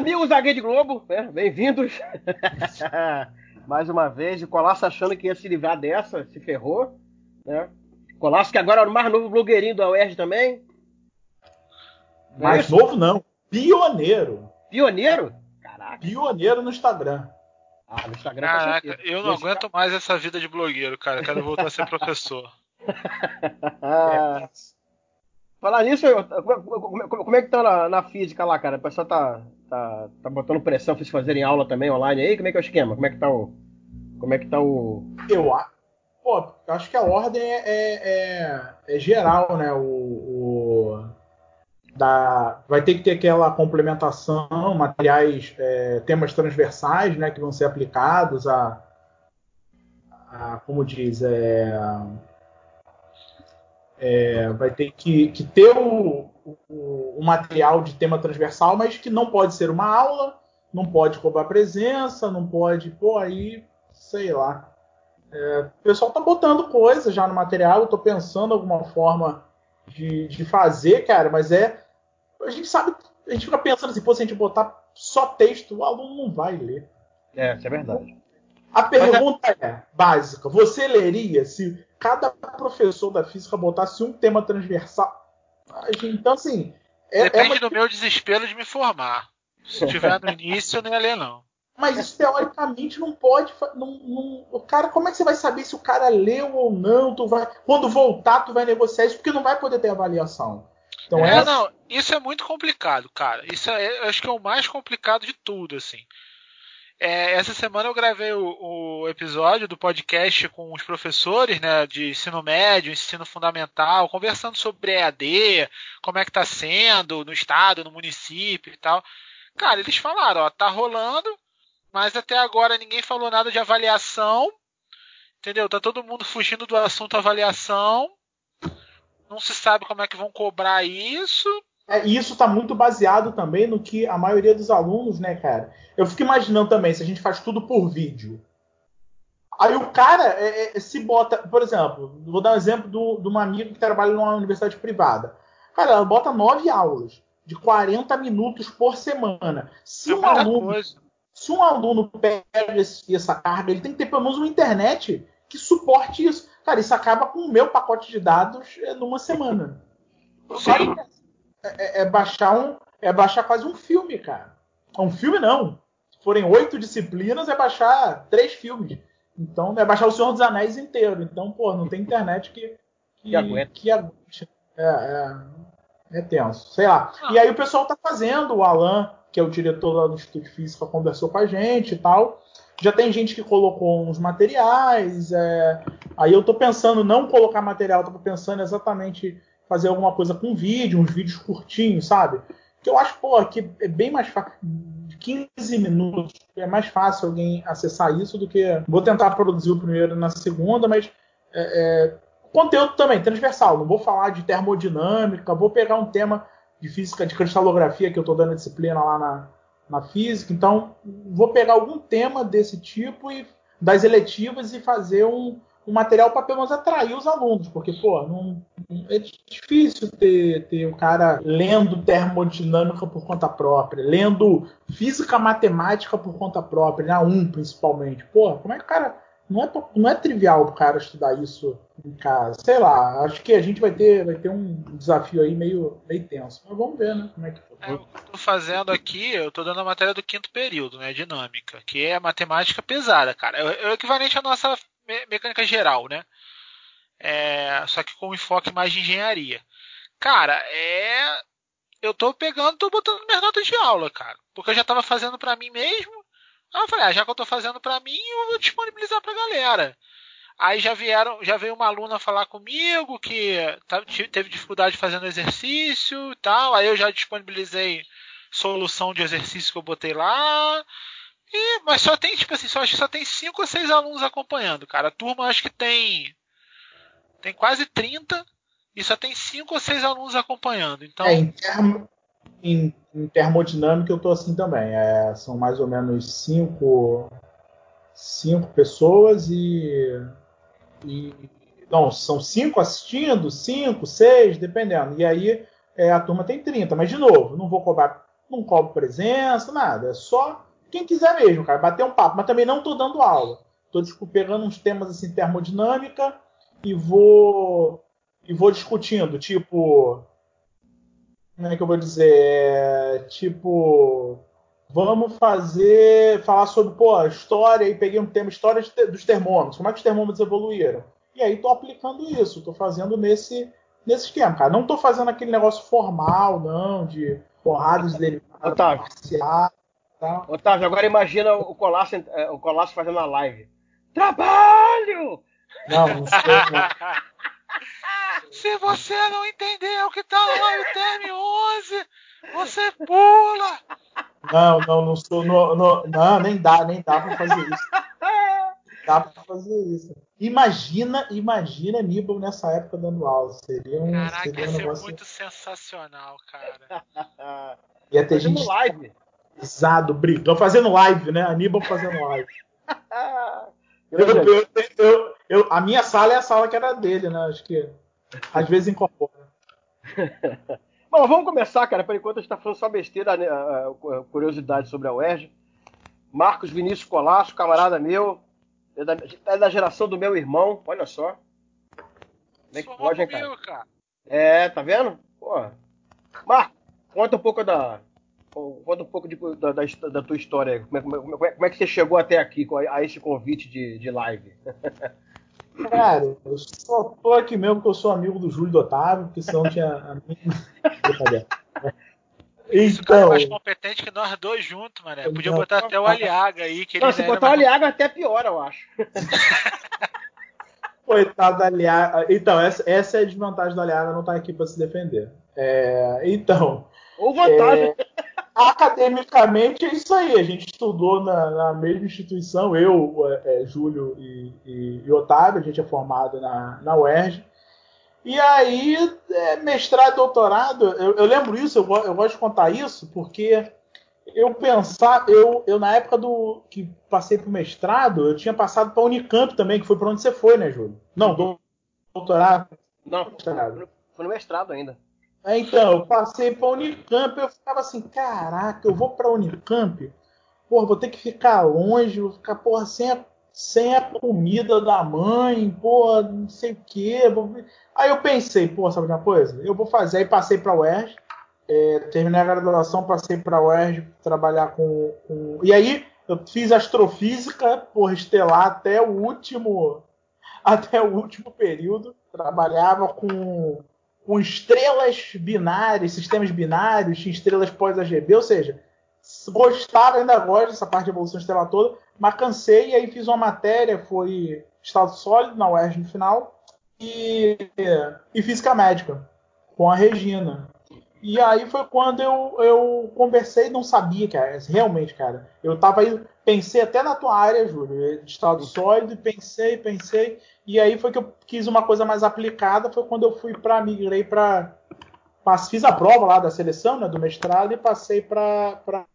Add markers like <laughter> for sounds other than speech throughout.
amigos da Rede Globo, né? bem-vindos. <laughs> Mais uma vez, o Colasso achando que ia se livrar dessa, se ferrou. Né? Colasso que agora é o mais novo blogueirinho da UERJ também. É mais é novo não, pioneiro. Pioneiro? Caraca. Pioneiro no Instagram. Ah, no Instagram Caraca, eu não aguento mais essa vida de blogueiro, cara. quero voltar a ser professor. é. <laughs> Falar nisso, como é que tá na, na, física lá, cara? O pessoal tá, tá, tá botando pressão pra vocês fazerem aula também online aí? Como é que é o esquema? Como é que tá o. Como é que tá o. Eu pô, acho que a ordem é, é, é, é geral, né? O, o, da, vai ter que ter aquela complementação, materiais, é, temas transversais, né? Que vão ser aplicados a. a como diz, é é, vai ter que, que ter o, o, o, material de tema transversal, mas que não pode ser uma aula, não pode cobrar presença, não pode, pô, aí, sei lá. É, o pessoal tá botando coisa já no material, eu tô pensando alguma forma de, de fazer, cara, mas é. A gente sabe, a gente fica pensando assim, pô, se a gente botar só texto, o aluno não vai ler. É, isso é verdade. A pergunta é... é básica: você leria se cada professor da física botasse um tema transversal. Então, assim. É, é Depende é uma... do meu desespero de me formar. Se tiver no início, eu não ia ler, não. Mas isso teoricamente não pode. Não, não, o cara, como é que você vai saber se o cara leu ou não? Tu vai, quando voltar, tu vai negociar isso, porque não vai poder ter avaliação. Então, é, essa... não, isso é muito complicado, cara. Isso é, acho que é o mais complicado de tudo, assim. É, essa semana eu gravei o, o, episódio do podcast com os professores né, de ensino médio, ensino fundamental, conversando sobre EAD, como é que está sendo no estado, no município e tal. Cara, eles falaram, ó, tá rolando, mas até agora ninguém falou nada de avaliação, entendeu? Tá todo mundo fugindo do assunto avaliação, não se sabe como é que vão cobrar isso, é, e isso está muito baseado também no que a maioria dos alunos, né, cara? Eu fico imaginando também, se a gente faz tudo por vídeo. Aí o cara é, é, se bota, por exemplo, vou dar um exemplo de uma amiga que trabalha numa universidade privada. Cara, ela bota nove aulas de 40 minutos por semana. Se, é um, aluno, se um aluno pega esse, essa carga, ele tem que ter pelo menos uma internet que suporte isso. Cara, isso acaba com o meu pacote de dados é, numa semana. Sim. É, é, é, baixar um, é baixar quase um filme, cara. Um filme não. Se forem oito disciplinas, é baixar três filmes. Então, é baixar o Senhor dos Anéis inteiro. Então, pô, não tem internet que, que, que aguente. Que aguente. É, é, é, tenso. Sei lá. Ah. E aí o pessoal tá fazendo, o Alan, que é o diretor lá do Instituto de Física, conversou com a gente e tal. Já tem gente que colocou uns materiais. É... Aí eu tô pensando não colocar material, tô pensando exatamente fazer alguma coisa com vídeo, uns vídeos curtinhos, sabe? Que eu acho, pô, que é bem mais fácil. 15 minutos é mais fácil alguém acessar isso do que. Vou tentar produzir o primeiro na segunda, mas. É, é, conteúdo também, transversal. Não vou falar de termodinâmica, vou pegar um tema de física de cristalografia que eu estou dando disciplina lá na, na física. Então, vou pegar algum tema desse tipo e das eletivas e fazer um, um material para pelo menos atrair os alunos, porque, pô, não, é difícil ter, ter o cara lendo termodinâmica por conta própria, lendo física matemática por conta própria, na 1 principalmente. Pô, como é que o cara. Não é, não é trivial o cara estudar isso em casa. Sei lá, acho que a gente vai ter, vai ter um desafio aí meio, meio tenso. Mas vamos ver, né? Como é que foi. É, eu tô fazendo aqui, eu tô dando a matéria do quinto período, né? Dinâmica, que é matemática pesada, cara. É, é o equivalente à nossa mecânica geral, né? É, só que com enfoque mais de engenharia. Cara, é. Eu tô pegando, tô botando minhas notas de aula, cara. Porque eu já tava fazendo para mim mesmo. Aí eu falei, ah, já que eu tô fazendo para mim, eu vou disponibilizar pra galera. Aí já vieram, já veio uma aluna falar comigo que tá, teve dificuldade fazendo exercício e tal. Aí eu já disponibilizei solução de exercício que eu botei lá. E, mas só tem, tipo assim, só, acho que só tem 5 ou 6 alunos acompanhando, cara. A turma acho que tem. Tem quase 30 e só tem 5 ou 6 alunos acompanhando. Então... É, em, termo, em, em termodinâmica eu tô assim também. É, são mais ou menos 5 cinco pessoas e, e. Não, são 5 assistindo, 5, 6, dependendo. E aí é, a turma tem 30. Mas, de novo, não vou cobrar não cobro presença, nada. É só quem quiser mesmo, cara, bater um papo. Mas também não estou dando aula. Estou pegando uns temas assim, termodinâmica e vou e vou discutindo, tipo, como é que eu vou dizer, é, tipo, vamos fazer, falar sobre, pô, história e peguei um tema história dos termômetros, como é que os termômetros evoluíram? E aí estou aplicando isso, estou fazendo nesse nesse esquema, cara. Não estou fazendo aquele negócio formal, não, de porradas derivadas Otávio. Tá? Otávio, agora imagina o Colasso, é, o Colasso fazendo uma live. Trabalho! Não, não sei, <laughs> não. Se você não entender o que tá lá no Term 11, você pula! Não, não, não sou. No, no, não, nem dá, nem dá pra fazer isso. Dá pra fazer isso. Imagina, imagina Nibble nessa época dando aula. Seria um. Caraca, seria um ia negócio... ser muito sensacional, cara. <laughs> Ia ter gente. live. Pesado, brigando, fazendo live, né? Aníbal fazendo live. <laughs> eu, eu, eu, eu, a minha sala é a sala que era dele, né? Acho que às vezes incorpora. <laughs> Bom, vamos começar, cara. Por enquanto a gente tá falando só besteira, né? curiosidade sobre a UERJ. Marcos Vinícius Colasso, camarada meu. É da, é da geração do meu irmão, olha só. Como é que pode, hein, cara? cara? É, tá vendo? Pô. Marcos, conta um pouco da. Conta um pouco de, da, da, da, tua história aí. Como é, como, é, como é, que você chegou até aqui a, a esse convite de, de live? <laughs> Cara, eu só tô aqui mesmo porque eu sou amigo do Júlio do Otávio, porque senão tinha. <laughs> Isso, cara é mais então. competente que nós dois juntos, mano. Podia botar até o Aliaga aí. Que não, se botar o Aliaga até pior, eu acho. <laughs> Coitado da Aliaga. Então, essa, essa é a desvantagem do Aliaga não estar tá aqui para se defender. É, então. Ou vantagem. É, academicamente é isso aí. A gente estudou na, na mesma instituição, eu, é, Júlio e, e, e, Otávio, a gente é formado na, na UERJ. E aí, é, mestrado, doutorado, eu, eu lembro isso, eu, eu, gosto de contar isso, porque eu pensava, eu, eu na época do que passei para o mestrado, eu tinha passado para a Unicamp também, que foi para onde você foi, né, Júlio? Não, doutorado. Não, foi no mestrado ainda. Então, eu passei para a Unicamp, eu ficava assim, caraca, eu vou para a Unicamp, porra, vou ter que ficar longe, vou ficar, porra, sem a sem a comida da mãe, pô, não sei o quê. Aí eu pensei, pô, sabe uma coisa? Eu vou fazer. Aí passei para UERJ, é, terminei a graduação, passei para a UERJ trabalhar com, com, E aí eu fiz astrofísica, por estelar até o último <laughs> até o último período. Trabalhava com, com estrelas binárias, sistemas binários, estrelas pós-AGB, ou seja, gostava, ainda gosto dessa parte de evolução estelar toda, mas cansei e aí fiz uma matéria, foi estado sólido na UERJ no final, e, e física médica, com a Regina. E aí foi quando eu, eu conversei não sabia, cara, realmente, cara. Eu tava aí, pensei até na tua área, Júlio, de estado sólido, e pensei, pensei. E aí foi que eu quis uma coisa mais aplicada, foi quando eu fui para migrei para fiz a prova lá da seleção, né, do mestrado, e passei para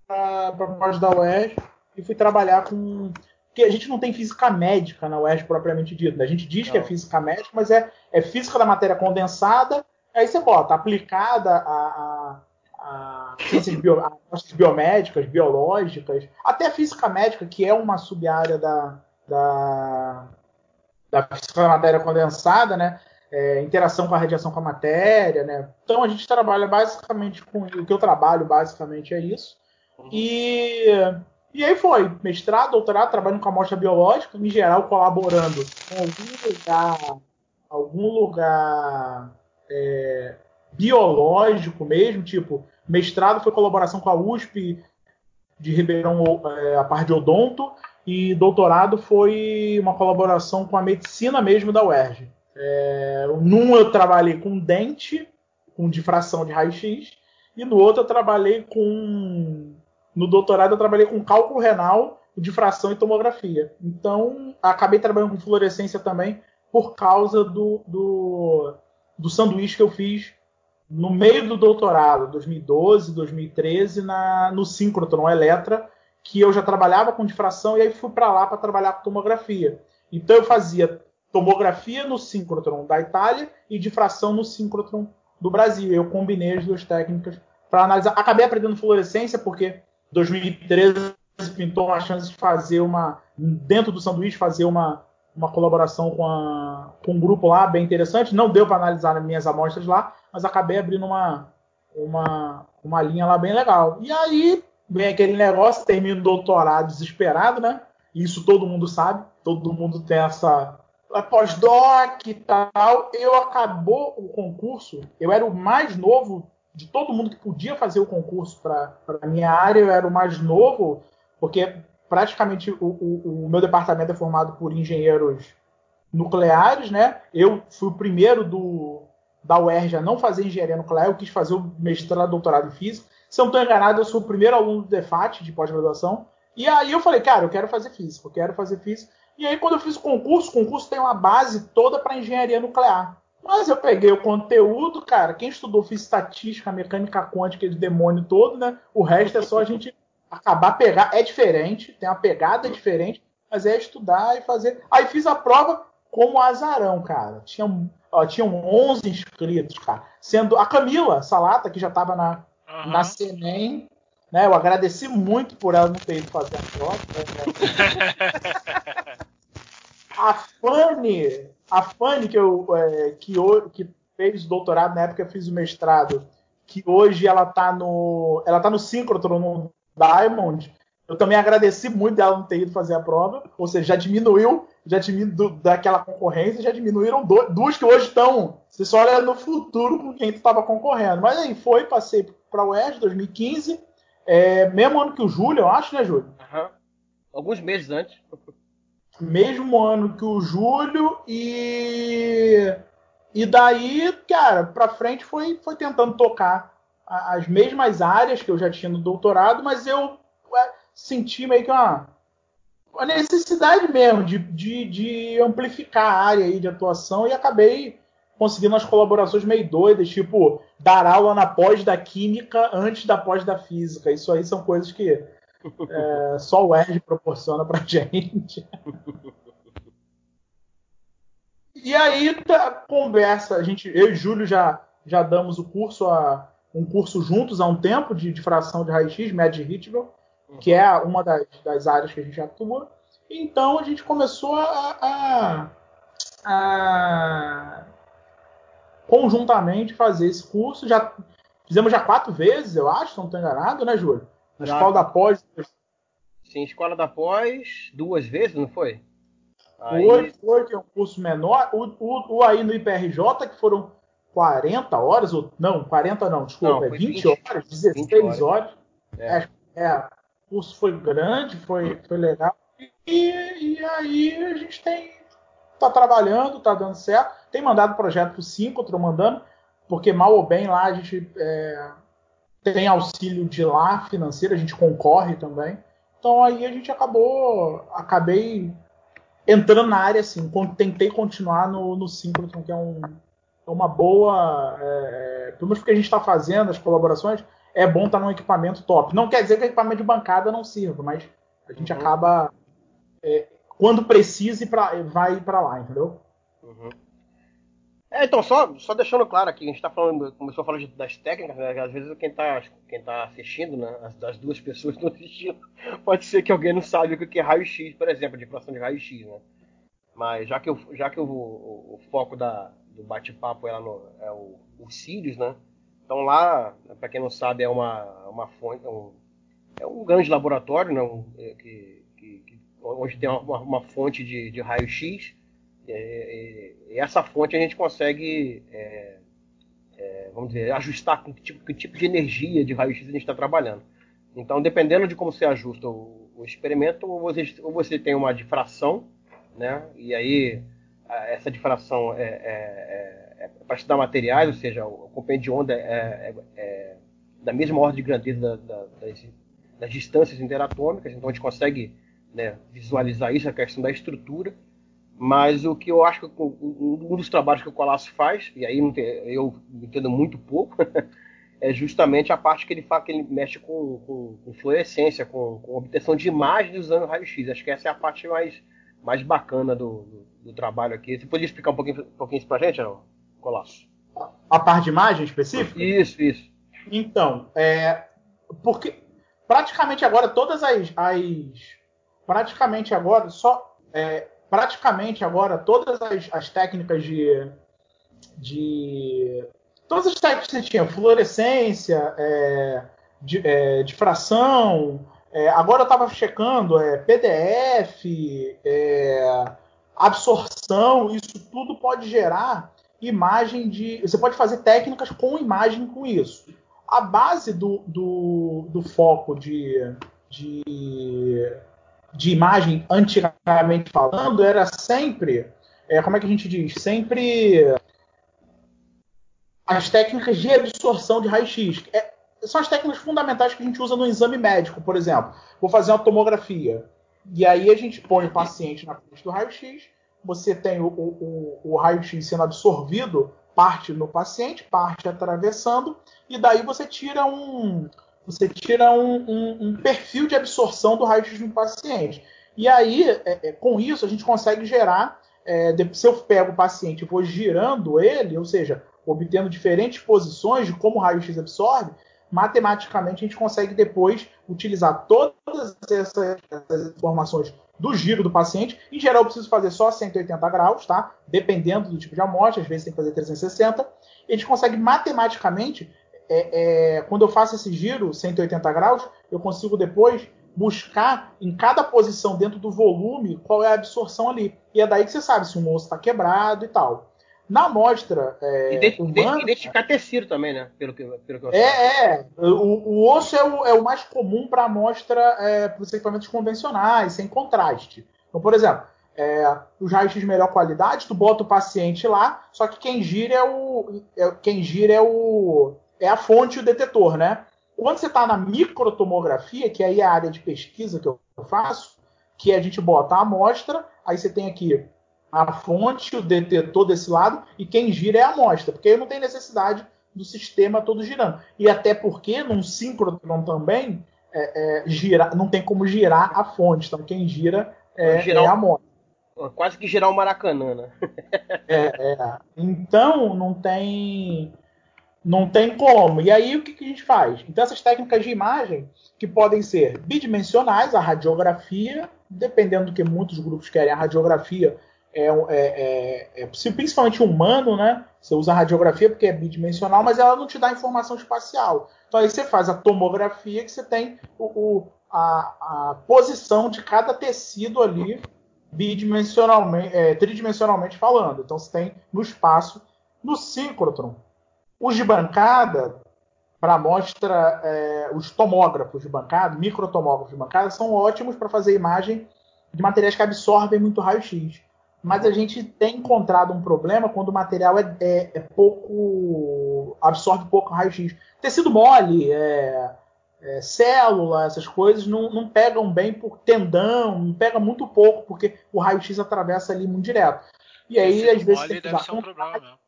pós da UERJ e fui trabalhar com. Porque a gente não tem física médica na UERJ propriamente dita. A gente diz não. que é física médica, mas é, é física da matéria condensada. Aí você bota aplicada a, a, a ciências bio, a biomédicas, biológicas, até física médica, que é uma sub-área da, da, da física da matéria condensada, né? É, interação com a radiação com a matéria, né? Então a gente trabalha basicamente com o que eu trabalho basicamente é isso. Uhum. E e aí foi, mestrado, doutorado, trabalhando com amostra biológica, em geral colaborando com algum lugar, algum lugar é, biológico mesmo, tipo, mestrado foi colaboração com a USP de Ribeirão, é, a parte de odonto, e doutorado foi uma colaboração com a medicina mesmo da UERJ. É, num eu trabalhei com dente, com difração de raio-x, e no outro eu trabalhei com no doutorado eu trabalhei com cálculo renal, difração e tomografia. Então, acabei trabalhando com fluorescência também por causa do, do, do sanduíche que eu fiz no meio do doutorado, 2012, 2013, na, no síncrotron Eletra, que eu já trabalhava com difração e aí fui para lá para trabalhar com tomografia. Então eu fazia tomografia no síncrotron da Itália e difração no síncrotron do Brasil. Eu combinei as duas técnicas para analisar. Acabei aprendendo fluorescência porque 2013 pintou uma chance de fazer uma dentro do sanduíche fazer uma, uma colaboração com, a, com um grupo lá bem interessante. Não deu para analisar minhas amostras lá, mas acabei abrindo uma, uma, uma linha lá bem legal. E aí vem aquele negócio, termina o doutorado desesperado, né? Isso todo mundo sabe, todo mundo tem essa pós-doc e tal. Eu acabou o concurso, eu era o mais novo de todo mundo que podia fazer o concurso para a minha área, eu era o mais novo, porque praticamente o, o, o, meu departamento é formado por engenheiros nucleares, né? Eu fui o primeiro do, da UERJ a não fazer engenharia nuclear, eu quis fazer o mestrado, doutorado em física. Se eu não estou enganado, eu sou o primeiro aluno do DEFAT, de pós-graduação. E aí eu falei, cara, eu quero fazer física, eu quero fazer física. E aí quando eu fiz o concurso, o concurso tem uma base toda para engenharia nuclear. Mas eu peguei o conteúdo, cara. Quem estudou física estatística, mecânica quântica, esse demônio todo, né? O resto é só a gente acabar pegar. É diferente, tem uma pegada diferente, mas é estudar e fazer. Aí fiz a prova como azarão, cara. Tinha, ó, tinham 11 inscritos, cara. Sendo a Camila Salata, que já estava na, uhum. na CNEM, né? Eu agradeci muito por ela não ter ido fazer a prova. Né? <laughs> a Fanny, a Fanny que, eu, é, que, que fez doutorado, na época eu fiz o mestrado, que hoje ela está no. Ela tá no síncrotron no Diamond. Eu também agradeci muito dela não ter ido fazer a prova. Ou seja, já diminuiu, já diminuiu daquela concorrência, já diminuíram do, duas que hoje estão. Você só olha no futuro com quem tu estava concorrendo. Mas aí foi, passei para o UES 2015. É, mesmo ano que o Júlio, eu acho, né, Júlio? Uhum. Alguns meses antes mesmo ano que o Júlio e e daí, cara, para frente foi foi tentando tocar as mesmas áreas que eu já tinha no doutorado, mas eu senti meio que uma, uma necessidade mesmo de, de, de, amplificar a área aí de atuação e acabei conseguindo umas colaborações meio doidas, tipo dar aula na pós da química antes da pós da física. Isso aí são coisas que é, <laughs> só o ERG proporciona pra gente. e aí, tá, conversa, a gente, eu e Júlio já, já damos o curso a, um curso juntos há um tempo de, de fração de raio-x, Med Hitchell, uhum. que é uma das, das, áreas que a gente atua. Então a gente começou a, a, a conjuntamente fazer esse curso. Já fizemos já quatro vezes, eu acho, se não estou enganado, né, Júlio? Na escola da pós. Sim, escola da pós, duas vezes, não foi? Aí... Foi, foi, que é um curso menor. O, o, o, aí no IPRJ, que foram 40 horas, ou não, 40 não, desculpa, não, é 20, 20, horas, 16 20 horas. horas. É. É, é. o curso foi grande, foi, foi legal. E, e aí a gente tem. tá trabalhando, tá dando certo. Tem mandado projeto pro 5, eu tô mandando, porque mal ou bem lá a gente. É, tem auxílio de lá financeiro, a gente concorre também. Então aí a gente acabou, acabei entrando na área assim, tentei continuar no, no Synchrotron, que é, um, uma boa, é, pelo menos porque a gente está fazendo as colaborações, é bom estar tá num equipamento top. Não quer dizer que o equipamento de bancada não sirva, mas a gente uhum. acaba é, quando precisa vai para lá, entendeu? Uhum. É, então, só, só deixando claro aqui, a gente está falando, começou a falar de, das técnicas, né? Às vezes quem está quem tá assistindo, né? As, das duas pessoas que <laughs> estão assistindo, pode ser que alguém não saiba o que é raio-x, por exemplo, de fração de raio-x, né? Mas já que, eu, já que eu, o, o, foco da, do bate-papo é, é o, Sirius, né? Então lá, para quem não sabe, é uma, uma fonte, é um, é um grande laboratório, né? É, que, que, que, onde tem uma, uma fonte de, de raio-x é, é, essa fonte a gente consegue, é, é, vamos dizer, ajustar com que tipo, que tipo de energia de raio-x a gente está trabalhando. Então, dependendo de como você ajusta o, o experimento, ou você, ou você tem uma difração, né? E aí essa difração é, é, é, é para estudar materiais, ou seja, o compêndio de onda é, da mesma ordem de grandeza da, da, das, das, distâncias interatômicas, então a gente consegue né, visualizar isso, a questão da estrutura. Mas o que eu acho que um dos trabalhos que o Colasso faz, e aí eu entendo muito pouco, <laughs> é justamente a parte que ele fala que ele mexe com, com, com fluorescência, com, com, obtenção de imagens usando raio-x. Acho que essa é a parte mais, mais bacana do, do, do trabalho aqui. Você podia explicar um pouquinho, um pouquinho isso pra gente, não? Colasso? A parte de imagem específica? Isso, isso. Então, é, porque praticamente agora todas as, as praticamente agora só é, praticamente agora todas as, as técnicas de, de todas as técnicas que você tinha, fluorescência, é, de, é, difração, é, agora eu estava checando é, PDF, é, absorção, isso tudo pode gerar imagem de. Você pode fazer técnicas com imagem com isso. A base do, do, do foco de, de, de imagem, antigamente falando, era sempre. É, como é que a gente diz? Sempre as técnicas de absorção de raio-x. É, são as técnicas fundamentais que a gente usa no exame médico, por exemplo. Vou fazer uma tomografia. E aí a gente põe o paciente na frente do raio-x, você tem o, o, o raio-x sendo absorvido, parte no paciente, parte atravessando, e daí você tira um, você tira um, um, um perfil de absorção do raio-x no paciente. E aí, é, é, com isso, a gente consegue gerar. É, se eu pego o paciente e vou girando ele, ou seja, obtendo diferentes posições de como o raio-x absorve, matematicamente a gente consegue depois utilizar todas essas, informações do giro do paciente. Em geral, eu preciso fazer só 180 graus, tá? Dependendo do tipo de amostra, às vezes tem que fazer 360. E a gente consegue matematicamente, é, é, quando eu faço esse giro 180 graus, eu consigo depois buscar em cada posição dentro do volume qual é a absorção ali. E é daí que você sabe se o osso está quebrado e tal. Na amostra é, Ident humana, identificar tecido também, né? Pelo que, pelo que eu é, é. O, o, osso é o, é o mais comum para amostra é, para os equipamentos convencionais, sem contraste. Então, por exemplo, é, os raios de melhor qualidade, tu bota o paciente lá, só que quem gira é o, é, quem gira é o é a fonte e o detetor, né? Quando você está na microtomografia, que aí é a área de pesquisa que eu faço, que a gente bota a amostra, aí você tem aqui a fonte, o detetor desse lado, e quem gira é a amostra, porque aí não tem necessidade do sistema todo girando. E até porque, num síncrotron também, é, é, gira, não tem como girar a fonte, então quem gira é, é a amostra. Quase que girar o um Maracanã, né? <laughs> é, é. Então, não tem não tem como. E aí o que, que, a gente faz? Então essas técnicas de imagem que podem ser bidimensionais, a radiografia, dependendo do que muitos grupos querem, a radiografia é, é, é, é principalmente humano, né? Você usa a radiografia porque é bidimensional, mas ela não te dá informação espacial. Então aí você faz a tomografia que você tem o, o a, a, posição de cada tecido ali bidimensionalmente, é, tridimensionalmente falando. Então você tem no espaço, no síncrotron. Os de bancada, para amostra, é, os tomógrafos de bancada, microtomógrafos de bancada, são ótimos para fazer imagem de materiais que absorvem muito raio-x mas a gente tem encontrado um problema quando o material é, é, é pouco. absorve pouco raio-x. Tecido mole, é, é, célula, essas coisas não, não, pegam bem por tendão, não pega muito pouco, porque o raio-x atravessa ali muito direto. E aí, Tecido às vezes. Mole deve ser um problema mesmo.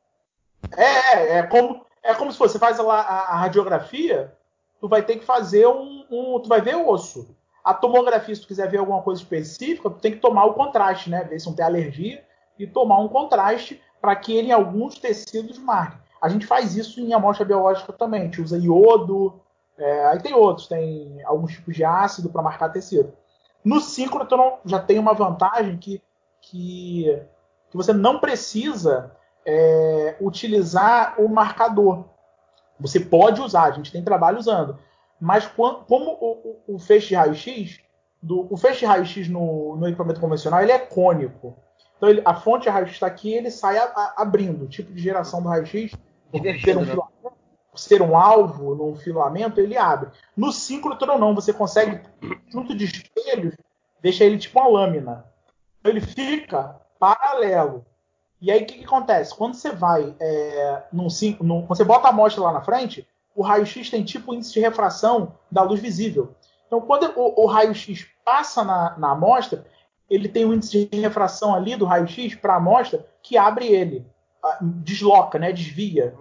É, é como, é como se fosse, você faz a, a, a radiografia, tu vai ter que fazer um, um. Tu vai ver o osso. A tomografia, se tu quiser ver alguma coisa específica, tu tem que tomar o contraste, né? Ver se não tem alergia e tomar um contraste para que ele, em alguns tecidos, marque. A gente faz isso em amostra biológica também. A gente usa iodo, é, aí tem outros, tem alguns tipos de ácido para marcar tecido. No síncrotron já tem uma vantagem que, que, que você não precisa é, utilizar o marcador. Você pode usar, a gente tem trabalho usando. Mas como o, o, o feixe de raio-x, o feixe de raio-x no, no, equipamento convencional ele é cônico. Então ele, a fonte de raio-x está aqui ele sai a, a, abrindo. O tipo de geração do raio-x, ser, um né? ser um alvo num filamento, ele abre. No síncrotron não, você consegue, junto de espelhos, deixar ele tipo uma lâmina. Então ele fica paralelo. E aí o que, que, acontece? Quando você vai é, num, num, quando você bota a amostra lá na frente, o raio-x tem tipo índice de refração da luz visível. Então, quando o, o raio-x passa na, na amostra, ele tem um índice de refração ali do raio-x para a amostra que abre ele, desloca, né, desvia.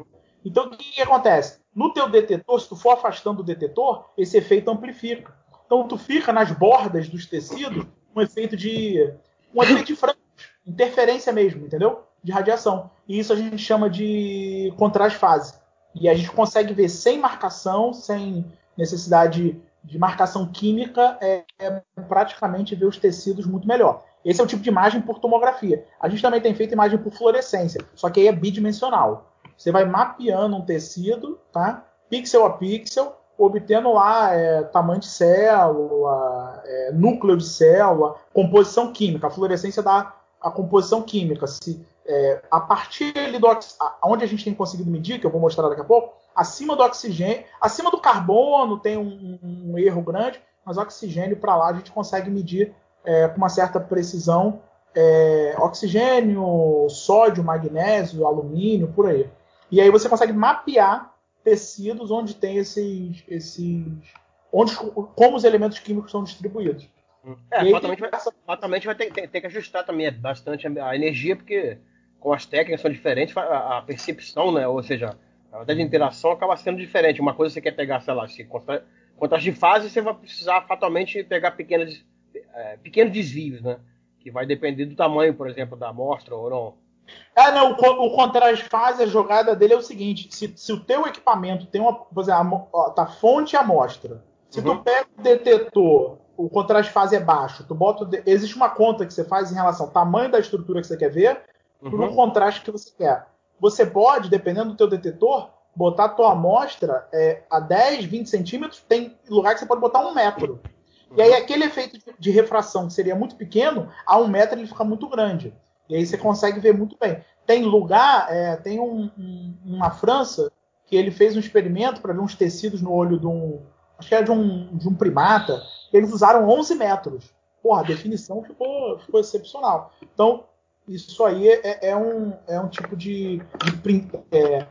Então, o que, que, acontece? No teu detetor, se tu for afastando o detetor, esse efeito amplifica. Então, tu fica nas bordas dos tecidos um efeito de um efeito de franco, interferência mesmo, entendeu? De radiação. E isso a gente chama de contraste fase. E a gente consegue ver sem marcação, sem necessidade de marcação química, é, é praticamente ver os tecidos muito melhor. Esse é o tipo de imagem por tomografia. A gente também tem feito imagem por fluorescência, só que aí é bidimensional. Você vai mapeando um tecido, tá? Pixel a pixel, obtendo lá é, tamanho de célula, é, núcleo de célula, composição química. A fluorescência dá a composição química. Se, é, a partir do onde a gente tem conseguido medir, que eu vou mostrar daqui a pouco, acima do oxigênio, acima do carbono tem um, um erro grande, mas oxigênio para lá a gente consegue medir é, com uma certa precisão é, oxigênio, sódio, magnésio, alumínio, por aí. E aí você consegue mapear tecidos onde tem esses, esses onde como os elementos químicos são distribuídos. É, fatalmente, vai, fatalmente vai ter, ter, ter, que ajustar também bastante a energia, porque com as técnicas são diferentes, a, a percepção, né, ou seja, a verdade de interação acaba sendo diferente. Uma coisa você quer pegar, sei lá, se contraste de fase, você vai precisar fatalmente pegar pequenas, é, pequenos desvios, né? Que vai depender do tamanho, por exemplo, da amostra ou não. É, não, o, o contraste fase, a jogada dele é o seguinte: se, se o teu equipamento tem uma. Por exemplo, ó, tá fonte e amostra. Se uhum. tu pega o detetor, o contraste fase é baixo, tu bota. Existe uma conta que você faz em relação ao tamanho da estrutura que você quer ver uhum. pro contraste que você quer. Você pode, dependendo do teu detetor, botar a tua amostra é, a 10, 20 centímetros, tem lugar que você pode botar um metro. E aí aquele efeito de refração que seria muito pequeno, a um metro ele fica muito grande. E aí você consegue ver muito bem. Tem lugar, é, tem um, um, uma França que ele fez um experimento para ver uns tecidos no olho de um, acho que era de um, de um primata, eles usaram 11 metros. Porra, a definição ficou, ficou excepcional. Então, isso aí é, é, um, é um tipo de, de é,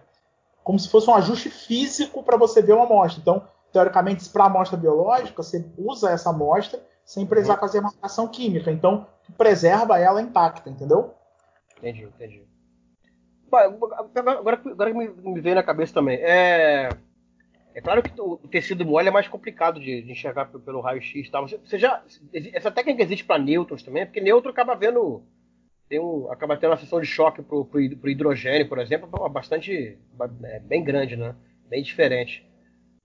como se fosse um ajuste físico para você ver uma amostra. Então, teoricamente, para a amostra biológica, você usa essa amostra sem precisar uhum. fazer marcação química. Então, preserva ela intacta, entendeu? Entendi, entendi. Agora, agora que me veio na cabeça também, é, é claro que o tecido mole é mais complicado de, de enxergar pelo raio-x. Tá? Você, você já, essa técnica existe para nêutrons também, porque nêutron acaba vendo tem um, acaba tendo uma seção de choque para o hidrogênio, por exemplo, bastante é, bem grande, né? Bem diferente.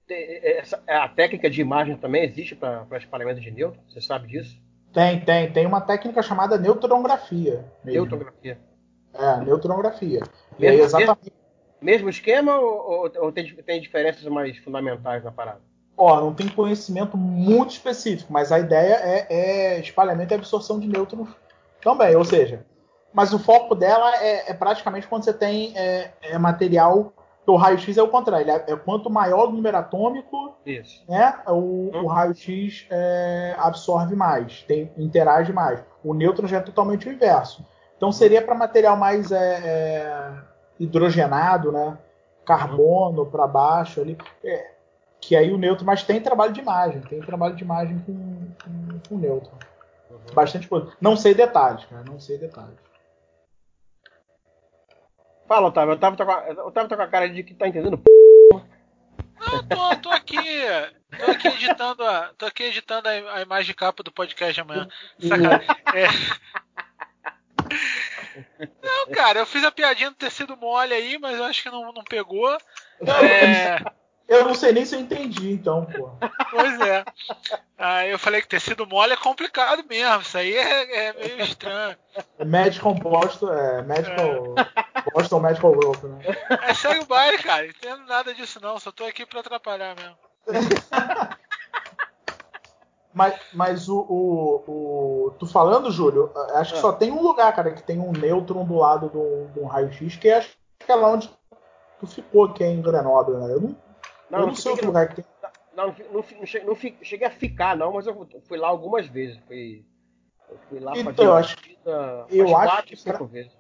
Essa, a técnica de imagem também existe para espalhamento de nêutron? Você sabe disso? Tem, tem. Tem uma técnica chamada neutronografia. Mesmo. Neutronografia. É, neutronografia. Mesmo, aí, exatamente... mesmo esquema ou, ou, ou, tem, tem diferenças mais fundamentais na parada? Ó, não tem conhecimento muito específico, mas a ideia é, é espalhamento e absorção de nêutrons também. Ou seja, mas o foco dela é, é praticamente quando você tem é, é material. O raio-x é o contrário, é, é, quanto maior o número atômico, Isso. né, o, hum. o raio-x é, absorve mais, tem, interage mais. O nêutron já é totalmente o inverso. Então seria para material mais é, hidrogenado, né, carbono para baixo ali, que aí o nêutron, mas tem trabalho de imagem, tem trabalho de imagem com, com, com nêutron. Uhum. Bastante coisa. Não sei detalhes, cara, não sei detalhes. Fala, Otávio. Otávio tá com a, Otávio tá com a cara de que tá entendendo. Não, tô, tô aqui. Tô aqui editando a, tô aqui editando a, a imagem de capa do podcast de amanhã. Sacanagem. É. Não, cara, eu fiz a piadinha do tecido mole aí, mas eu acho que não, não pegou. É... Eu não sei nem se eu entendi, então, pô. Pois é. Aí eu falei que tecido mole é complicado mesmo. Isso aí é, é meio estranho. É medical Boston, é medical. É. Boston Medical Group, né? É, segue o baile, cara. Não entendo nada disso, não. Só tô aqui pra atrapalhar mesmo. <laughs> Mas, mas o, o, o, Tu falando, Júlio, acho que é. só tem um lugar, cara, que tem um nêutron do lado do, do raio-x, que é, acho que é lá onde tu ficou, que é em Grenoble, né? Eu não, não, eu não, não sei outro lugar que tem. Não, não, não, não, cheguei a ficar, não, mas eu fui lá algumas vezes. Fui, eu fui lá então, eu acho, eu acho que pra, vezes.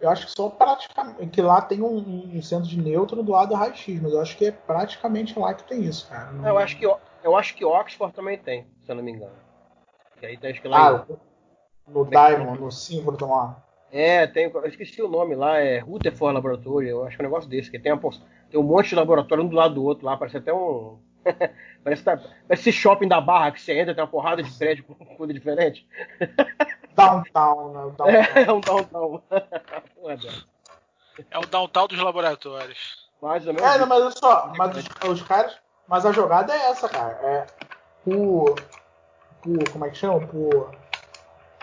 Eu acho que só praticamente. Que lá tem um, um centro de neutro do lado do raio-x, mas eu acho que é praticamente lá que tem isso, cara. Não... Eu, acho que, eu acho que Oxford também tem, se eu não me engano. Aí tá escrito lá. Ah, no Diamond, no símbolo do lá. É, tem, eu esqueci o nome lá, é Rutherford Laboratory, eu acho que é um negócio desse, que tem, uma, tem um monte de laboratório um do lado do outro lá, parece até um. <laughs> parece, tá, parece esse shopping da barra que você entra, tem uma porrada de prédio com coisa diferente. <laughs> Downtown, né? Downtown. É, é um downtown. <laughs> é o downtown dos laboratórios. Mais ou menos. É, não, mas olha só, mas os, os, caras. Mas a jogada é essa, cara. É por. por como é que chama? Por.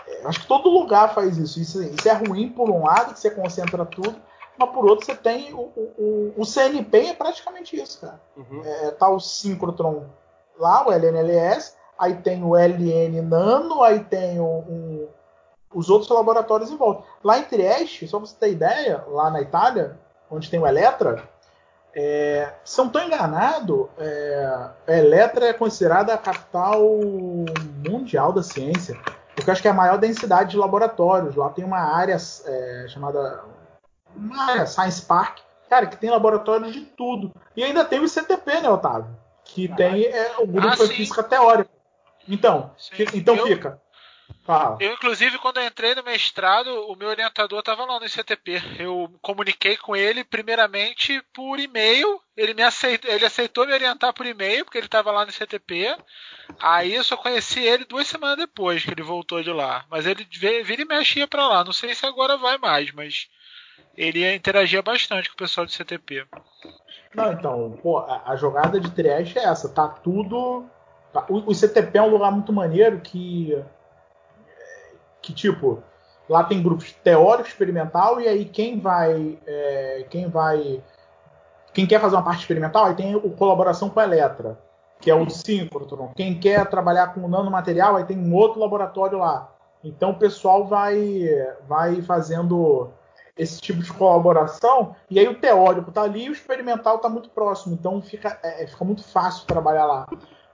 É, acho que todo lugar faz isso. isso. Isso é ruim por um lado, que você concentra tudo, mas por outro você tem o, o, o CNP é praticamente isso, cara. Uhum. É, tá o Synchrotron lá, o LNLS, aí tem o LN Nano, aí tem o, um, os outros laboratórios em volta. Lá em Trieste, só pra você ter ideia, lá na Itália, onde tem o Eletra, é, se não estou enganado, é, a Eletra é considerada a capital mundial da ciência, porque acho que é a maior densidade de laboratórios. Lá tem uma área é, chamada uma área Science Park, cara, que tem laboratórios de tudo. E ainda tem o CTP, né, Otávio? Que ah, tem é, o grupo ah, de física teórica. Então, então eu, fica. Fala. Eu, inclusive, quando eu entrei no mestrado, o meu orientador estava lá no ICTP. Eu comuniquei com ele, primeiramente, por e-mail. Ele me aceitou, ele aceitou me orientar por e-mail, porque ele estava lá no ICTP. Aí eu só conheci ele duas semanas depois que ele voltou de lá. Mas ele vira e mexia para lá. Não sei se agora vai mais, mas ele interagia bastante com o pessoal do CTP. Não, então, pô, a, jogada de Trieste é essa. Tá tudo. Tá, o, o CTP é um lugar muito maneiro que que tipo lá tem grupos teórico experimental e aí quem vai é, quem vai quem quer fazer uma parte experimental aí tem o colaboração com a Eletra que é o síncrotron quem quer trabalhar com nanomaterial aí tem um outro laboratório lá. Então o pessoal vai vai fazendo esse tipo de colaboração e aí o teórico tá ali e o experimental tá muito próximo. Então fica é, fica muito fácil trabalhar lá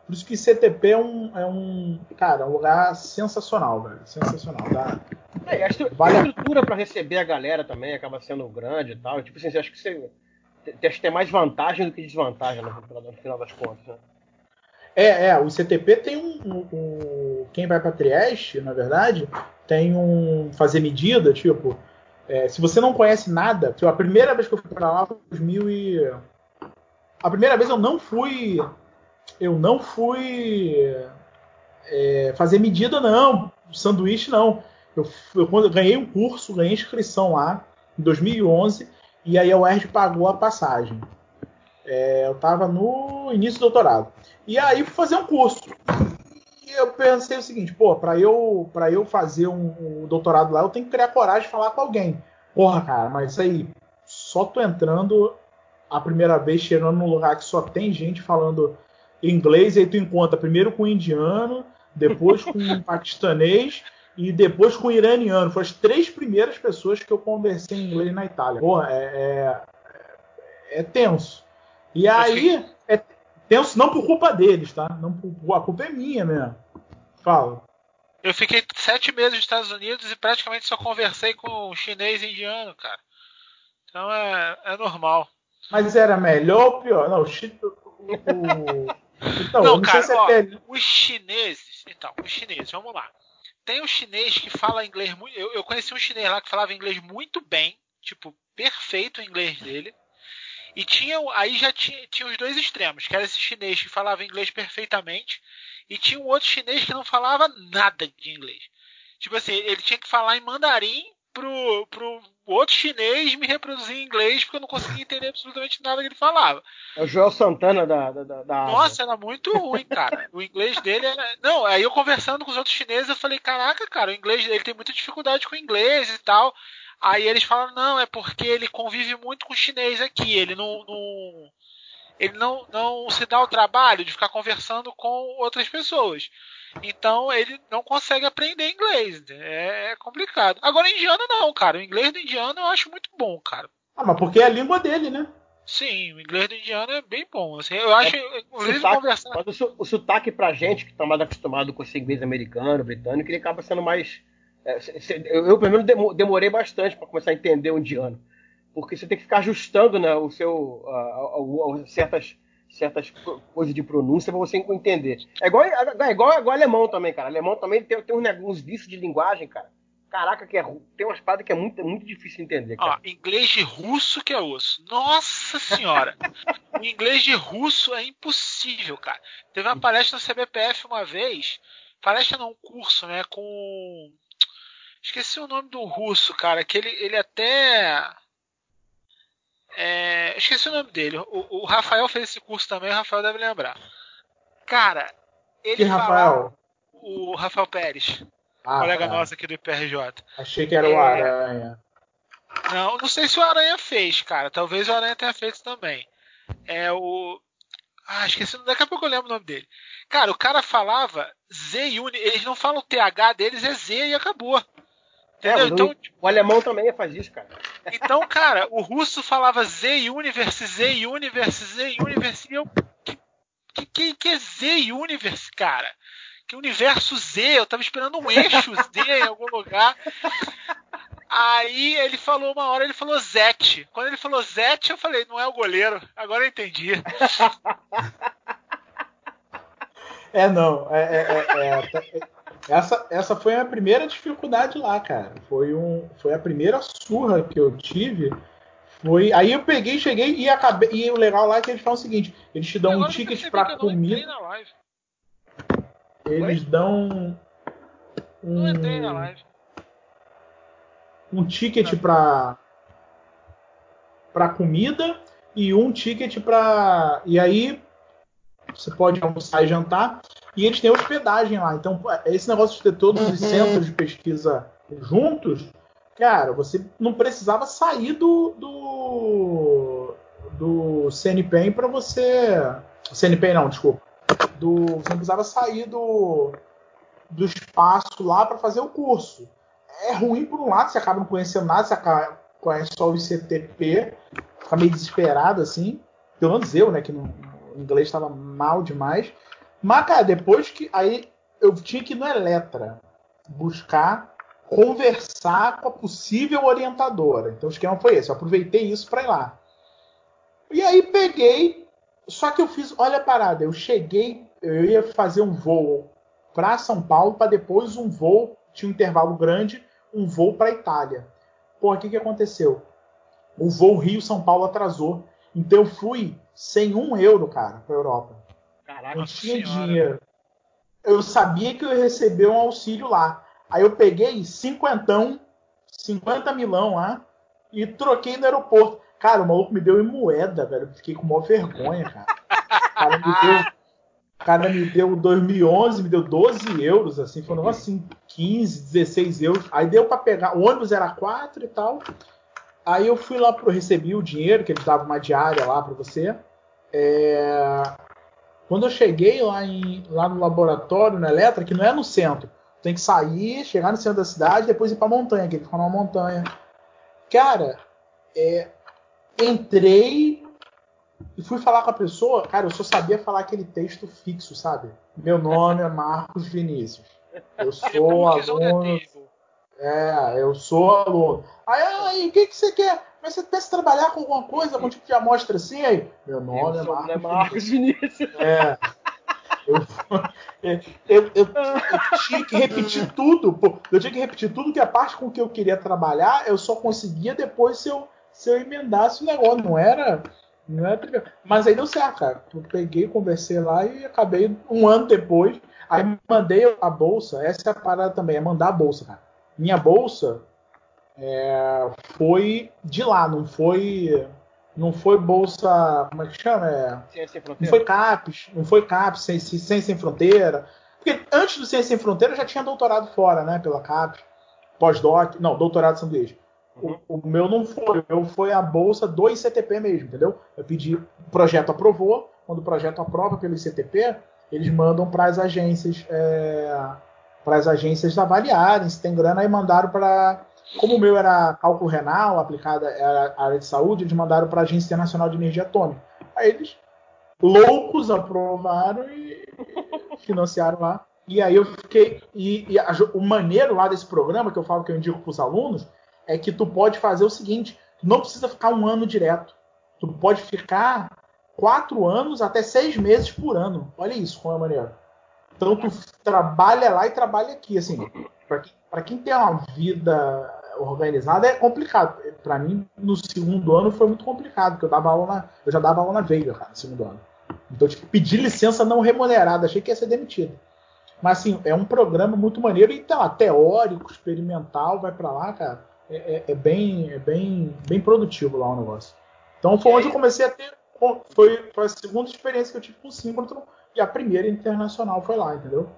por isso que CTP é um, é um cara, um lugar sensacional, velho. Sensacional. Dá, é, a, vale a estrutura para receber a galera também acaba sendo grande e tal. Tipo assim, acho que você acho que tem mais vantagem do que desvantagem no, no final das contas. Né? É, é, o CTP tem um, um, um, Quem vai para Trieste, na verdade, tem um. Fazer medida, tipo. É, se você não conhece nada, tipo, a primeira vez que eu fui para lá foi em 2000 e. A primeira vez eu não fui eu não fui é, fazer medida, não. Sanduíche, não. Eu, eu, eu ganhei um curso, ganhei inscrição lá, em 2011, e aí a UERJ pagou a passagem. É, eu estava no início do doutorado. E aí fui fazer um curso. E eu pensei o seguinte, pô, para eu, eu fazer um, um, doutorado lá, eu tenho que criar coragem de falar com alguém. Porra, cara, mas aí, só tô entrando a primeira vez, chegando num lugar que só tem gente falando inglês, aí tu encontra primeiro com o indiano, depois com o <laughs> paquistanês e depois com o iraniano. Foram as três primeiras pessoas que eu conversei em inglês na Itália. Pô, é, é, é tenso. E aí, é tenso não por culpa deles, tá? Não por, a culpa é minha mesmo. Fala. Eu fiquei sete meses nos Estados Unidos e praticamente só conversei com chinês e indiano, cara. Então é, é normal. Mas era melhor ou pior? Não, o, o, então, não, não cara, se é ó, os chineses. Então, os chineses, vamos lá. Tem um chinês que fala inglês muito. Eu, eu conheci um chinês lá que falava inglês muito bem, tipo, perfeito o inglês dele. E tinha, aí já tinha, tinha os dois extremos, que era esse chinês que falava inglês perfeitamente, e tinha um outro chinês que não falava nada de inglês. Tipo assim, ele tinha que falar em mandarim pro, pro outro chinês me reproduzir em inglês porque eu não conseguia entender absolutamente nada que ele falava. É o Joel Santana da. da, da Nossa, era muito ruim, cara. O inglês dele era. Não, aí eu conversando com os outros chineses, eu falei: caraca, cara, o inglês ele tem muita dificuldade com o inglês e tal. Aí eles falam: não, é porque ele convive muito com o chinês aqui, ele não. não ele não, não se dá o trabalho de ficar conversando com outras pessoas. Então ele não consegue aprender inglês. É, é complicado. Agora, indiano não, cara. O inglês do indiano eu acho muito bom, cara. Ah, mas porque é a língua dele, né? Sim, o inglês do indiano é bem bom. Assim, eu acho, é, inclusive, sotaque, conversar. Mas o, o sotaque pra gente, que tá mais acostumado com esse inglês americano, britânico, ele acaba sendo mais. É, eu, eu, pelo menos, demorei bastante para começar a entender o indiano. Porque você tem que ficar ajustando né, o seu, uh, uh, uh, certas certas coisas de pronúncia para você entender. É igual, é igual, é igual alemão também, cara. Alemão também tem, tem uns, uns vícios de linguagem, cara. Caraca, que é, tem umas paradas que é muito, muito difícil de entender. Cara. Ó, inglês de russo que é osso. Nossa senhora! <laughs> o inglês de russo é impossível, cara. Teve uma palestra no CBPF uma vez, palestra não, curso, né, com... Esqueci o nome do russo, cara, que ele, ele até É, esqueci o nome dele. O, o, Rafael fez esse curso também, o Rafael deve lembrar. Cara, ele que Rafael? o Rafael Pérez, ah, colega tá. nosso aqui do IPRJ. Achei que era é... o Aranha. Não, não sei se o Aranha fez, cara. Talvez o Aranha tenha feito também. É o. Ah, esqueci. Daqui a pouco eu lembro o nome dele. Cara, o cara falava Z Uni. Eles não falam o TH deles, é Z e acabou. É, então, o alemão também faz isso, cara. <laughs> Então, cara, o russo falava Z Universe, Z Universe, Z Universe. E eu. Que, que, que é Z Universe, cara? Que universo Z? Eu tava esperando um eixo Z em algum lugar. Aí ele falou uma hora, ele falou Zete. Quando ele falou Zete, eu falei, não é o goleiro. Agora eu entendi. <laughs> É, não. É, é, é, é, essa, essa foi a primeira dificuldade lá, cara. Foi, um, foi a primeira surra que eu tive. Foi, aí eu peguei, cheguei e acabei. E o legal lá é que eles falam o seguinte: eles te dão um ticket pra comida. Eles dão. Um, não entrei na live um ticket para para comida e um ticket para e aí você pode almoçar e jantar e eles têm hospedagem lá. Então esse negócio de ter todos os uhum. centros de pesquisa juntos, cara, você não precisava sair do do, do CNPEM para você CNPEM não, desculpa. Do, você não precisava sair do, do espaço lá para fazer o curso é ruim por um lado, você acaba não conhecendo nada, você acaba, conhece só o ICTP, fica meio desesperado assim. Pelo menos eu, né, que no, no inglês estava mal demais. Mas, cara, depois que. Aí eu tinha que ir no Eletra buscar conversar com a possível orientadora. Então o esquema foi esse. Eu aproveitei isso para ir lá. E aí peguei. Só que eu fiz. Olha a parada. Eu cheguei. Eu ia fazer um voo para São Paulo para depois um voo. Tinha um intervalo grande um voo para Itália. Pô, o que, que aconteceu? O voo Rio-São Paulo atrasou. Então eu fui sem um euro, cara, para Europa. Caraca, não tinha senhora. dinheiro. Eu sabia que eu ia receber um auxílio lá. Aí eu peguei cinquentão, 50 milão lá, e troquei no aeroporto. Cara, o maluco me deu em moeda, velho. Eu fiquei com maior vergonha, cara. O cara me deu cara me deu 2011, me deu 12 euros, assim, foi um negócio assim, 15, 16 euros. Aí deu para pegar, o ônibus era 4 e tal. Aí eu fui lá, pro, recebi o dinheiro, que eles davam uma diária lá para você. É... Quando eu cheguei lá, em, lá no laboratório, na Eletra, que não é no centro, tem que sair, chegar no centro da cidade, depois ir pra montanha, que ele fica numa montanha. Cara, é... entrei, e fui falar com a pessoa, cara, eu só sabia falar aquele texto fixo, sabe? Meu nome é Marcos Vinícius. Eu <laughs> sou aluno. É, eu sou aluno. Aí, aí, o que, que você quer? Mas você pensa trabalhar com alguma coisa, algum tipo de amostra assim? Aí, meu nome é Marcos, é Marcos Vinícius. <laughs> É. Eu, eu, eu, eu, tinha que repetir tudo. Pô, eu tinha que repetir tudo que a parte com que eu queria trabalhar, eu só conseguia depois se eu, se eu emendasse o negócio. Não era não é Mas aí deu certo, cara. Eu peguei, conversei lá e acabei um ano depois. Aí mandei a bolsa. Essa é a parada também, é mandar a bolsa, cara. Minha bolsa é, foi de lá, não foi. Não foi bolsa. Como é que chama? É, não foi CAPES, não foi CAPES, sem, sem, sem fronteira. Porque antes do Ciência Sem Fronteira eu já tinha doutorado fora, né? Pela CAPES, pós-doc, não, doutorado sanduíche. O, o, meu não foi, o meu foi a bolsa do ICTP mesmo, entendeu? Eu pedi, o projeto aprovou, quando o projeto aprova pelo ICTP, eles mandam para as agências, é, para as agências avaliarem se tem grana, aí mandaram para, como o meu era cálculo renal, aplicada à área de saúde, eles mandaram para a Agência Internacional de Energia Atômica. Aí eles, loucos, aprovaram e <laughs> financiaram lá. E aí eu fiquei. E, e a, o maneiro lá desse programa, que eu falo que eu indico para os alunos, é que tu pode fazer o seguinte: não precisa ficar um ano direto. Tu pode ficar quatro anos até seis meses por ano. Olha isso, como é maneiro. Então tu trabalha lá e trabalha aqui. Assim, para quem, quem tem uma vida organizada é complicado. Para mim, no segundo ano foi muito complicado, porque eu dava aula na, eu já dava aula na Veiga, cara, no segundo ano. Então, tipo, pedir licença não remunerada, achei que ia ser demitido. Mas assim, é um programa muito maneiro, então, teórico, experimental, vai para lá, cara é, é, é, bem, é bem, bem produtivo lá o negócio. Então foi onde eu comecei a ter. Foi, foi a segunda experiência que eu tive com o síncrotron e a primeira internacional foi lá, entendeu?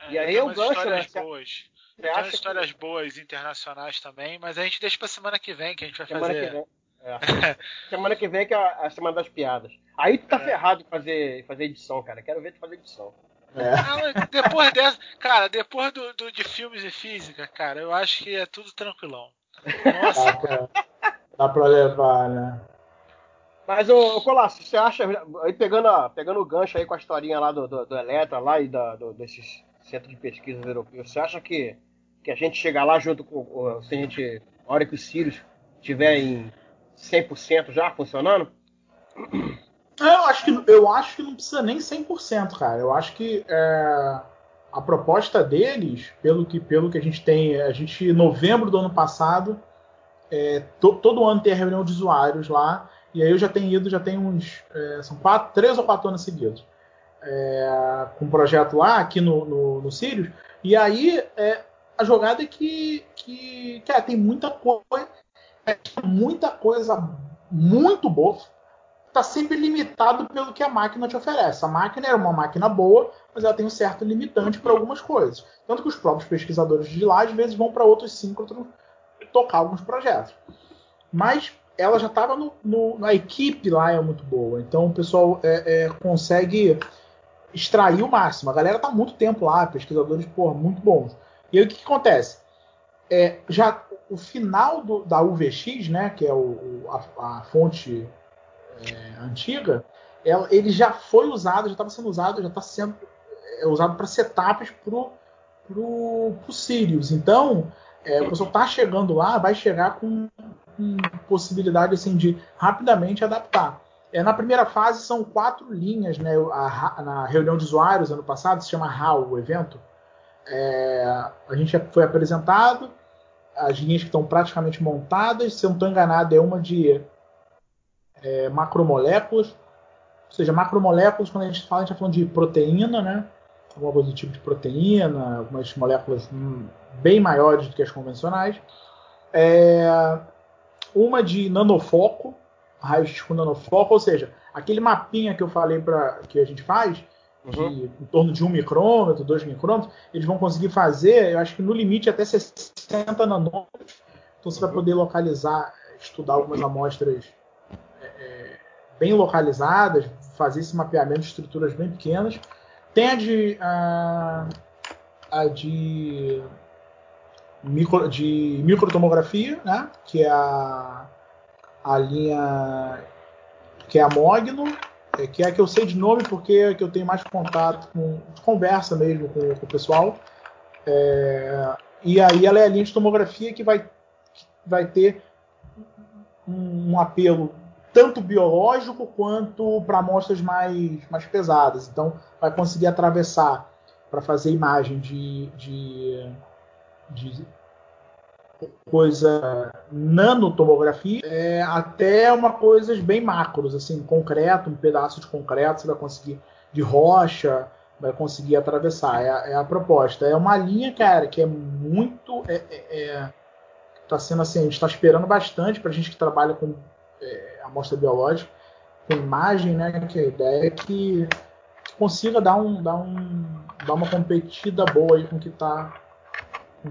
É, e aí eu gancho, né? Boas. Tem umas histórias que... boas internacionais também, mas a gente deixa pra semana que vem, que a gente vai semana fazer. Que vem. É. <laughs> semana que vem que é a, semana das piadas. Aí tu tá é. ferrado em fazer, fazer edição, cara. Quero ver tu fazer edição. É. Ah, depois dessa, cara, depois do, do, de filmes e física, cara, eu acho que é tudo tranquilão. Nossa. Dá pra, dá pra levar, né? Mas, ô, Colasso, você acha, aí pegando, a, pegando o gancho aí com a historinha lá do, do, do Eletra lá e da, do, desses centros de pesquisa europeus, você acha que, que a gente chegar lá junto com, se a gente, a hora que os Sirius estiver em 100% já funcionando? É, eu acho, que, eu acho que não precisa nem 100%, cara. Eu acho que é, a proposta deles, pelo que, pelo que a gente tem, a gente, em novembro do ano passado, é, to, todo ano tem a reunião de usuários lá, e aí eu já tenho ido, já tem uns, é, são quatro, três ou quatro anos seguidos, é, com um projeto lá, aqui no, no, no Sirius, e aí é, a jogada é que, que cara, tem muita coisa, é, muita coisa muito boa, está sempre limitado pelo que a máquina te oferece. A máquina é uma máquina boa, mas ela tem um certo limitante para algumas coisas. Tanto que os próprios pesquisadores de lá, às vezes, vão para outros síncronos tocar alguns projetos. Mas ela já estava no, no, na equipe lá, é muito boa. Então o pessoal é, é, consegue extrair o máximo. A galera está muito tempo lá, pesquisadores pô, muito bons. E aí o que, que acontece? É, já o final do, da UVX, né, que é o, a, a fonte é, antiga, ela, ele já foi usado, já estava sendo usado, já está sendo é, usado para setups pro, pro, pro Sirius. Então, é, o pessoal está chegando lá, vai chegar com, com, possibilidade assim de rapidamente adaptar. É, na primeira fase são quatro linhas, né? A, na reunião de usuários ano passado se chama HAL, o evento. É, a gente foi apresentado, as linhas que estão praticamente montadas, se eu não estou enganado, é uma de é, macromoléculas. Ou seja, macromoléculas, quando a gente fala, a gente está falando de proteína, né? Alguma coisa do tipo de proteína, algumas moléculas bem maiores do que as convencionais. É, uma de nanofoco, raio-x com nanofoco, ou seja, aquele mapinha que eu falei para que a gente faz, de uhum. em torno de um micrômetro, dois micrômetros, eles vão conseguir fazer, eu acho que no limite até 60 nanômetros. Então você vai poder localizar, estudar algumas amostras bem localizadas, fazer esse mapeamento de estruturas bem pequenas. Tem a de, a, a de, micro, de microtomografia, né? que é a, a linha que é a Mogno, é, que é a que eu sei de nome porque é que eu tenho mais contato com conversa mesmo com, com o pessoal. É, e aí ela é a linha de tomografia que vai, que vai ter um, um apelo tanto biológico quanto para amostras mais, mais pesadas. Então, vai conseguir atravessar para fazer imagem de, de, de coisa nanotomografia é, até uma coisas bem macros, assim, concreto, um pedaço de concreto você vai conseguir de rocha, vai conseguir atravessar. É, a, é a proposta. É uma linha, cara, que é muito. É, é, é tá sendo assim, a gente está esperando bastante para a gente que trabalha com é, amostra biológica, com imagem, né? Que a ideia é que, consiga dar, um, dar, um, dar uma competida boa aí com o que tá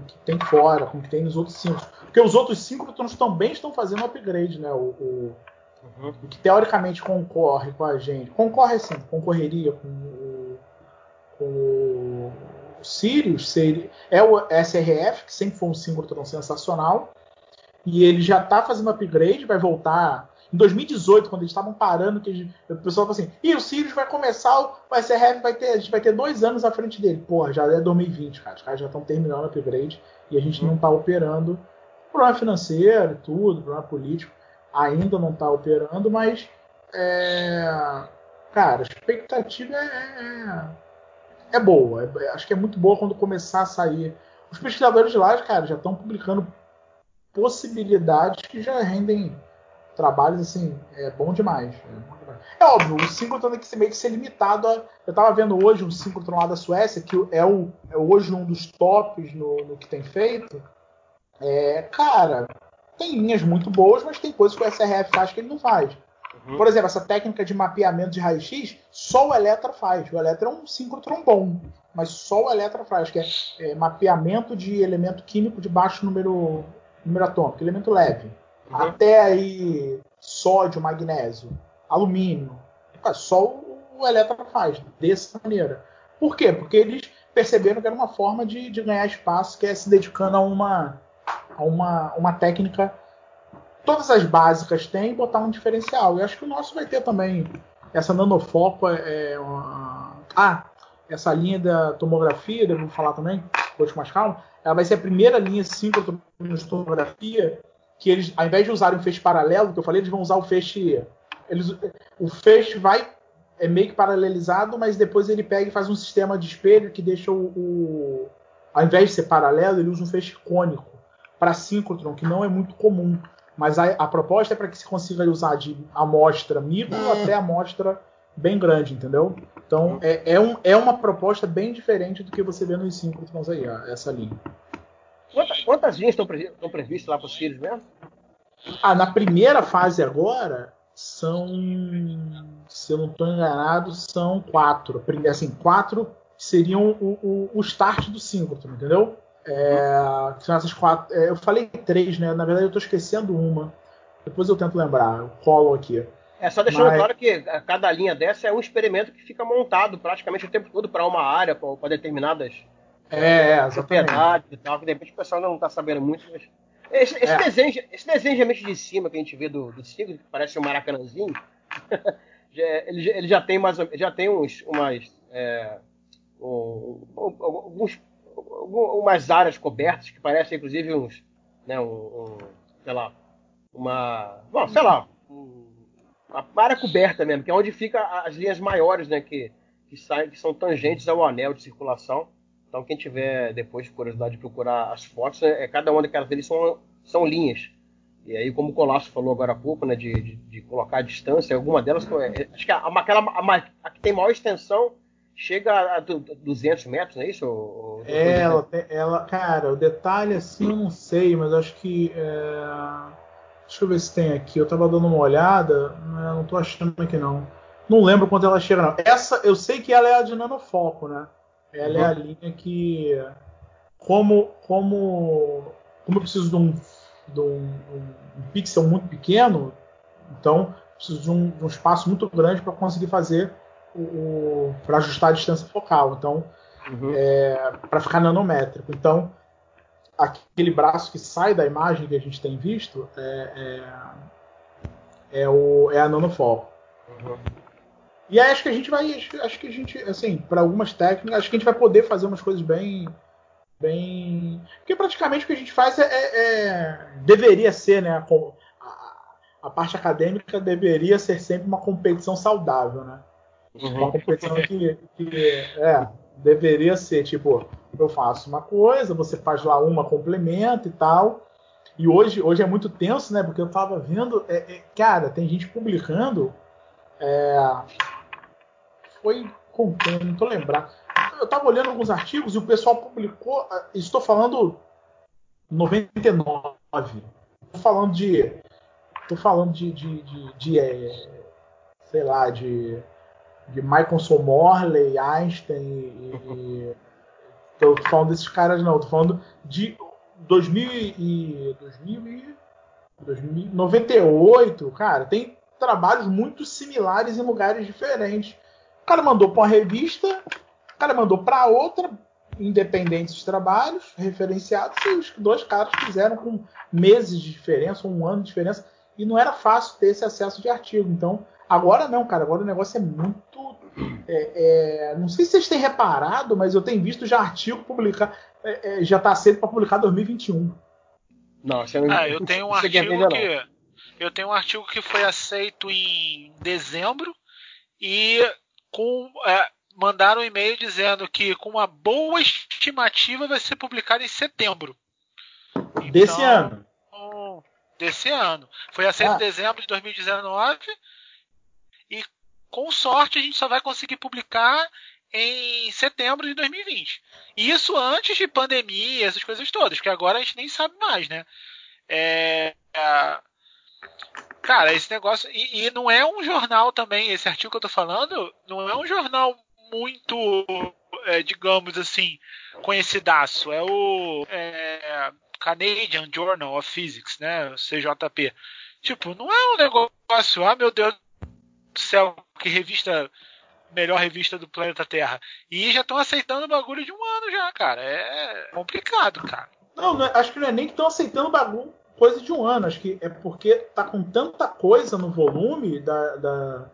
com o que tem fora, com o que tem nos outros cinco. Porque os outros cinco também estão fazendo upgrade, né? O, o, uhum. o, que teoricamente concorre com a gente. Concorre sim, concorreria com o, com o Sirius, seria, é o SRF, que sempre foi um síncrotron sensacional e ele já está fazendo upgrade, vai voltar. Em 2018, quando eles estavam parando, que gente, o pessoal falou assim: e o Sirius vai começar, o SRF vai ter, a gente vai ter dois anos à frente dele. Porra, já é 2020, cara. Os caras já estão terminando o upgrade e a gente não está operando. Problema financeiro, tudo, problema político, ainda não está operando, mas. É, cara, a expectativa é, é, é boa. É, acho que é muito boa quando começar a sair. Os pesquisadores de lá, cara, já estão publicando possibilidades que já rendem trabalhos assim, é bom demais. É, é óbvio, o Synchrotron tem que meio que ser limitado a. Eu estava vendo hoje um Synchrotron lá da Suécia, que é, o, é hoje um dos tops no, no que tem feito. É, cara, tem linhas muito boas, mas tem coisas que o SRF faz que ele não faz. Uhum. Por exemplo, essa técnica de mapeamento de raio-x, só o Electra faz. O Electra é um síncrotron bom, mas só o Electra faz, que é, é, mapeamento de elemento químico de baixo número, número atômico, elemento leve. Uhum. Até aí sódio, magnésio, alumínio. Só o Electra faz, dessa maneira. Por quê? Porque eles perceberam que era uma forma de, de ganhar espaço, que é se dedicando a uma, a uma, uma técnica todas as básicas têm botar um diferencial. E acho que o nosso vai ter também essa nanofoco. É, é uma... Ah, essa linha da tomografia, devo falar também, com mais calma. Ela vai ser a primeira linha síncrona de tomografia que eles, ao invés de usarem um feixe paralelo, que eu falei, eles vão usar o feixe. Eles, o feixe vai é meio que paralelizado, mas depois ele pega e faz um sistema de espelho que deixa o, o ao invés de ser paralelo, ele usa um feixe cônico para síncrotron, que não é muito comum. Mas a, a proposta é para que se consiga usar de amostra micro uhum. até amostra bem grande, entendeu? Então é, é, um, é uma proposta bem diferente do que você vê nos síncrotrons aí, essa linha. Quantas, quantas linhas estão, pre, estão previstas lá para os Sirius mesmo? Ah, na primeira fase agora são, se eu não estou enganado, são quatro. Assim, quatro seriam o, o, o start do síncrotron, entendeu? É, são essas quatro. É, eu falei três, né? Na verdade, eu estou esquecendo uma. Depois eu tento lembrar. Eu colo aqui. É só deixando Mas... claro que cada linha dessa é um experimento que fica montado praticamente o tempo todo para uma área, para determinadas é, é propriedades e tal, que de repente o pessoal não está sabendo muito. Mas... Esse, esse é. desenho, esse desenho realmente de cima que a gente vê do, do Sigurd, que parece um maracanãzinho, <laughs> ele, ele, já tem mais já tem uns umas é, um, alguns umas áreas cobertas que parecem inclusive uns, né, um, um sei lá, uma, bom, sei lá, uma área coberta mesmo, que é onde fica as linhas maiores, né, que que, saem, que são tangentes ao anel de circulação. Então quem tiver depois curiosidade de procurar as fotos, é, é cada uma daquelas deles são, são linhas. E aí, como o Colasso falou agora há pouco, né, de, de, de colocar a distância, alguma delas, é, acho que a, aquela, a, a, que tem maior extensão chega a 200 metros, não é isso? É, ela, ela, cara, o detalhe assim eu não sei, mas acho que. É... Deixa eu ver se tem aqui. Eu tava dando uma olhada, não tô achando aqui não. Não lembro quanto ela chega, não. Essa, eu sei que ela é a de nanofoco, né? Ela uhum. é a linha que. Como, como, como eu preciso de um, de um, um pixel muito pequeno, então preciso de um, de um espaço muito grande para conseguir fazer para ajustar a distância focal. Então, uhum. é, para ficar nanométrico. Então, aquele braço que sai da imagem que a gente tem visto é, é, é o, é a nanofoco. Uhum. E aí acho que a gente vai, acho, que a gente, assim, para algumas técnicas, acho que a gente vai poder fazer umas coisas bem, bem, porque praticamente o que a gente faz é, é, é deveria ser, né, a, a, a parte acadêmica deveria ser sempre uma competição saudável, né? Uhum. Uma competição que, que é, deveria ser tipo, eu faço uma coisa, você faz lá uma, complementa e tal. E hoje, hoje é muito tenso, né? Porque eu tava vendo, é, é, cara, tem gente publicando. É, foi contendo, não tô lembrando. Eu tava olhando alguns artigos e o pessoal publicou. Estou falando 99. Tô falando de. Tô falando de. de, de, de é, sei lá, de de Michael Morley, Einstein e, tô falando desses caras não, tô falando de 2000 e 2000 e 2098, cara, tem trabalhos muito similares em lugares diferentes. O cara mandou para uma revista, o cara mandou para outra, independentes os trabalhos, referenciados, e os dois caras fizeram com meses de diferença, um ano de diferença, e não era fácil ter esse acesso de artigo. Então, Agora não, cara. Agora o negócio é muito. É, é, não sei se vocês têm reparado, mas eu tenho visto já artigo publicar. É, é já está cedo para publicar 2021. Não, você não, ah, eu tenho um artigo que. Eu tenho um artigo que foi aceito em dezembro e com é, mandaram um e-mail dizendo que com uma boa estimativa vai ser publicado em setembro. Desse então, ano. Desse ano. Foi aceito ah. em dezembro de 2019 e com sorte a gente só vai conseguir publicar em setembro de 2020. Isso antes de pandemia, essas coisas todas, que agora a gente nem sabe mais, né? É, é, Cara, esse negócio. E, e, não é um jornal também, esse artigo que eu tô falando, não é um jornal muito, é, digamos assim, conhecidaço. É o é, Canadian Journal of Physics, né? CJP. Tipo, não é um negócio, ah, meu Deus do céu, que revista. Melhor revista do planeta Terra. E já estão aceitando o bagulho de um ano já, cara. É complicado, cara. Não, é, acho que não é nem que estão aceitando o bagulho coisa de um ano. Acho que é porque tá com tanta coisa no volume da, da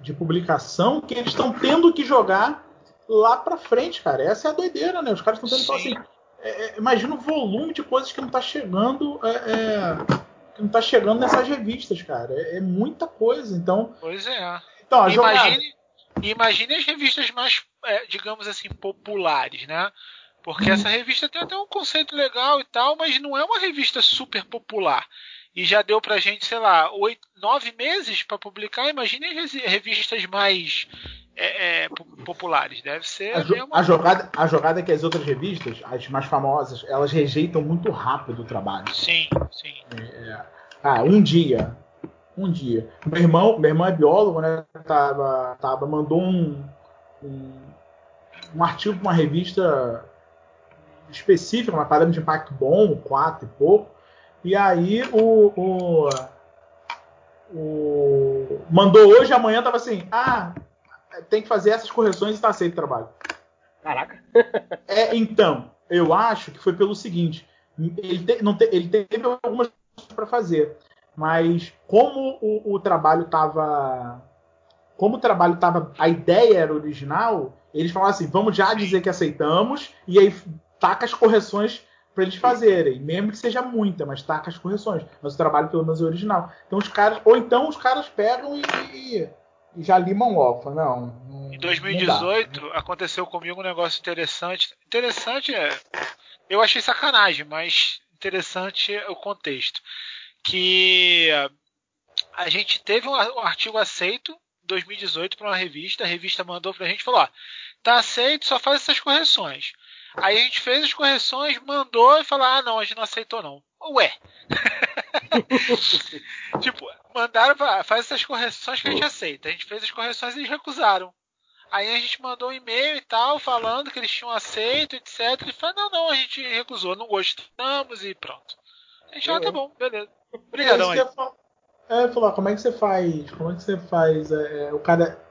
de publicação que eles estão tendo que jogar lá para frente, cara. Essa é a doideira, né? Os caras estão tendo assim. É, é, imagina o volume de coisas que não tá chegando. É, é, que não tá chegando nessas revistas, cara. É, é muita coisa. Então. Pois é. Então, imagine, imagine as revistas mais, digamos assim, populares, né? Porque essa revista tem até um conceito legal e tal, mas não é uma revista super popular. E já deu pra gente, sei lá, oito, nove meses para publicar. Imagine revistas mais é, é, populares. Deve ser. A, jo a, jogada, a jogada é que as outras revistas, as mais famosas, elas rejeitam muito rápido o trabalho. Sim, sim. É, é. ah, um dia. Um dia. Meu irmão, meu irmão é biólogo, né? Tava, tava, mandou um, um, um artigo para uma revista específica, uma parada de impacto bom, 4 e pouco. E aí o, o, o, mandou hoje, amanhã tava assim, ah, tem que fazer essas correções e está aceito o trabalho. Caraca. <laughs> é, então, eu acho que foi pelo seguinte, ele, te, não te, ele teve algumas coisas para fazer, mas como o, o trabalho tava como o trabalho tava, a ideia era original, eles falaram assim, vamos já dizer que aceitamos e aí taca as correções para eles fazerem, mesmo que seja muita, mas taca as correções. Mas o trabalho pelo menos é original. Então os caras, ou então os caras pegam e, e, e já limam logo. Não, não. Em 2018 não aconteceu comigo um negócio interessante. Interessante é, eu achei sacanagem, mas interessante é o contexto. Que a gente teve um artigo aceito em 2018 para uma revista, a revista mandou para a gente e falou: ó, tá aceito, só faz essas correções. Aí a gente fez as correções, mandou e falou: ah, não, a gente não aceitou não. Ué. <laughs> tipo, mandaram pra, faz essas correções que a gente aceita. A gente fez as correções e eles recusaram. Aí a gente mandou um e-mail e tal, falando que eles tinham aceito, etc. E falou, não, não, a gente recusou, não gostamos e pronto. A gente, ah, tá bom, beleza. Obrigadão é, aí. É, falou, como é que você faz? Como é que você faz? É, é o cara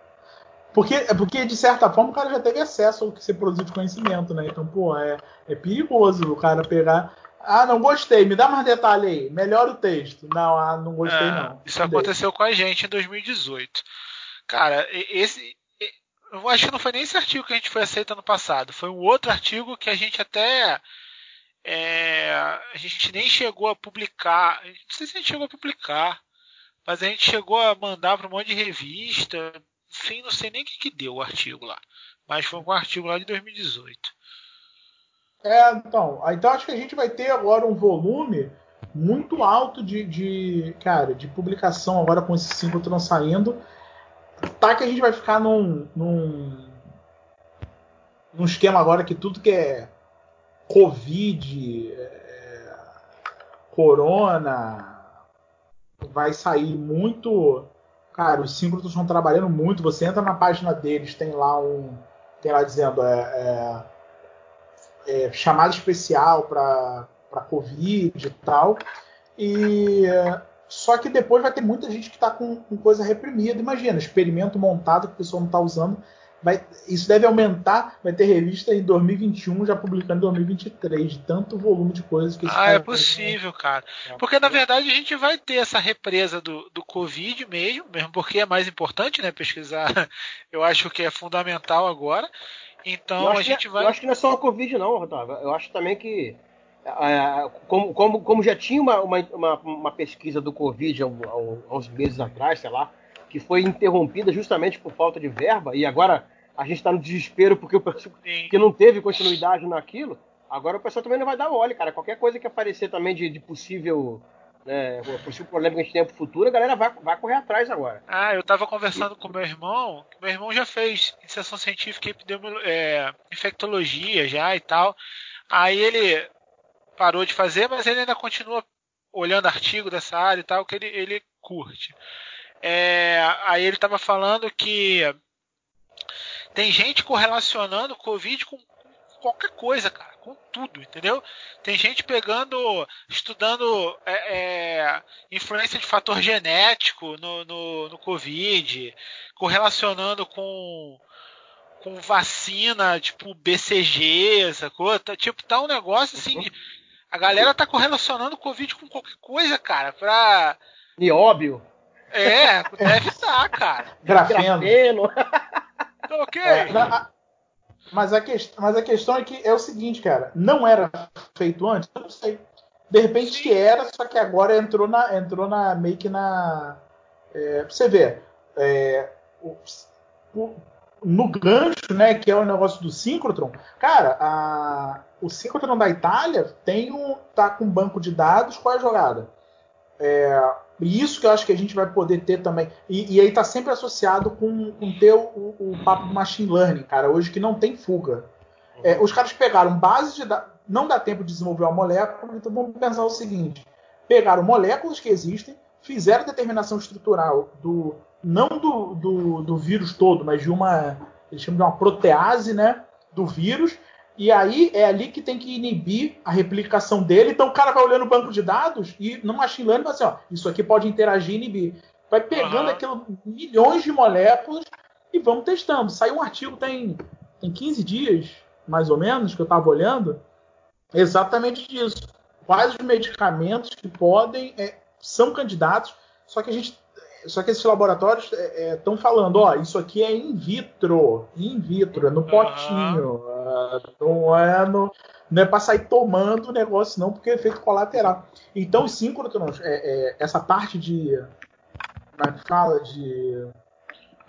porque, é porque, de certa forma, o cara já teve acesso ao que você produziu de conhecimento, né? Então, pô, é, é perigoso o cara pegar. Ah, não gostei, me dá mais detalhe aí, melhora o texto. Não, ah, não gostei, é, não. Isso aconteceu com a gente em 2018. Cara, esse. Eu acho que não foi nem esse artigo que a gente foi aceito ano passado. Foi um outro artigo que a gente até. É, a gente nem chegou a publicar. Não sei se a gente chegou a publicar. Mas a gente chegou a mandar para um monte de revista fim, não sei nem o que, que deu o artigo lá. Mas foi um artigo lá de 2018. É, então. Então acho que a gente vai ter agora um volume muito alto de, de cara, de publicação agora com esses cinco estão saindo. Tá que a gente vai ficar num, num, num esquema agora que tudo que é Covid, é, Corona, vai sair muito Cara, os síncronos estão trabalhando muito. Você entra na página deles, tem lá um. Tem lá dizendo é, é, é chamada especial para Covid e tal. E só que depois vai ter muita gente que está com, com, coisa reprimida. Imagina, experimento montado que o pessoal não está usando vai, isso deve aumentar, vai ter revista em 2021 já publicando em 2023, de tanto volume de coisas que Ah, é possível, cara. É. Porque na verdade a gente vai ter essa represa do, do Covid mesmo, mesmo porque é mais importante, né, pesquisar. <laughs> Eu acho que é fundamental agora. Então a gente que, vai. Eu acho que não é só a Covid, não, Otávio. Eu acho também que. É, como, como, como já tinha uma, uma, uma, pesquisa do Covid há uns meses atrás, sei lá, que foi interrompida justamente por falta de verba, e agora a gente está no desespero porque o pessoal que não teve continuidade naquilo. Agora o pessoal também não vai dar mole, cara. Qualquer coisa que aparecer também de, de possível né, possível problema que a gente tem pro futuro, a galera vai, vai correr atrás agora. Ah, eu tava conversando com meu irmão, meu irmão já fez iniciação científica e é, infectologia já e tal. Aí ele parou de fazer, mas ele ainda continua olhando artigo dessa área e tal, que ele, ele curte. É, aí ele estava falando que tem gente correlacionando Covid com, qualquer coisa, cara, com tudo, entendeu? Tem gente pegando, estudando é, é, influência de fator genético no, no, no Covid, correlacionando com com vacina, tipo BCG, sacou? Tá, tipo, tá um negócio assim. A galera tá correlacionando Covid com qualquer coisa, cara, pra. Nióbio. É, deve estar, tá, cara. Grafeno. Grafeno. <laughs> Ok. É, mas, a que, mas a questão é que é o seguinte, cara. Não era feito antes? Eu não sei. De repente que era, só que agora entrou na. Entrou na. meio que na. É, pra você ver. É, o, o, no gancho, né, que é o negócio do síncrotron, cara, a, o síncrotron da Itália tem um, tá com um banco de dados com a jogada. É, isso que eu acho que a gente vai poder ter também. E, e aí tá sempre associado com, com ter o, o, papo do machine learning, cara, hoje que não tem fuga. É, os caras pegaram base de dados. Não dá tempo de desenvolver uma molécula, então vamos pensar o seguinte: pegaram moléculas que existem, fizeram determinação estrutural do, não do, do, do vírus todo, mas de uma, eles chamam de uma protease, né, do vírus, e aí é ali que tem que inibir a replicação dele. Então o cara vai olhando o banco de dados e no machine learning vai assim, ó, isso aqui pode interagir e inibir. Vai pegando uhum. aquilo, milhões de moléculas e vamos testando. Saiu um artigo tem, tem 15 dias, mais ou menos, que eu estava olhando, exatamente disso. Quais os medicamentos que podem, é, são candidatos, só que a gente só que esses laboratórios estão é, é falando, ó, isso aqui é in vitro, in vitro, é no potinho, uhum. não é no, não é para sair tomando o negócio não, porque é efeito colateral. Então os síncrotrons, é, é, essa parte de, como é fala, de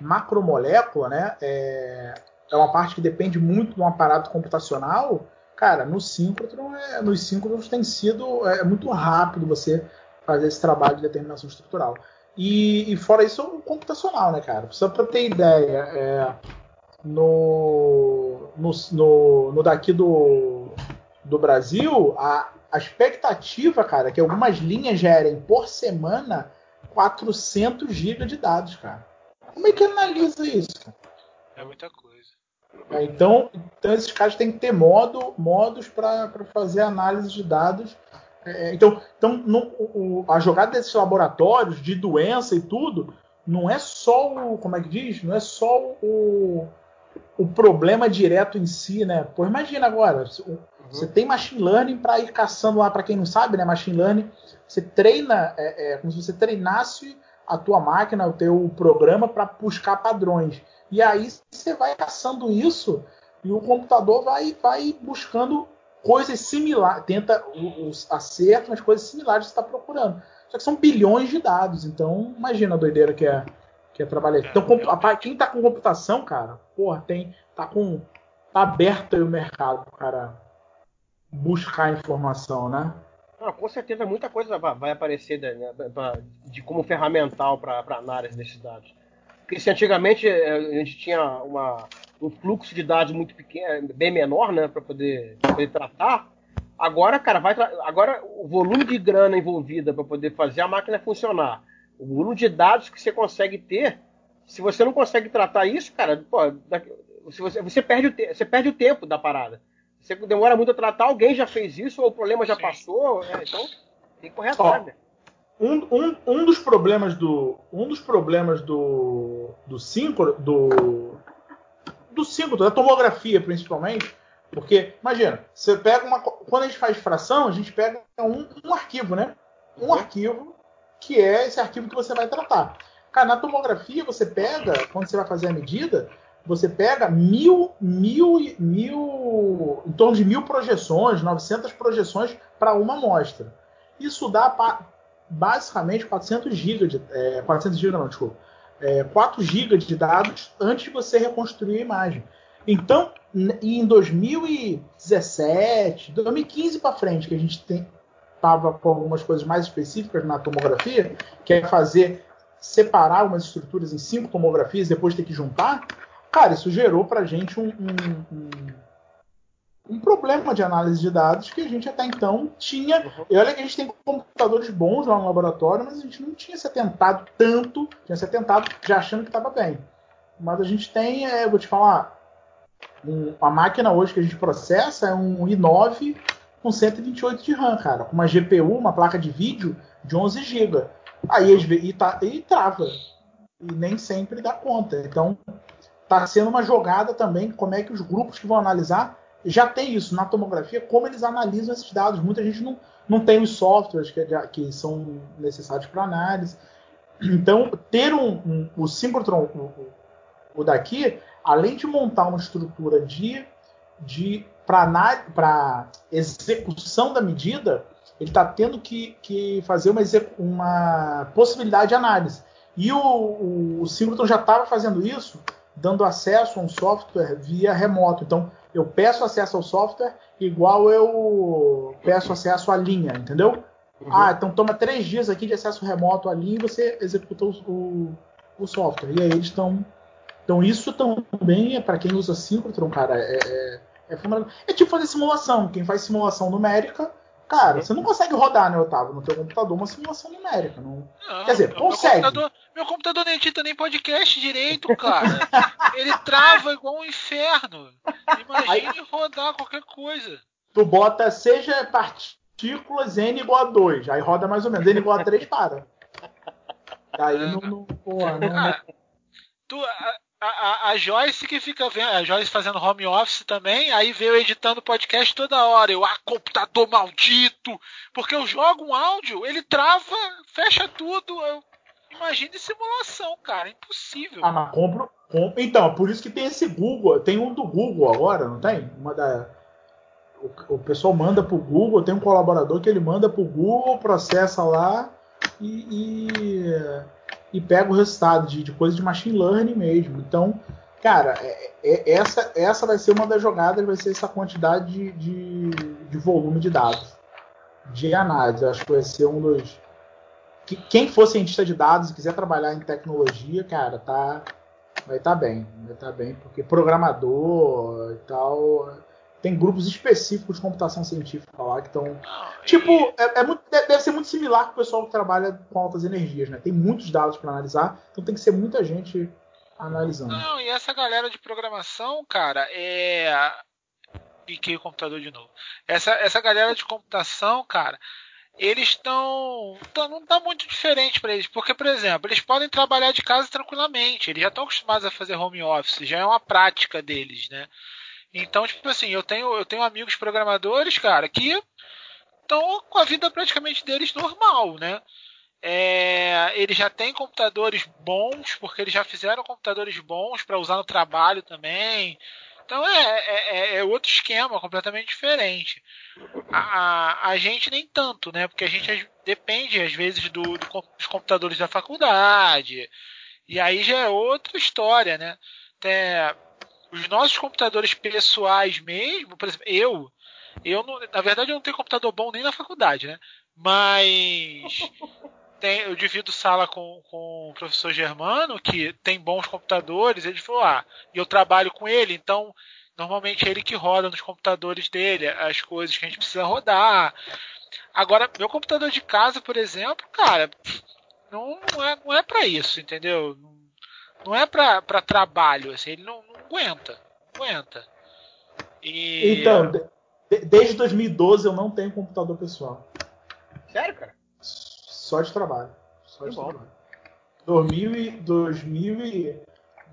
macromolécula, né, é, é uma parte que depende muito de um aparato computacional, cara, no síncrotron, é, nos síncrotrons tem sido é, muito rápido você fazer esse trabalho de determinação estrutural. E, e, fora isso, o computacional, né, cara? Só para ter ideia, é, no, no, no, no, daqui do, do Brasil, a, a expectativa, cara, é que algumas linhas gerem por semana 400 GB de dados, cara. Como é que analisa isso, cara? É muita coisa. É, então, então, esses caras têm que ter modo, modos para fazer análise de dados é, então, então no, o, a jogada desses laboratórios de doença e tudo não é só o, como é que diz? Não é só o, o problema direto em si, né? Pô, imagina agora, uhum. você tem machine learning para ir caçando lá, para quem não sabe, né? Machine learning, você treina, é, é como se você treinasse a tua máquina, o teu programa para buscar padrões. E aí você vai caçando isso e o computador vai, vai buscando coisas similares, tenta os acertos nas coisas similares que você está procurando. Só que são bilhões de dados, então imagina a doideira que é, que é trabalhar. Então, a, quem está com computação, cara, porra, tem, tá com. tá aberto aí o mercado para cara buscar informação, né? Ah, com certeza muita coisa vai aparecer de, né, de como ferramental para análise desses dados. Porque se antigamente eh, a gente tinha uma, um fluxo de dados muito pequeno, bem menor, né, para poder, poder tratar. Agora, cara, vai agora o volume de grana envolvida para poder fazer a máquina funcionar, o volume de dados que você consegue ter, se você não consegue tratar isso, cara, pô, você, você, perde o você perde o tempo da parada. Você demora muito a tratar, alguém já fez isso, ou o problema já Sim. passou, é, então tem que correr atrás. Né? Um, um, um dos problemas do um dos problemas do do síncro, do do símbolo, da tomografia principalmente, porque, imagina, você pega uma. Quando a gente faz fração, a gente pega um, um arquivo, né? Um arquivo que é esse arquivo que você vai tratar. Cara, na tomografia você pega, quando você vai fazer a medida, você pega mil, mil, mil, em torno de mil projeções, 900 projeções para uma amostra. Isso dá basicamente 400 GB de, é, 400 GB não, desculpa, é, 4 GB de dados antes de você reconstruir a imagem. Então, em 2017, 2015 para frente, que a gente estava com algumas coisas mais específicas na tomografia, que é fazer separar algumas estruturas em cinco tomografias depois ter que juntar, cara, isso gerou para gente um, um problema de análise de dados que a gente até então tinha. Uhum. E olha que a gente tem computadores bons lá no laboratório, mas a gente não tinha se atentado tanto, tinha se atentado já achando que estava bem. Mas a gente tem, é, vou te falar, um, a máquina hoje que a gente processa é um i9 com 128 de RAM, cara, com uma GPU, uma placa de vídeo de 11 GB. Aí e, tá, e trava. E nem sempre dá conta. Então, tá sendo uma jogada também, como é que os grupos que vão analisar já tem isso na tomografia, como eles analisam esses dados. Muita gente não, não tem os softwares que, que são necessários para análise. Então, ter um, um o síncrotron, o, o, daqui, além de montar uma estrutura de, de para execução da medida, ele está tendo que, que fazer uma, uma possibilidade de análise. E o, o, o já estava fazendo isso, dando acesso a um software via remoto. Então, eu peço acesso ao software igual eu peço acesso à linha, entendeu? Uhum. Ah, então toma três dias aqui de acesso remoto à linha e você executou o, o software. E aí eles estão. Então isso também é para quem usa Synchrotron, cara, é, é, é fundamental. É tipo fazer simulação. Quem faz simulação numérica Cara, você não consegue rodar, né, Otávio, no teu computador uma simulação numérica. Não... não Quer dizer, consegue. Meu computador, meu computador nem edita nem podcast direito, cara. Ele trava igual um inferno. Imagine Aí, rodar qualquer coisa. Tu bota, seja partículas N igual a 2, aí roda mais ou menos. N igual a 3, para. Aí é. não, não, porra, não, ah, tu, a, a, a, Joyce que fica vendo, a Joyce fazendo home office também, aí veio editando podcast toda hora. Eu, ah, computador maldito! Porque eu jogo um áudio, ele trava, fecha tudo. Eu, imagine simulação, cara, impossível. Ah, mas compro, compro. Então, por isso que tem esse Google, tem um do Google agora, não tem? Uma da. O, o pessoal manda pro Google, tem um colaborador que ele manda pro Google, processa lá e, e e pega o resultado de, de coisa de machine learning mesmo. Então, cara, é, é, essa, essa vai ser uma das jogadas, vai ser essa quantidade de, de, de volume de dados, de análise. acho que vai ser um dos. Que, quem for cientista de dados e quiser trabalhar em tecnologia, cara, tá, vai estar tá bem. Vai estar tá bem, porque programador e tal tem grupos específicos de computação científica lá que estão. Tipo, é, é muito, deve ser muito similar com o pessoal que trabalha com altas energias, né? Tem muitos dados para analisar, então tem que ser muita gente analisando. Não, e essa galera de programação, cara, é. Piquei o computador de novo. Essa, essa galera de computação, cara, eles estão. Não está muito diferente para eles. Porque, por exemplo, eles podem trabalhar de casa tranquilamente. Eles já estão acostumados a fazer home office, já é uma prática deles, né? Então, tipo assim, eu tenho, eu tenho amigos programadores, cara, que estão com a vida praticamente deles normal, né? É, eles já têm computadores bons, porque eles já fizeram computadores bons para usar no trabalho também. Então é, é, é, é, outro esquema, completamente diferente. A, a, a, gente nem tanto, né? Porque a gente depende, às vezes, do, do, dos computadores da faculdade. E aí já é outra história, né? Até, os nossos computadores pessoais mesmo, por exemplo, eu, eu não, na verdade eu não tenho computador bom nem na faculdade, né? Mas <laughs> tem, eu divido sala com, com o professor Germano, que tem bons computadores, ele falou, ah, e eu trabalho com ele, então normalmente é ele que roda nos computadores dele as coisas que a gente precisa rodar. Agora, meu computador de casa, por exemplo, cara, não, não é, não é para isso, entendeu? Não é para trabalho, assim, ele não, aguenta. Aguenta. E... Então, de, desde 2012 eu não tenho computador pessoal. Sério, cara? Só de trabalho. Só de trabalho. 2000, 2000,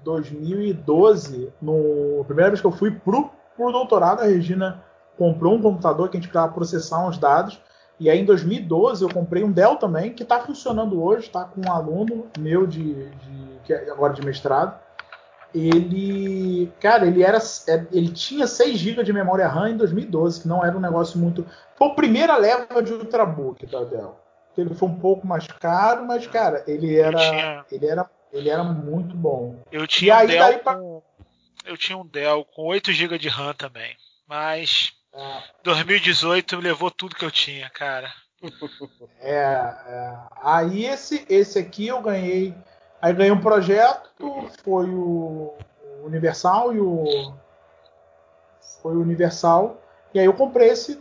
2012, no, a primeira vez que eu fui pro, pro doutorado, a Regina comprou um computador que a gente precisava processar uns dados. E aí em 2012 eu comprei um Dell também, que está funcionando hoje, está com um aluno meu de, de, que é agora de mestrado ele, cara, ele era, é, ele tinha 6 GB de memória RAM em 2012, que não era um negócio muito. Foi a primeira leva de Ultrabook da Dell. Ele foi um pouco mais caro, mas cara, ele era, tinha... ele era, ele era muito bom. Eu tinha aí, um Dell pra... com, eu tinha um Dell com 8 GB de RAM também, mas é. 2018 levou tudo que eu tinha, cara. <laughs> É, é. aí esse, esse aqui eu ganhei Aí ganhei um projeto, foi o Universal e o. Foi o Universal. E aí eu comprei esse,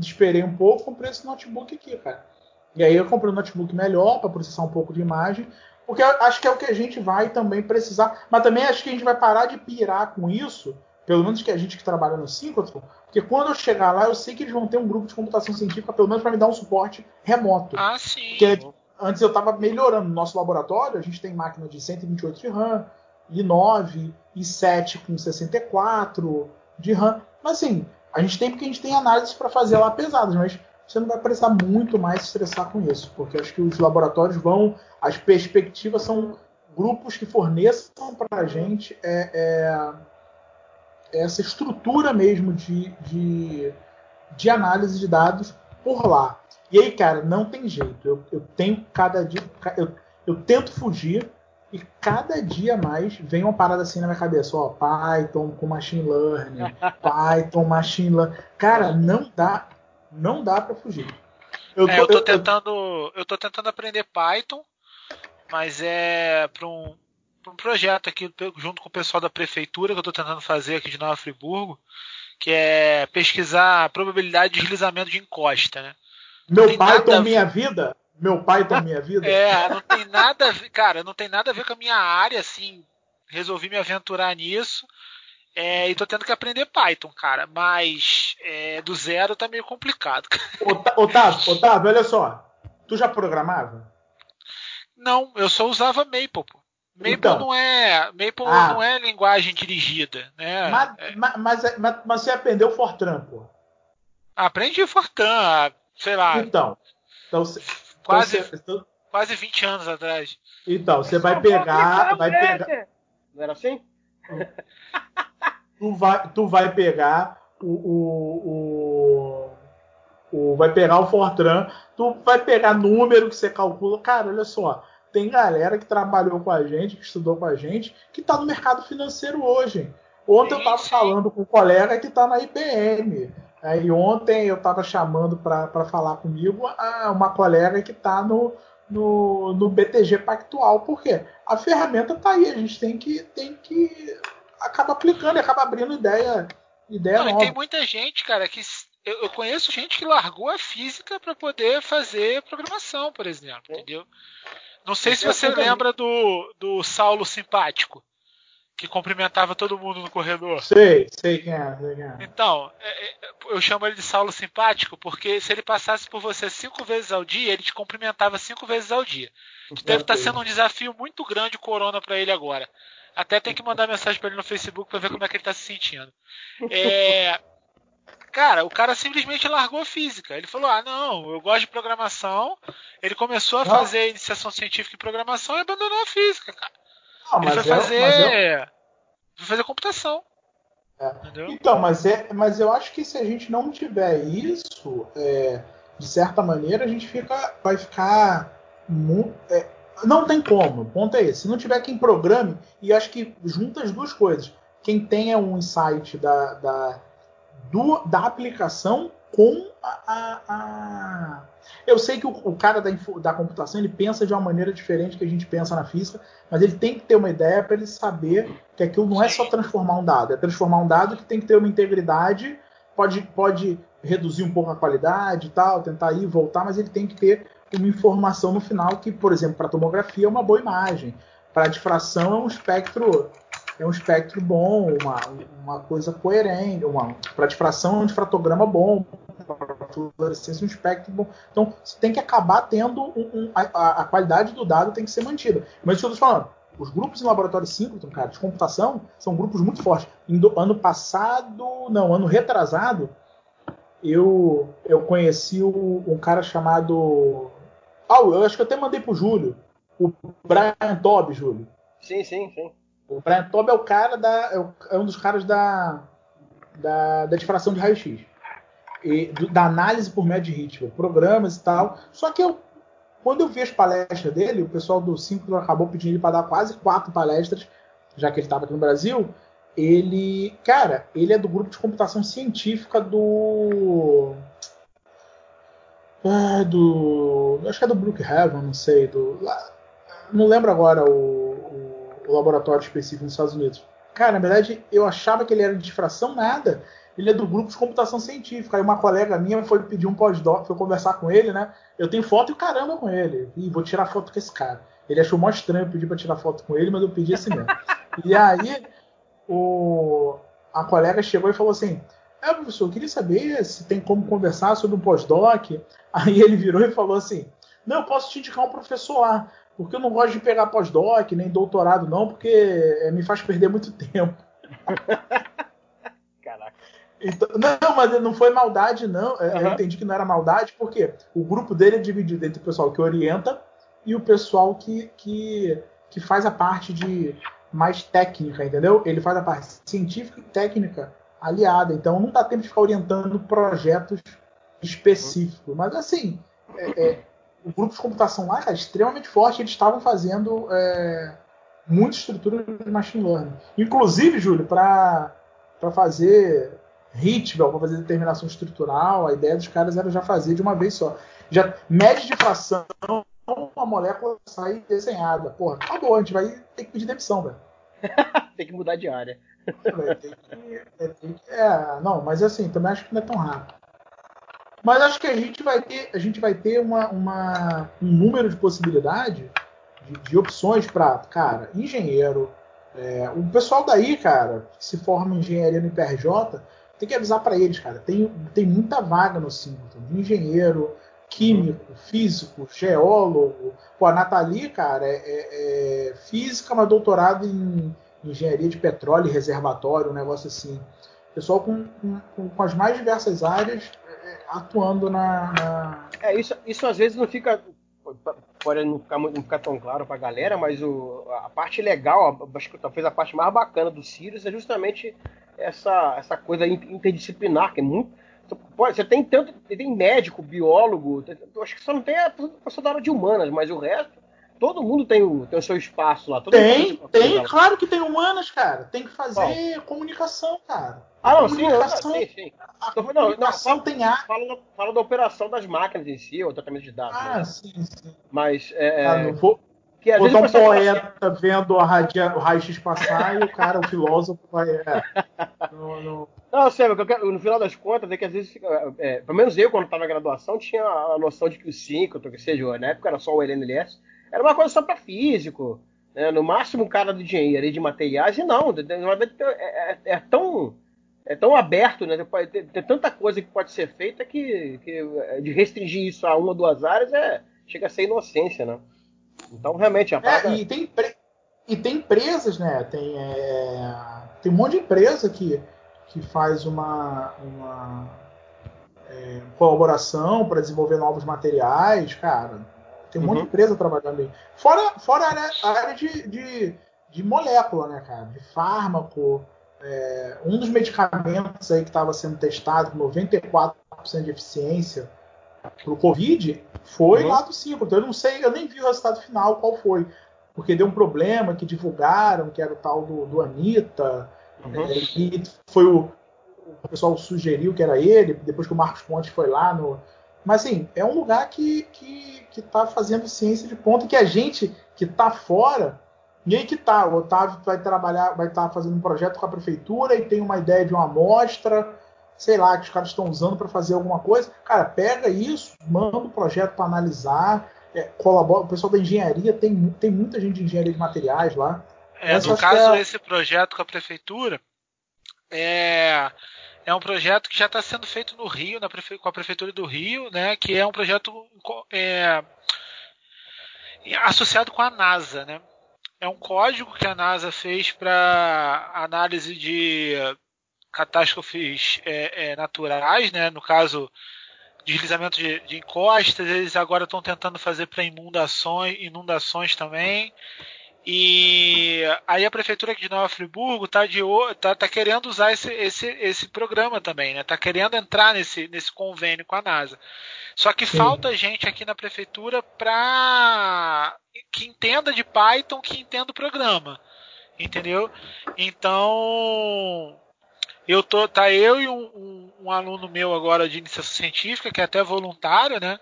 esperei um pouco, comprei esse notebook aqui, cara. E aí eu comprei um notebook melhor para processar um pouco de imagem, porque acho que é o que a gente vai também precisar. Mas também acho que a gente vai parar de pirar com isso, pelo menos que a gente que trabalha no Synchrotron, porque quando eu chegar lá, eu sei que eles vão ter um grupo de computação científica, pelo menos para me dar um suporte remoto. Ah, sim. Porque antes eu estava melhorando no nosso laboratório, a gente tem máquina de 128 de RAM, i9, i7 com 64 de RAM. Mas assim, a gente tem porque a gente tem análises para fazer lá pesadas, mas você não vai precisar muito mais se estressar com isso, porque acho que os laboratórios vão, as perspectivas são grupos que forneçam para a gente é, é, essa estrutura mesmo de, de, de, análise de dados por lá. E aí, cara, não tem jeito. Eu, eu tenho cada dia. Eu, eu tento fugir e cada dia mais vem uma parada assim na minha cabeça. Ó, Python com machine learning, <laughs> Python, machine learning. Cara, não dá. Não dá para fugir. Eu tô, é, eu tô tentando. Eu tô tentando aprender Python, mas é para um um projeto aqui junto com o pessoal da prefeitura que eu estou tentando fazer aqui de Nova Friburgo, que é pesquisar a probabilidade de deslizamento de encosta, né? Meu pai tom minha vida? Meu pai tom minha <laughs> vida? É, não tem nada a ver, cara, não tem nada a ver com a minha área, assim, resolvi me aventurar nisso. É, e tô tendo que aprender Python, cara, mas é, do zero tá meio complicado. <laughs> Otávio, Otávio, olha só. Tu já programava? Não, eu só usava Maple, pô. Maple então, não é Maple ah, não é linguagem dirigida, né? Mas, é. mas, mas, mas, você aprendeu Fortran, pô? Aprendi Fortran, sei lá. Então, então quase então, quase 20 anos atrás. Então, você vai pegar, vai pegar. Não era assim? tu vai, tu vai pegar o, o, o, o vai pegar o Fortran, tu vai pegar número que você calcula. Cara, olha só tem galera que trabalhou com a gente, que estudou com a gente, que está no mercado financeiro hoje. Ontem eu estava falando com um colega que está na IBM. E ontem eu estava chamando para falar comigo uma colega que está no, no, no, BTG Pactual. Por quê? A ferramenta está aí, a gente tem que, tem que acaba aplicando, acaba abrindo ideia, ideia Não, nova. tem muita gente, cara, que eu, eu conheço gente que largou a física para poder fazer programação, por exemplo, entendeu? Não sei se você lembra do, do Saulo simpático, que cumprimentava todo mundo no corredor. Sei, sei quem é. Sei quem é. Então, é, é, eu chamo ele de Saulo simpático porque se ele passasse por você cinco vezes ao dia, ele te cumprimentava cinco vezes ao dia. Que deve estar tá sendo um desafio muito grande o Corona para ele agora. Até tem que mandar mensagem para ele no Facebook para ver como é que ele está se sentindo. É, <laughs> Cara, o cara simplesmente largou a física. Ele falou: ah, não, eu gosto de programação. Ele começou a fazer iniciação científica em programação e abandonou a física, cara. Não, ele foi fazer. Foi fazer computação. É. Então, mas, é, mas eu acho que se a gente não tiver isso, é, de certa maneira, a gente fica, vai ficar. É, não tem como, o ponto é esse. Se não tiver quem programe, e acho que junta as duas coisas. Quem tenha um insight da, da do, da aplicação com a, a, a... Eu sei que o, o cara da, da, computação ele pensa de uma maneira diferente que a gente pensa na física, mas ele tem que ter uma ideia para ele saber que aquilo não é só transformar um dado, é transformar um dado que tem que ter uma integridade, pode, pode reduzir um pouco a qualidade e tal, tentar ir e voltar, mas ele tem que ter uma informação no final que, por exemplo, para tomografia é uma boa imagem, para difração é um espectro é um espectro bom, uma, uma coisa coerente, uma para difração é um difratograma bom, para fluorescência um espectro bom. Então você tem que acabar tendo um, um, a, a, qualidade do dado tem que ser mantida. Mas isso eu estou falando. Os grupos em laboratório síncrono, cara, de computação, são grupos muito fortes. Ano passado, não, ano retrasado, eu, eu conheci o, um cara chamado. Ah, eu acho que eu até mandei pro Júlio. O Brian Tobb, Júlio. Sim, sim, sim. O Brian Tobb é o cara da. É, é um dos caras da. Da, da difração de raio-x. Da análise por médio de ritmo, programas e tal. Só que eu, quando eu vi as palestras dele, o pessoal do 5 acabou pedindo ele para dar quase quatro palestras, já que ele estava aqui no Brasil. Ele, cara, ele é do grupo de computação científica do. Ah, do. Acho que é do Brookhaven, não sei. Do, não lembro agora o, o laboratório específico nos Estados Unidos. Cara, na verdade, eu achava que ele era de difração nada. Ele é do grupo de computação científica. Aí uma colega minha foi pedir um pós-doc, foi conversar com ele, né? Eu tenho foto e caramba com ele. E vou tirar foto com esse cara. Ele achou mó estranho pedir para tirar foto com ele, mas eu pedi assim mesmo. <laughs> e aí o, a colega chegou e falou assim: É, professor, eu queria saber se tem como conversar sobre um pós-doc. Aí ele virou e falou assim: Não, eu posso te indicar um professor lá, porque eu não gosto de pegar pós-doc, nem doutorado, não, porque eh, me faz perder muito tempo. <laughs> Então, não, mas não foi maldade, não. Uhum. Eu entendi que não era maldade, porque o grupo dele é dividido entre o pessoal que orienta e o pessoal que, que, que faz a parte de mais técnica, entendeu? Ele faz a parte científica e técnica aliada. Então não dá tempo de ficar orientando projetos específicos. Mas assim, é, é, o grupo de computação lá é extremamente forte. Eles estavam fazendo é, muita estrutura de machine learning. Inclusive, Júlio, para fazer Hitwell para fazer determinação estrutural, a ideia dos caras era já fazer de uma vez só. Já mede de fração, uma molécula sai desenhada. Porra, acabou, a gente vai ter que pedir demissão, velho. <laughs> tem que mudar de área. É, que, é, que, é, não, mas assim, também acho que não é tão rápido. Mas acho que a gente vai ter, a gente vai ter uma, uma um número de possibilidades, de, de opções para, cara, engenheiro. É, o pessoal daí, cara, que se forma em engenharia no IPRJ, tem que avisar para eles, cara. Tem, tem muita vaga no Singleton, de engenheiro, químico, físico, geólogo. Pô, a Nathalie, cara, é, é, é física, mas doutorado em engenharia de petróleo e reservatório, um negócio assim. Pessoal com, com, com as mais diversas áreas é, é, atuando na, na, É, isso, isso às vezes não fica. Pode não ficar, não ficar tão claro para a galera, mas o, a parte legal, acho que talvez a parte mais bacana do Sirius é justamente essa, essa coisa interdisciplinar, que é muito. Você tem tanto. Tem médico, biólogo, acho que só não tem a pessoa da área de humanas, mas o resto, todo mundo tem o, tem o seu espaço lá. tem, tem, claro que tem humanas, cara. Tem que fazer Bom. comunicação, cara. Ah, não, comunicação, sim, sim, sim. A não, comunicação não, tem ar. Fala, fala, da operação das máquinas em si, o tratamento de dados. Ah, né? sim, sim. Mas. É, ah, não vou, que às Botar um poeta vendo a radia, o raio-x passar e o cara, o filósofo, vai. É, no, no... Não, sério, no final das contas, é que às vezes, é, pelo menos eu, quando estava na graduação, tinha a noção de que o 5, que seja, na época era só o LNLS, era uma coisa só para físico, né? no máximo um cara de engenharia de materiais, e não, é, é, é tão é tão aberto, né? Tem, tem, tanta coisa que pode ser feita que, que de restringir isso a uma ou duas áreas é, chega a ser inocência, né? Então, realmente, é, e, tem, e tem empresas, né? Tem, é, tem um monte de empresa que, que faz uma, uma é, colaboração para desenvolver novos materiais, cara. Tem um uhum. monte de uhum. empresa trabalhando aí. Fora, fora a área, a área de, de, de, molécula, né, cara? De fármaco. É, um dos medicamentos aí que estava sendo testado com 94% de eficiência para o Covid foi uhum. lá do 5. Então eu não sei, eu nem vi o resultado final qual foi. Porque deu um problema que divulgaram, que era o tal do, do Anitta, uhum. é, e foi o, o pessoal sugeriu que era ele, depois que o Marcos Pontes foi lá no. Mas assim, é um lugar que, que, que tá fazendo ciência de ponta que a gente que tá fora, e aí que tá, o Otávio vai trabalhar, vai estar tá fazendo um projeto com a prefeitura e tem uma ideia de uma amostra sei lá, que os caras estão usando para fazer alguma coisa. Cara, pega isso, manda o um projeto para analisar, é, colabora. O pessoal da engenharia tem, tem muita gente de engenharia de materiais lá. É, Essa no caso, é... esse projeto com a prefeitura é, é um projeto que já está sendo feito no Rio, na prefe... com a prefeitura do Rio, né? Que é um projeto é, associado com a NASA, né? É um código que a NASA fez para análise de catástrofes é, é, naturais, né? no caso deslizamento de, de encostas, eles agora estão tentando fazer para inundações, inundações também. E aí a prefeitura de Nova Friburgo está tá, tá querendo usar esse, esse, esse programa também, né? Está querendo entrar nesse, nesse convênio com a NASA. Só que Sim. falta gente aqui na prefeitura para que entenda de Python, que entenda o programa, entendeu? Então eu tô, tá eu e um, um, aluno meu agora de iniciação científica, que é até voluntário, né?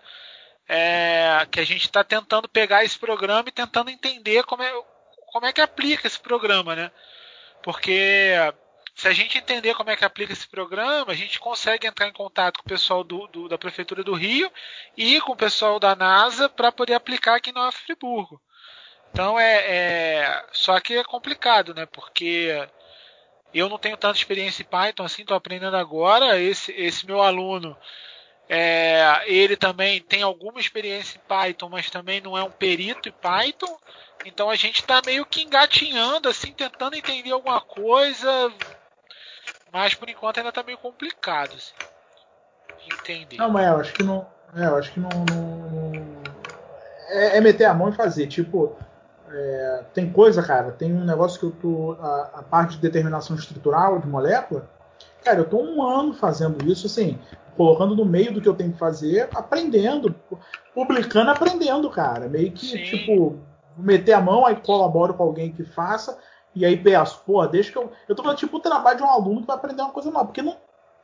É, que a gente está tentando pegar esse programa e tentando entender como é, como é que aplica esse programa, né? Porque se a gente entender como é que aplica esse programa, a gente consegue entrar em contato com o pessoal do, do, da Prefeitura do Rio e com o pessoal da NASA para poder aplicar aqui em Nova Friburgo. Então é, é, Só que é complicado, né? Porque eu não tenho tanta experiência em Python assim, estou aprendendo agora. Esse, esse meu aluno, é, ele também tem alguma experiência em Python, mas também não é um perito em Python. Então a gente está meio que engatinhando, assim, tentando entender alguma coisa, mas por enquanto ainda está meio complicado, assim, entender. Não, mas eu acho que não. É, eu acho que não. não é, é, meter a mão e fazer. Tipo, é, tem coisa, cara, tem um negócio que eu tô. A, a, parte de determinação estrutural de molécula. Cara, eu tô um ano fazendo isso, assim, colocando no meio do que eu tenho que fazer, aprendendo, publicando, aprendendo, cara. Meio que, Sim. tipo, meter a mão, aí colaboro com alguém que faça, e aí peço, pô, deixa que eu. Eu tô falando tipo o trabalho de um aluno que vai aprender uma coisa nova, porque não,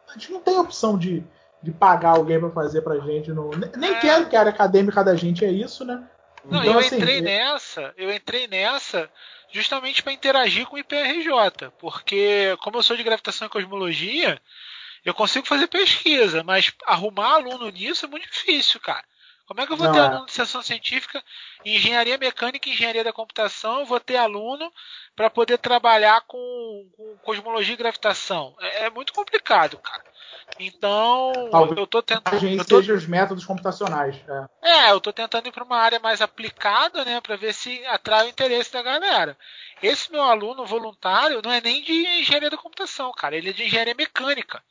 a gente não tem opção de, de pagar alguém para fazer pra gente. No, nem é. quero que a área acadêmica da gente é isso, né? Não, então, eu assim, entrei é nessa, eu entrei nessa justamente para interagir com o IPRJ, porque como eu sou de gravitação e cosmologia, eu consigo fazer pesquisa, mas arrumar aluno nisso é muito difícil, cara. Como é que eu vou não ter é. aluno de sessão científica em engenharia mecânica e engenharia da computação? Eu vou ter aluno para poder trabalhar com, com, cosmologia e gravitação. É, é muito complicado, cara. Então, Talvez eu estou tentando. Eu tô, os métodos computacionais. É, é eu estou tentando ir para uma área mais aplicada, né, para ver se atrai o interesse da galera. Esse meu aluno voluntário não é nem de engenharia da computação, cara. Ele é de engenharia mecânica.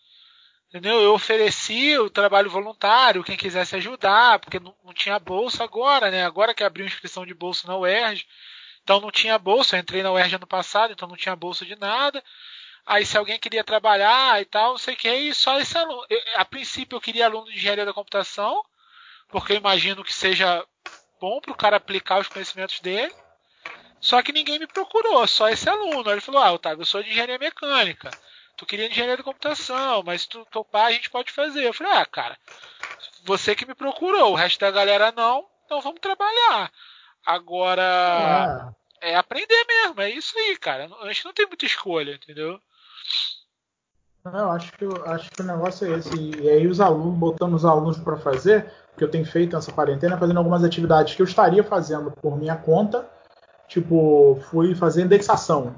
Entendeu? Eu ofereci o trabalho voluntário, quem quisesse ajudar, porque não, não, tinha bolsa agora, né? Agora que abriu inscrição de bolsa na UERJ, então não tinha bolsa. Eu entrei na UERJ ano passado, então não tinha bolsa de nada. Aí se alguém queria trabalhar e tal, não sei o que, e só esse aluno. Eu, a princípio eu queria aluno de engenharia da computação, porque eu imagino que seja bom para o cara aplicar os conhecimentos dele. Só que ninguém me procurou, só esse aluno. Ele falou: Ah, Otávio, eu sou de engenharia mecânica tu queria engenharia de computação, mas tu topar a gente pode fazer. Eu falei, ah, cara, você que me procurou, o resto da galera não, então vamos trabalhar. Agora ah. é aprender mesmo, é isso aí, cara. A gente não tem muita escolha, entendeu? Não, acho que, acho que o negócio é esse. E aí os alunos, botando os alunos para fazer, que eu tenho feito nessa quarentena, fazendo algumas atividades que eu estaria fazendo por minha conta. Tipo, fui fazer indexação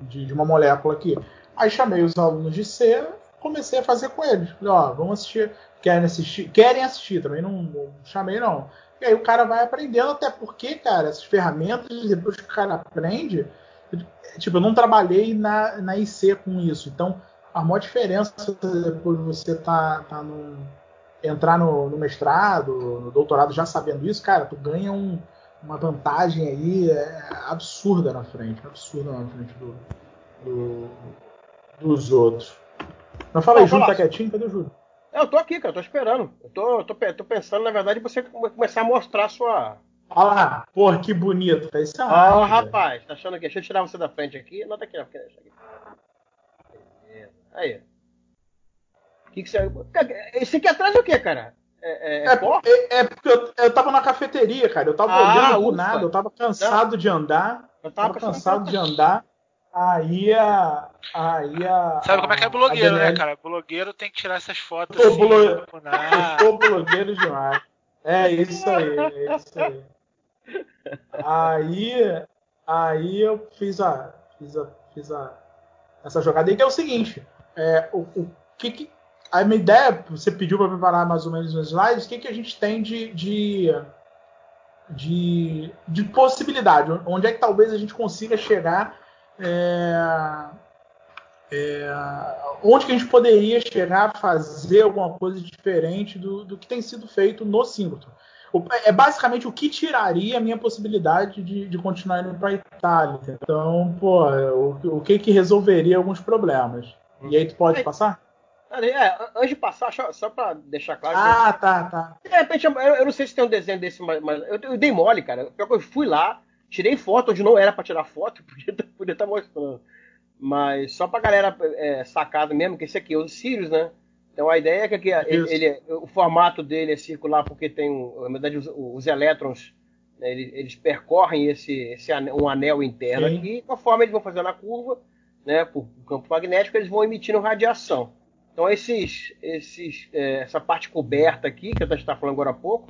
de, de uma molécula aqui. Aí chamei os alunos de C, comecei a fazer com eles. Falei, ó, vamos assistir, querem assistir, querem assistir, também não, não, chamei não. E aí o cara vai aprendendo, até porque, cara, essas ferramentas, depois que o cara aprende, tipo, eu não trabalhei na, na IC com isso, então a maior diferença depois de você tá, tá no, entrar no, no, mestrado, no doutorado já sabendo isso, cara, tu ganha um, uma vantagem aí é, absurda na frente, absurda na frente do, do, dos outros. Mas fala aí, Júlio tá quietinho? Cadê o Júlio? Eu tô aqui, cara, tô esperando. Eu tô, tô, tô pensando, na verdade, você começar a mostrar a sua. Olha lá, porra, que bonito. É ah, rapaz, tá achando que. Deixa eu tirar você da frente aqui. Nota aqui, aqui. Aí. O que, que você. Esse aqui atrás é o que, cara? É, é, é, é, é porque eu, eu tava na cafeteria, cara. Eu tava ah, olhando nada, eu tava cansado Não. de andar. Eu tava, tava cansado de andar. Aí a. Aí a. Sabe como é que é blogueiro, né, cara? Blogueiro tem que tirar essas fotos. Assim, blo... <laughs> eu sou blogueiro demais. É isso aí, é isso aí. Aí, aí eu fiz a. Fiz a. Fiz a. Essa jogada aí que é o seguinte. É, o, o que, que a minha ideia, você pediu para preparar mais ou menos nos slides, o que, que a gente tem de, de, de, de possibilidade? Onde é que talvez a gente consiga chegar é, é, onde que a gente poderia chegar a fazer alguma coisa diferente do, do que tem sido feito no síncrono. É basicamente o que tiraria a minha possibilidade de, de continuar indo para a Itália. Então, pô, o, o, que que resolveria alguns problemas. E aí tu pode passar? É, antes de passar, só para deixar claro. Ah, tá, tá. De repente, eu, eu, não sei se tem um desenho desse, mas, mas eu, eu, dei mole, cara. Pior que eu fui lá, Tirei foto onde não era para tirar foto, <laughs> podia estar tá mostrando. Mas só pra galera é, sacada mesmo, que esse aqui é o Sirius, né? Então a ideia é que aqui, ele, ele, o formato dele é circular porque tem, na verdade, os, os elétrons, né, eles, eles, percorrem esse, esse anel, um anel interno Sim. aqui, conforme eles vão fazendo a curva, né, por campo magnético, eles vão emitindo radiação. Então esses, esses, é, essa parte coberta aqui, que a gente está falando agora há pouco,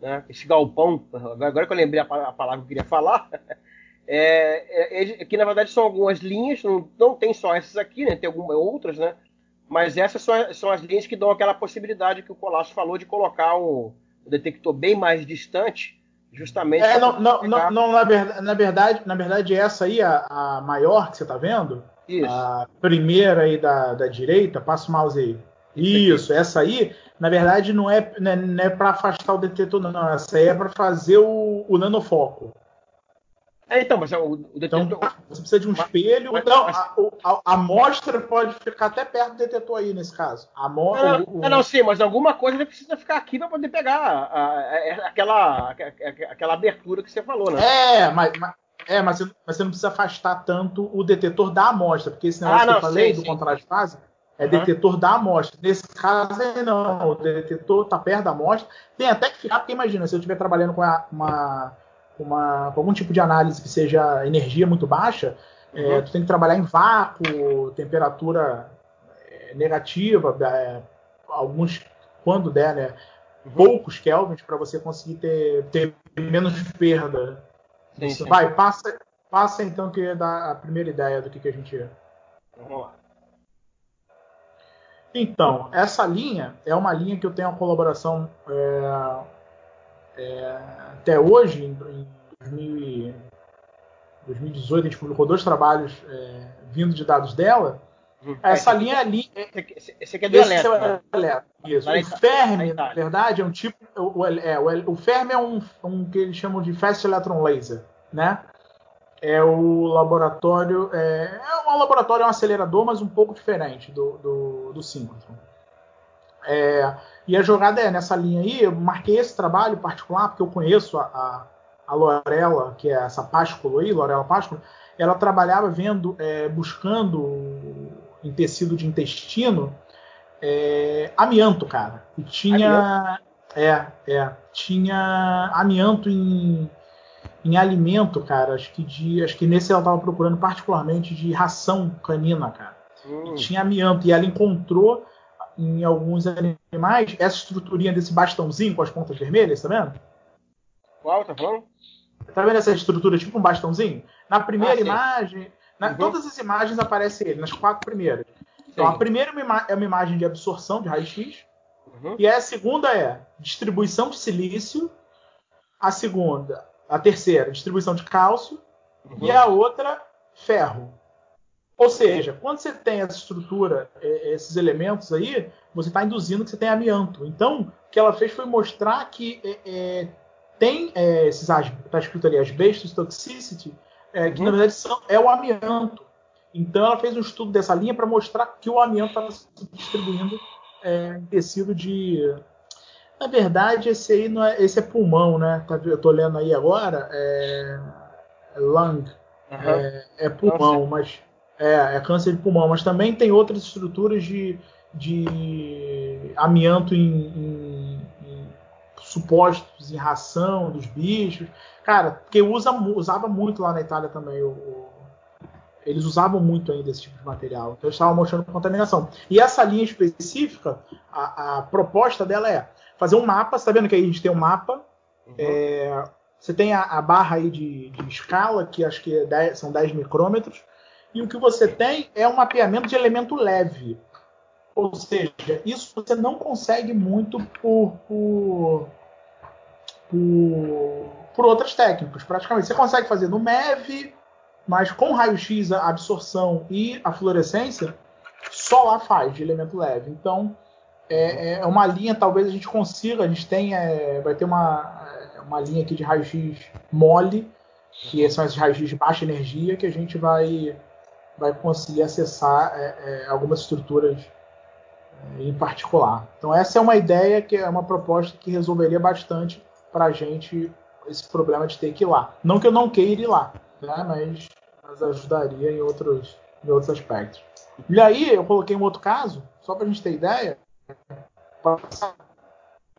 né, esse galpão, agora que eu lembrei a, palavra que eu queria falar, <laughs> é, é, que na verdade são algumas linhas, não, não tem só essas aqui, né, tem algumas outras, né, mas essas são, são as linhas que dão aquela possibilidade que o Colasso falou de colocar o, o detector bem mais distante, justamente. É, não, não, não, não, na, verdade, na verdade, na verdade, essa aí, a, a maior que você está vendo, Isso. a primeira aí da, da direita, passa o mouse aí. Isso, essa aí, na verdade, não é, não é, é para afastar o detetor, não. Essa aí é para fazer o, o nanofoco. É, então, mas o, o detetor. Então, você precisa de um mas, espelho. Mas, não, a, a, a, amostra pode ficar até perto do detetor aí, nesse caso. A amostra, não, o, não, não, sim, mas alguma coisa precisa ficar aqui para poder pegar a, aquela, aquela abertura que você falou, né? É, mas, mas é, mas você, mas você, não precisa afastar tanto o detetor da amostra, porque esse negócio ah, não, que eu falei sim, do contraste de fase é uhum. detetor da amostra. Nesse caso, não. O detetor está perto da amostra. Tem até que ficar, porque imagina, se eu estiver trabalhando com uma uma, com algum tipo de análise que seja energia muito baixa, é, uhum. é, tu tem que trabalhar em vácuo, temperatura é, negativa, é, alguns, quando der, né? Uhum. Poucos kelvins para você conseguir ter, ter menos perda. Sim, sim. Vai, passa, passa então que dá a primeira ideia do que, que a gente. Vamos lá. Então, essa linha é uma linha que eu tenho a colaboração é, é, até hoje, em, em 2018, a gente publicou dois trabalhos é, vindo de dados dela. Uhum. Essa é, linha ali. Esse aqui é do elétrico. É né? Isso. O Fermi, na verdade, é um tipo. O, é, o, o Fermi é um, um que eles chamam de Fast Electron Laser, né? É o laboratório. É, é um laboratório, é um acelerador, mas um pouco diferente do, do, do síncrotron. É, e a jogada é nessa linha aí, eu marquei esse trabalho particular, porque eu conheço a, a, a Lorela, que é essa Pásculo aí, Lorela Pásculo, ela trabalhava vendo, é, buscando em tecido de intestino é, amianto, cara. E tinha. É, é. Tinha amianto em, em alimento, cara. Acho que de. Acho que nesse ela estava procurando particularmente de ração canina, cara. Hum. tinha amianto. E ela encontrou em alguns animais essa estruturinha desse bastãozinho com as pontas vermelhas, tá vendo? Qual, tá falando? Tá vendo essa estrutura tipo um bastãozinho? Na primeira ah, imagem, na, uhum. todas as imagens aparece ele, nas quatro primeiras. Então sim. a primeira é uma imagem de absorção de raio-x, uhum. e a segunda é distribuição de silício, a segunda, a terceira, distribuição de cálcio, uhum. e a outra, ferro. Ou seja, quando você tem essa estrutura, é, esses elementos aí, você está induzindo que você tem amianto. Então, o que ela fez foi mostrar que é, é, tem é, esses está escrito ali asbestos toxicity, é, que uhum. na verdade são, é o amianto. Então, ela fez um estudo dessa linha para mostrar que o amianto estava se distribuindo é, em tecido de na verdade, esse aí não é, esse é pulmão, né? Tá, eu estou lendo aí agora, é lung, uhum. é, é, pulmão, mas é, é câncer de pulmão, mas também tem outras estruturas de, de amianto em, em, em supostos em ração dos bichos. Cara, porque usa, usava muito lá na Itália também o, o eles usavam muito ainda esse tipo de material. Então, eles estavam mostrando contaminação. E essa linha específica, a, a proposta dela é fazer um mapa. Você está vendo que aí a gente tem um mapa. Uhum. É, você tem a, a, barra aí de, de escala, que acho que é 10, são 10 micrômetros e o que você tem é um mapeamento de elemento leve. Ou seja, isso você não consegue muito por, por, por, por outras técnicas, praticamente. Você consegue fazer no MEV, mas com raio-x, a absorção e a fluorescência, só lá faz de elemento leve. Então, é, é uma linha, talvez a gente consiga, a gente tem, é, vai ter uma, uma linha aqui de raio-x mole, que são esses raios-x de baixa energia, que a gente vai vai conseguir acessar é, é, algumas estruturas é, em particular. Então essa é uma ideia que é uma proposta que resolveria bastante para a gente esse problema de ter que ir lá. Não que eu não queira ir lá, né? mas, mas ajudaria em outros, em outros aspectos. E aí eu coloquei um outro caso, só para a gente ter ideia.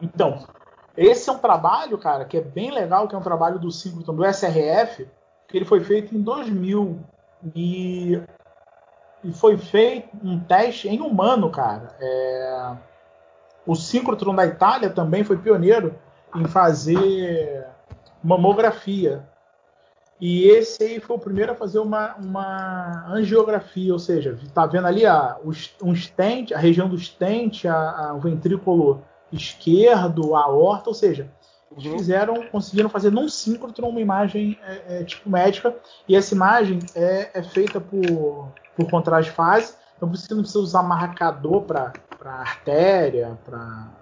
Então, esse é um trabalho, cara, que é bem legal, que é um trabalho do síncroton do SRF, que ele foi feito em 2000 e e foi feito um teste em humano, cara. É... O síncrotron da Itália também foi pioneiro em fazer mamografia. E esse aí foi o primeiro a fazer uma, uma angiografia, ou seja, tá vendo ali a, um stent, a região do stent, a, a, o ventrículo esquerdo, a aorta, ou seja, eles uhum. fizeram, conseguiram fazer num síncrotron uma imagem é, é, tipo médica, e essa imagem é, é feita por, por contraste fase, então você não precisa usar marcador para artéria, para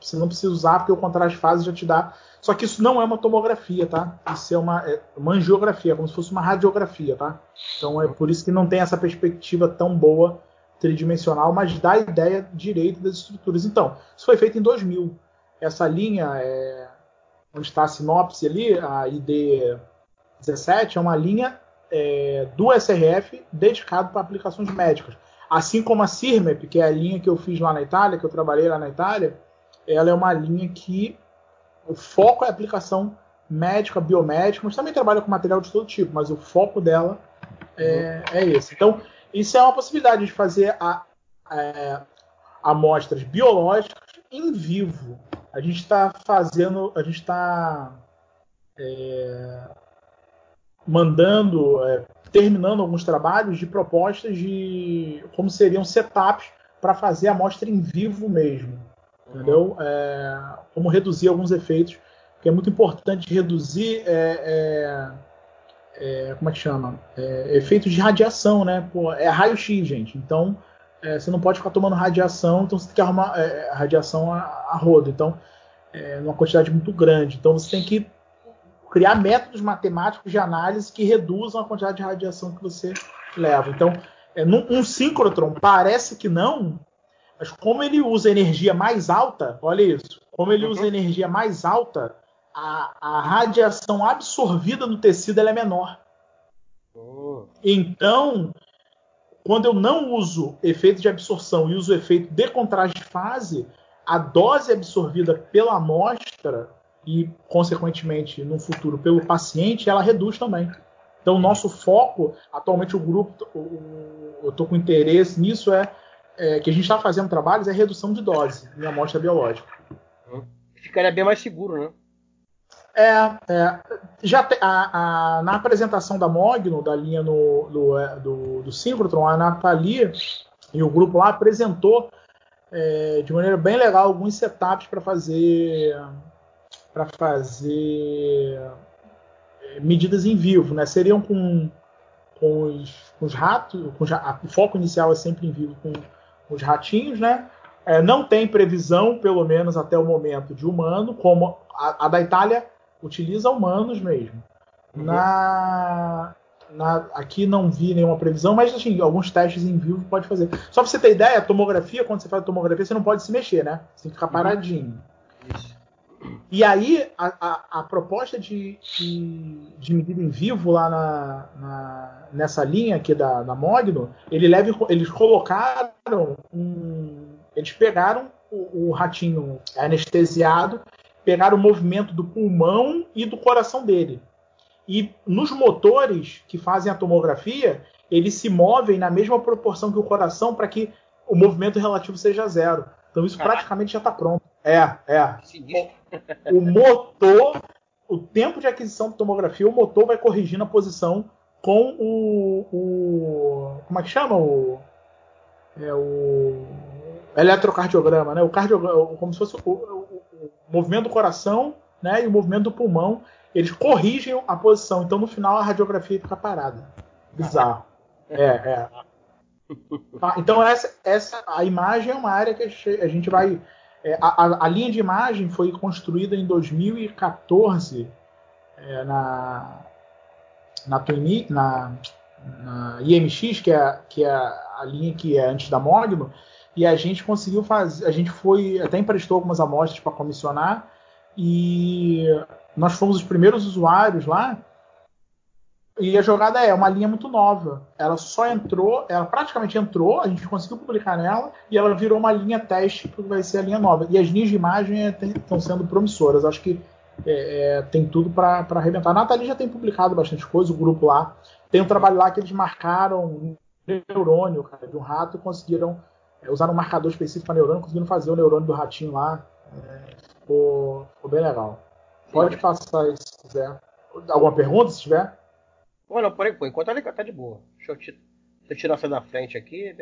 você não precisa usar porque o contraste fase já te dá só que isso não é uma tomografia, tá? Isso é uma, é uma angiografia, como se fosse uma radiografia, tá? Então é por isso que não tem essa perspectiva tão boa tridimensional, mas dá a ideia direito das estruturas. Então, isso foi feito em 2000. Essa linha, é, onde está a sinopse ali, a ID 17, é uma linha é, do SRF dedicado para aplicações médicas. Assim como a CIRMEP, que é a linha que eu fiz lá na Itália, que eu trabalhei lá na Itália, ela é uma linha que o foco é aplicação médica, biomédica, mas também trabalha com material de todo tipo, mas o foco dela é, é esse. Então, isso é uma possibilidade de fazer a, a, amostras biológicas em vivo. A gente está fazendo, a gente está é, mandando, é, terminando alguns trabalhos de propostas de como seriam setups para fazer a amostra em vivo mesmo entendeu? É, como reduzir alguns efeitos, que é muito importante reduzir, é, é, é como é que chama? É, efeitos de radiação, né? Pô, é raio-x, gente. Então, é, você não pode ficar tomando radiação, então você tem que arrumar radiação a, a rodo. Então, numa quantidade muito grande. Então, você tem que criar métodos matemáticos de análise que reduzam a quantidade de radiação que você leva. Então, é, num, um síncrotron parece que não, mas como ele usa energia mais alta, olha isso, como ele usa uhum. energia mais alta, a, a radiação absorvida no tecido é menor. Oh. Então, quando eu não uso efeito de absorção e uso efeito de contraste de fase, a dose absorvida pela amostra e, consequentemente, no futuro pelo paciente, ela reduz também. Então, o nosso foco, atualmente o grupo, eu estou com interesse nisso, é é, que a gente está fazendo trabalhos é redução de dose em amostra biológica. Ficaria bem mais seguro, né? É, é já te, a, a, na apresentação da Mogno, da linha no, do, é, do, do Synchrotron, a Nathalie e o grupo lá apresentou é, de maneira bem legal alguns setups para fazer para fazer é, medidas em vivo, né? Seriam com, com, os, com os ratos, com, o foco inicial é sempre em vivo com os ratinhos, né? É, não tem previsão, pelo menos até o momento, de humano, como a, a da Itália utiliza humanos mesmo. Uhum. Na, na, aqui não vi nenhuma previsão, mas assim, alguns testes em vivo pode fazer. Só pra você ter ideia, a tomografia, quando você faz tomografia, você não pode se mexer, né? Você tem que ficar uhum. paradinho. Isso. E aí, a, a, a proposta de, de, de, medida em vivo lá na, na, nessa linha aqui da, da Mogno, ele leve, eles colocaram um, Eles pegaram o, o, ratinho anestesiado, pegaram o movimento do pulmão e do coração dele. E nos motores que fazem a tomografia, eles se movem na mesma proporção que o coração para que o movimento relativo seja zero. Então isso praticamente já está pronto. É, é. O motor, o tempo de aquisição de tomografia, o motor vai corrigindo a posição com o, o como é que chama o é o eletrocardiograma, né? O cardiograma, como se fosse o, o, o, movimento do coração, né? E o movimento do pulmão, eles corrigem a posição. Então no final a radiografia fica parada. Bizarro. É, é. <laughs> Então essa, essa a imagem é uma área que a gente vai é, a, a, linha de imagem foi construída em 2014 é, na, na, Twini, na, na IMX, que é, que é a linha que é antes da Mogno, e a gente conseguiu fazer, a gente foi, até emprestou algumas amostras para comissionar, e nós fomos os primeiros usuários lá e a jogada é uma linha muito nova. Ela só entrou, ela praticamente entrou, a gente conseguiu publicar nela e ela virou uma linha teste que vai ser a linha nova. E as linhas de imagem estão sendo promissoras. Acho que é, é, tem tudo para arrebentar. A Nathalie já tem publicado bastante coisa, o grupo lá. Tem um trabalho lá que eles marcaram neurônio, cara, de um rato e conseguiram é, usar um marcador específico para neurônio, conseguiram fazer o neurônio do ratinho lá. É, ficou, ficou, bem legal. Pode passar aí se quiser. Alguma pergunta, se tiver? Olha, por, por enquanto ele tá de boa. Deixa eu, deixa eu tirar você da frente aqui.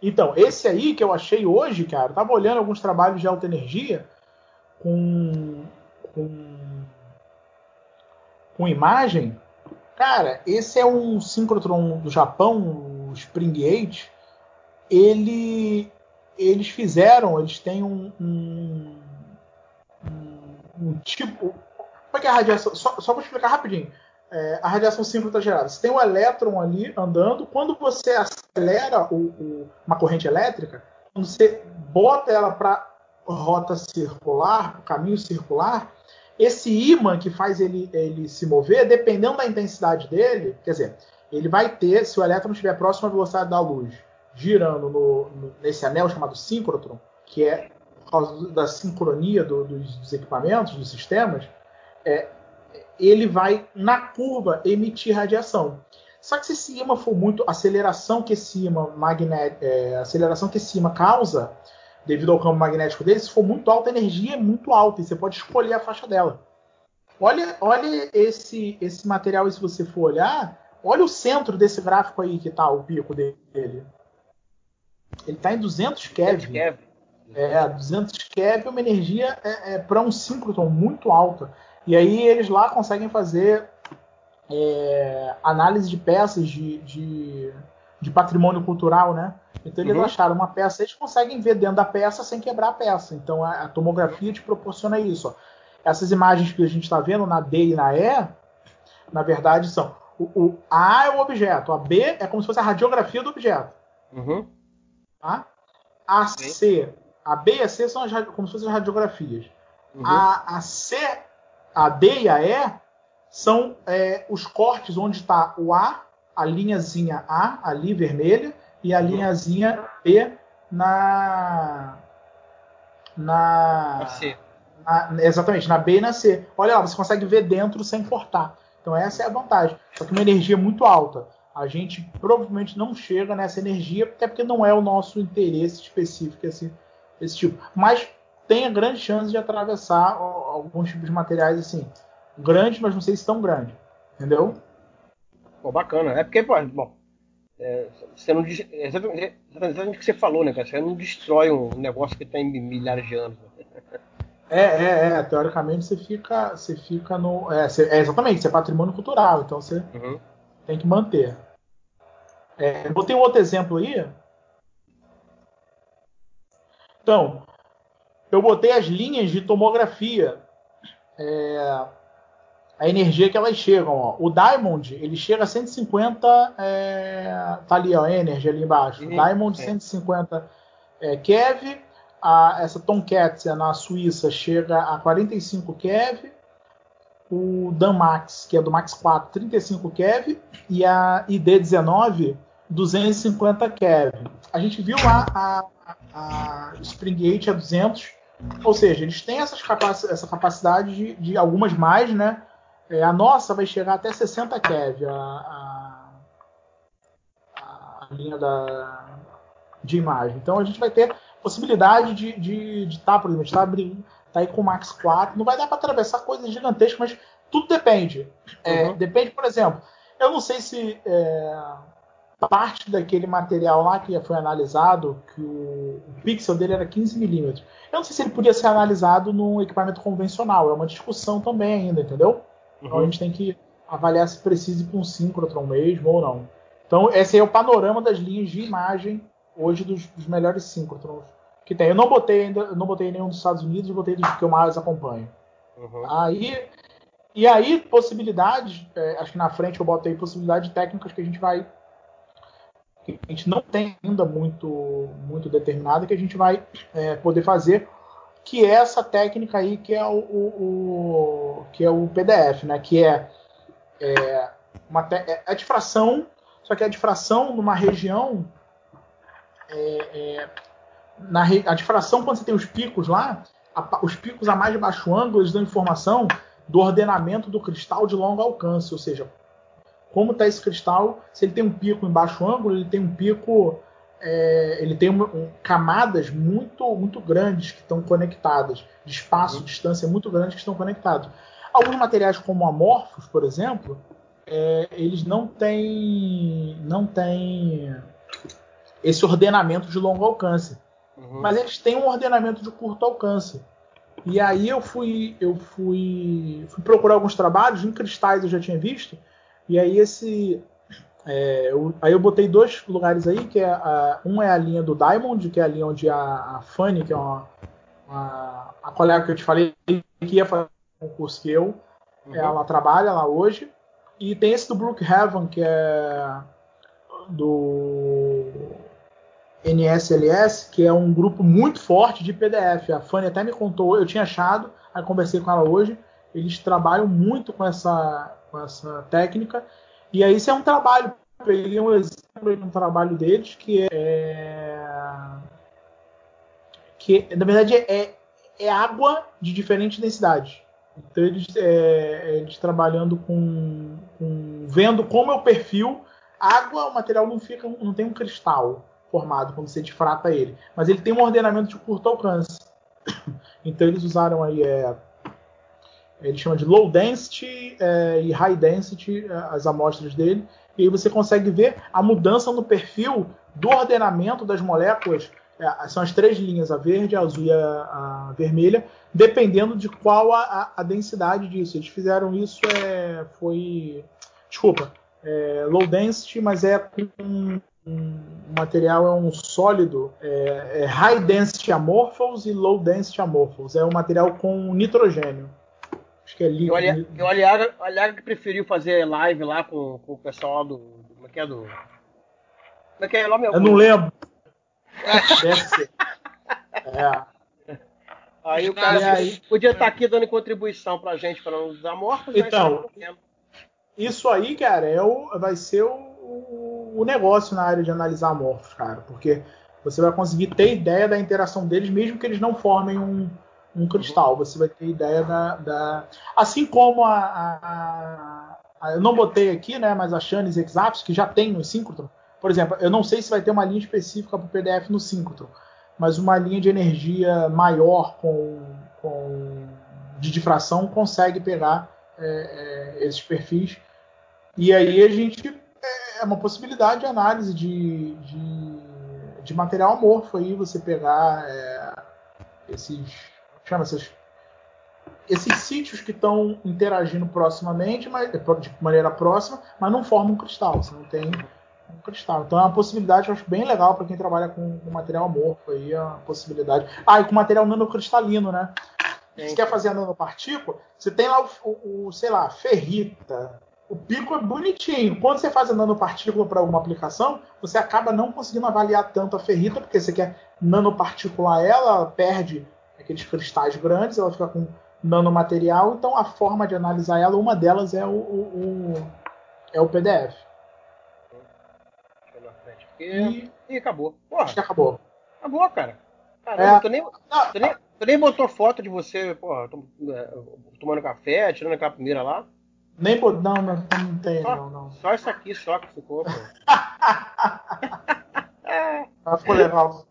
Então, esse aí que eu achei hoje, cara, eu tava olhando alguns trabalhos de alta energia com, com, com imagem. Cara, esse é um síncrotron do Japão, o Spring 8. Ele, eles fizeram, eles têm um, um, um, um tipo. Como é que é a radiação? Só, só vou explicar rapidinho é, a radiação síncrota gerada. Você tem um elétron ali andando, quando você acelera o, o, uma corrente elétrica, quando você bota ela para rota circular, caminho circular, esse ímã que faz ele, ele se mover, dependendo da intensidade dele, quer dizer, ele vai ter, se o elétron estiver próximo à velocidade da luz, girando no, no, nesse anel chamado síncrotron, que é por causa da sincronia do, dos, dos, equipamentos, dos sistemas, é, ele vai, na curva, emitir radiação. Só que se esse ímã for muito. A aceleração que esse ímã, magnet, é, aceleração que esse ímã causa, devido ao campo magnético dele, se for muito alta, a energia é muito alta e você pode escolher a faixa dela. Olha, olha esse, esse material e se você for olhar, olha o centro desse gráfico aí que está o pico dele. Ele está em 200 keV. É, 200 keV é uma energia é, é para um síncroton muito alta. E aí eles lá conseguem fazer é, análise de peças de, de, de, patrimônio cultural, né? Então eles uhum. acharam uma peça, eles conseguem ver dentro da peça sem quebrar a peça. Então a, a tomografia te proporciona isso. Ó. Essas imagens que a gente está vendo na D e na E, na verdade são o, o, A é o objeto, a B é como se fosse a radiografia do objeto. Uhum. Tá? A C, a B e a C são as, como se fossem as radiografias. Uhum. A, a C a D e a E são é, os cortes onde está o A, a linhazinha A ali vermelha e a linhazinha B na na, C. Na, exatamente, na B e na C. Olha lá, você consegue ver dentro sem cortar. Então essa é a vantagem. Só que uma energia muito alta. A gente provavelmente não chega nessa energia, até porque não é o nosso interesse específico esse, esse tipo. Mas tem a grande chance de atravessar alguns tipos de materiais assim. Grande, mas não sei se tão grande. Entendeu? Pô, bacana. É porque, pô, bom, é, você não, exatamente, exatamente o que você falou, né, cara? Você não destrói um negócio que tem milhares de anos. Né? É, é, é. Teoricamente você fica, você fica no. É, você, é exatamente, você é patrimônio cultural, então você uhum. tem que manter. É, eu botei um outro exemplo aí. Então, eu botei as linhas de tomografia, é, a energia que elas chegam. Ó. O Diamond ele chega a 150, é, tá ali ó, a energia ali embaixo. Uhum, Diamond é. 150 é, keV, a, essa Tomcat na Suíça chega a 45 keV. O Danmax, que é do Max 4, 35 keV e a ID19 250 keV. A gente viu lá a, a Spring 8 a 200 ou seja, eles têm essas capac essa capacidade de, de, algumas mais, né? É, a nossa vai chegar até 60 keV, a, a, a, linha da, de imagem. Então a gente vai ter possibilidade de estar, de, de tá, por exemplo, estar tá, tá aí com o Max 4. Não vai dar para atravessar coisas gigantescas, mas tudo depende. É, uhum. Depende, por exemplo, eu não sei se é, parte daquele material lá que foi analisado, que o, o pixel dele era 15 milímetros. Eu não sei se ele podia ser analisado num equipamento convencional. É uma discussão também ainda, entendeu? Uhum. Então a gente tem que avaliar se precisa ir para um síncrotron mesmo ou não. Então esse é o panorama das linhas de imagem hoje dos, dos melhores síncrotrons que tem. Eu não botei ainda, não botei nenhum dos Estados Unidos, botei dos que eu mais acompanho. Uhum. Aí e aí possibilidades, é, acho que na frente eu botei possibilidades técnicas que a gente vai que a gente não tem ainda muito, muito determinada que a gente vai é, poder fazer, que é essa técnica aí que é o, o, o que é o PDF, né? Que é, é uma é a difração, só que a difração numa região é, é, na a difração quando você tem os picos lá, a, os picos a mais baixo ângulo eles dão informação do ordenamento do cristal de longo alcance, ou seja, como está esse cristal, se ele tem um pico em baixo ângulo, ele tem um pico, é, ele tem um, camadas muito, muito grandes que estão conectadas, de espaço, uhum. distância muito grande que estão conectados. Alguns materiais como amorfos, por exemplo, é, eles não têm, não têm esse ordenamento de longo alcance, uhum. mas eles têm um ordenamento de curto alcance. E aí eu fui, eu fui, fui procurar alguns trabalhos em cristais eu já tinha visto e aí esse. É, eu, aí eu botei dois lugares aí, que é a, um é a linha do Diamond, que é a linha onde a, a Fanny, que é uma, uma, a colega que eu te falei que ia fazer um curso que eu, uhum. ela trabalha lá hoje. E tem esse do Brookhaven, que é do NSLS, que é um grupo muito forte de PDF. A Fanny até me contou, eu tinha achado, aí conversei com ela hoje. Eles trabalham muito com essa, com essa técnica. E aí isso é um trabalho, peguei um exemplo de um trabalho deles que é que na verdade é, é água de diferentes densidades. Então eles, é, eles trabalhando com, com, vendo como é o perfil água, o material não fica não tem um cristal formado quando você difrata ele, mas ele tem um ordenamento de curto alcance. <coughs> Então eles usaram aí é, ele chama de low density é, e high density é, as amostras dele. E aí você consegue ver a mudança no perfil do ordenamento das moléculas. É, são as três linhas, a verde, a azul e a, a vermelha, dependendo de qual a, a, densidade disso. Eles fizeram isso, é, foi. Desculpa, é, low density, mas é com um, material é um sólido, é, é high density amorphous e low density amorphous. É um material com nitrogênio. Acho que é. O Aliaga, o Aliaga que preferiu fazer live lá com, com o pessoal do. Como é que é do. Como é que é o nome? Eu não lembro. Deve ser. <laughs> É. Aí o cara aí, podia estar tá aqui dando contribuição pra gente para não usar mortos. Então, isso aí, cara, é o, vai ser o, o negócio na área de analisar mortos, cara. Porque você vai conseguir ter ideia da interação deles, mesmo que eles não formem um, um cristal. Você vai ter ideia da. da... Assim como a, a, a, Eu não botei aqui, né? Mas a Chanes Exaps, que já tem no Synchrotron. Por exemplo, eu não sei se vai ter uma linha específica para o PDF no Synchrotron, mas uma linha de energia maior com, com de difração consegue pegar é, é, esses perfis. E aí a gente. É, é uma possibilidade de análise de, de, de material amorfo aí, você pegar é, esses chama esses, esses sítios que estão interagindo proximamente, mas, de maneira próxima, mas não formam um cristal. Você não tem um cristal. Então é uma possibilidade eu acho bem legal para quem trabalha com, com, material amorfo aí, é uma possibilidade. Ah, e com material nanocristalino, né? Se quer fazer a nanopartícula, você tem lá o, o, o, sei lá, ferrita. O pico é bonitinho. Quando você faz a nanopartícula para alguma aplicação, você acaba não conseguindo avaliar tanto a ferrita, porque você quer nanoparticular ela, ela perde aqueles cristais grandes, ela fica com nanomaterial, então a forma de analisar ela, uma delas é o, o, o é o PDF. E, e acabou. Porra. Acho que acabou. Acabou, cara. Caramba, é. tu, nem, tu, nem, tu nem botou foto de você, porra, é, tomando café, tirando aquela primeira lá. Nem não, não, não tem, só, não, não. Só isso aqui só que ficou, pô. <laughs> <laughs> ah, ficou legal.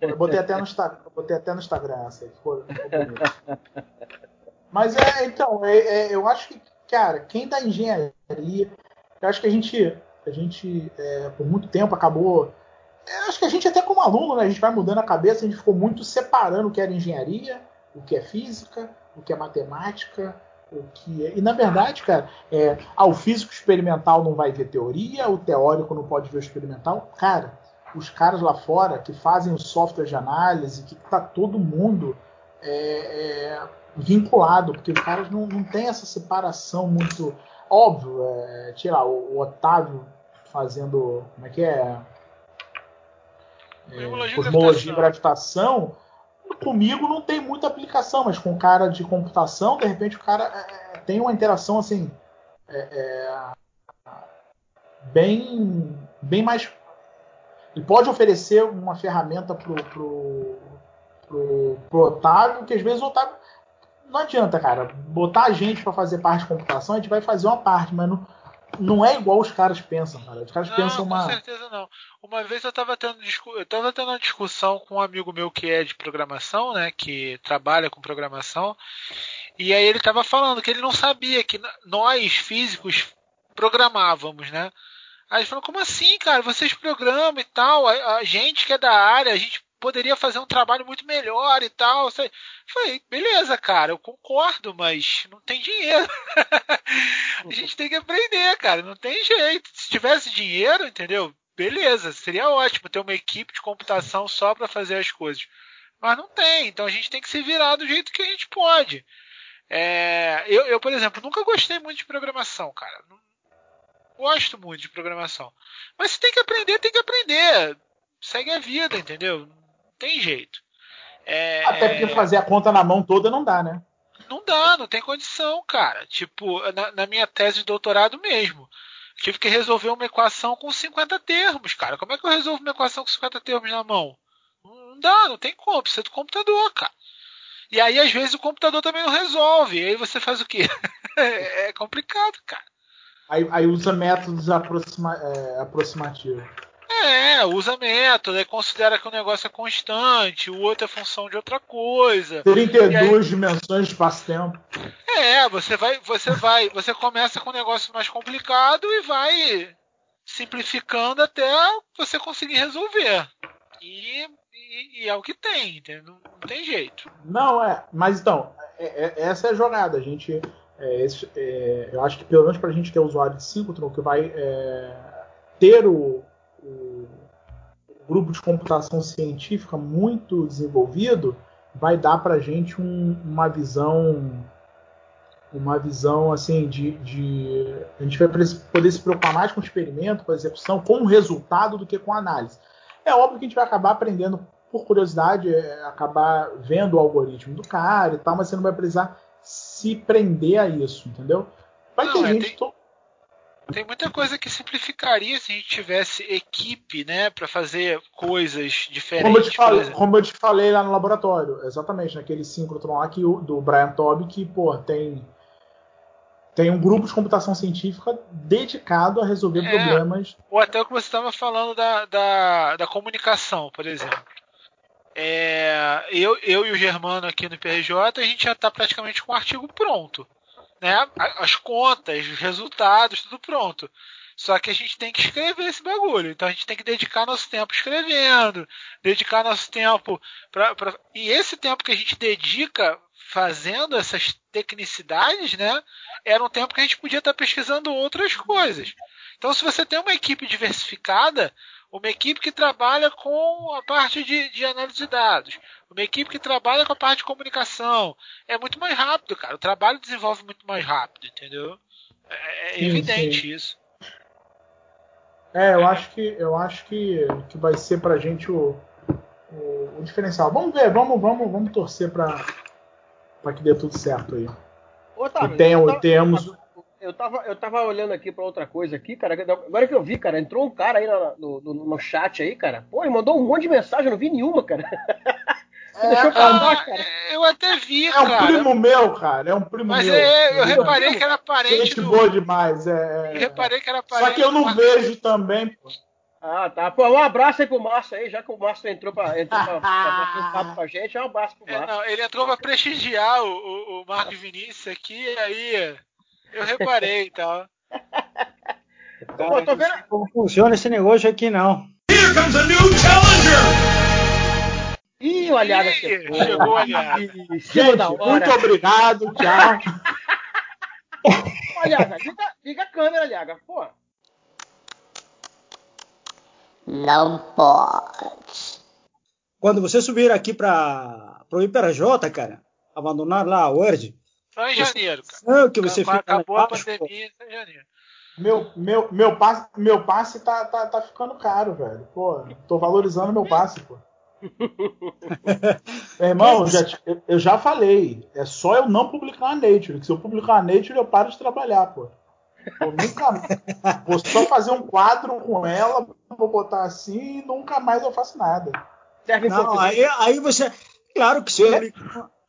Eu botei até no botei até no Instagram essa ficou, ficou Mas é, então, é, é, eu acho que, cara, quem dá engenharia, eu acho que a gente, a gente é, por muito tempo acabou. É, acho que a gente até como aluno, né, a gente vai mudando a cabeça, a gente ficou muito separando o que era engenharia, o que é física, o que é matemática, o que é... E na verdade, cara, é, ah, o físico experimental não vai ver teoria, o teórico não pode ver o experimental. Cara, os caras lá fora que fazem o software de análise, que está todo mundo é, é, vinculado, porque os caras não, não têm essa separação muito óbvio. É, tirar o, o, Otávio fazendo. Como é que é? é cosmologia e gravitação. Comigo não tem muita aplicação, mas com o cara de computação, de repente o cara é, tem uma interação assim. É, é, bem, bem mais ele pode oferecer uma ferramenta pro, pro, pro, pro Otávio, que às vezes o Otávio. Não adianta, cara. Botar a gente para fazer parte de computação, a gente vai fazer uma parte, mas não, não é igual os caras pensam, cara. Os caras não, pensam uma. Com certeza não. Uma vez eu estava tendo, eu tava tendo uma discussão com um amigo meu que é de programação, né? Que trabalha com programação. E aí ele estava falando que ele não sabia que nós, físicos, programávamos, né? Aí ele falou, como assim, cara? Vocês programam e tal, a, a gente que é da área, a gente poderia fazer um trabalho muito melhor e tal. Eu falei, beleza, cara, eu concordo, mas não tem dinheiro. <laughs> a gente tem que aprender, cara, não tem jeito. Se tivesse dinheiro, entendeu? Beleza, seria ótimo ter uma equipe de computação só para fazer as coisas. Mas não tem, então a gente tem que se virar do jeito que a gente pode. É, eu, eu, por exemplo, nunca gostei muito de programação, cara. Não gosto muito de programação. Mas se tem que aprender, tem que aprender. Segue a vida, entendeu? tem jeito. É, Até porque fazer a conta na mão toda não dá, né? Não dá, não tem condição, cara. Tipo, na, na minha tese de doutorado mesmo. Tive que resolver uma equação com 50 termos, cara. Como é que eu resolvo uma equação com 50 termos na mão? Não dá, não tem como. Precisa do computador, cara. E aí, às vezes, o computador também não resolve. E aí você faz o quê? <laughs> é complicado, cara. Aí, aí usa métodos aproxima, é, aproximativos. É, usa método, aí considera que o negócio é constante, o outro é função de outra coisa. 32 aí... dimensões de espaço-tempo. É, você vai, você vai, você começa com um negócio mais complicado e vai simplificando até você conseguir resolver. E, e, e é o que tem, não, não, tem jeito. Não, é, mas então, é, é, essa é a jogada. A gente, é, esse, é, eu acho que pelo menos para a gente que é usuário de Synchrotron, que vai é, ter o o grupo de computação científica muito desenvolvido vai dar para a gente um, uma visão uma visão assim de, de, a gente vai poder se preocupar mais com o experimento, com a execução, com o resultado do que com a análise. É óbvio que a gente vai acabar aprendendo por curiosidade, é, acabar vendo o algoritmo do cara e tal, mas você não vai precisar se prender a isso, entendeu? Vai não, ter é, gente tem... Tem muita coisa que simplificaria se a gente tivesse equipe, né, para fazer coisas diferentes. Como eu, te falei, como eu te falei lá no laboratório, exatamente, naquele síncrotron lá que, do Brian Toby, que, pô, tem tem um grupo de computação científica dedicado a resolver é, problemas. Ou até o que você estava falando da, da, da, comunicação, por exemplo. É, eu, eu e o Germano aqui no PRJ, a gente já está praticamente com o artigo pronto né, as contas, os resultados, tudo pronto. Só que a gente tem que escrever esse bagulho. Então a gente tem que dedicar nosso tempo escrevendo, dedicar nosso tempo para. E esse tempo que a gente dedica fazendo essas tecnicidades, né? Era um tempo que a gente podia estar pesquisando outras coisas. Então, se você tem uma equipe diversificada, uma equipe que trabalha com a parte de, de, análise de dados, uma equipe que trabalha com a parte de comunicação. É muito mais rápido, cara. O trabalho desenvolve muito mais rápido, entendeu? É, é sim, evidente sim. isso. É, eu acho que eu acho que, que vai ser pra gente o, o, o diferencial. Vamos ver, vamos, vamos, vamos torcer para que dê tudo certo aí. Otávio, e tenham, tava, temos eu tava, eu tava olhando aqui pra outra coisa aqui, cara. Agora que eu vi, cara, entrou um cara aí no, no, no chat aí, cara. Pô, ele mandou um monte de mensagem, eu não vi nenhuma, cara. <laughs> É, deixou ah, cara. Eu até vi, cara. É um primo meu, cara. É um primo Mas meu. Mas é, eu reparei que era parente Gente do... boa demais. É, é, eu reparei que era parente Só que eu não vejo também, pô. Ah, tá. Pô, um abraço aí pro Márcio aí, já que o Márcio entrou pra, entrou pra, pra bater um papo com a gente, um abraço pro Márcio. É, não, ele entrou pra prestigiar o, o, o Marcos Vinícius aqui, aí eu reparei e tal. Cara, tô vendo... Como funciona esse negócio aqui, não. Here comes a new challenger! Ih, o aliado chegou. Chegou o aliado. Gente, muito obrigado, tchau. Aliaga, liga, liga a câmera, Aliaga, pô. Não pode. Quando você subir aqui para o IPRJ, cara, abandonar lá a Word, só em janeiro, cara. Não, que você fica Acabou a pandemia só em janeiro. Meu, meu, meu passe, meu passe tá, tá, tá ficando caro, velho. Pô, tô valorizando meu passe, pô. <laughs> meu irmão, já, eu já falei. É só eu não publicar a Nature. Que se eu publicar a Nature, eu paro de trabalhar, pô. Eu nunca. <laughs> vou só fazer um quadro com ela, vou botar assim e nunca mais eu faço nada. Não, aí, aí você. Claro que se eu,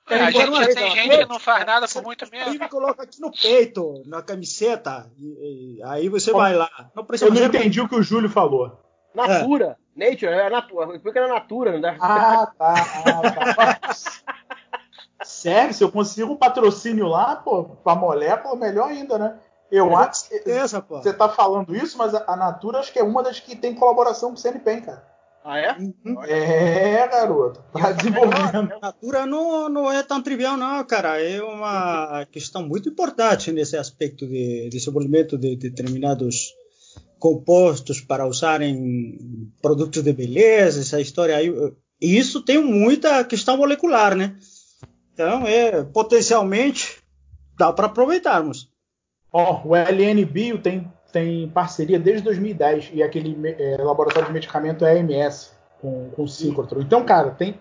É, a gente já tem gente que não faz nada por muito Aí menos. coloca aqui no peito, na camiseta, e, e aí você Bom, vai lá. Não precisa Eu não entendi o que o Júlio falou. Natura. Nature, é natura. Porque é natura, não dá. Ah, tá. Ah, tá. Sério, se eu consigo um patrocínio lá, pô, pra molécula, melhor ainda, né? Eu acho. Essa, pô. Você tá falando isso, mas a a Natura acho que é uma das que tem colaboração com o CNPEM, cara. Ah, é? Uhum. É, garoto. Tá desenvolvendo. A natura não, não é tão trivial, não, cara. É uma questão muito importante nesse aspecto de desenvolvimento de determinados compostos para usar em produtos de beleza, essa história aí. E isso tem muita questão molecular, né? Então, é potencialmente dá para aproveitarmos. Ó, o LNBio tem, tem parceria desde 2010 e aquele é, laboratório de medicamento é AMS com, com o. Então, cara, tem.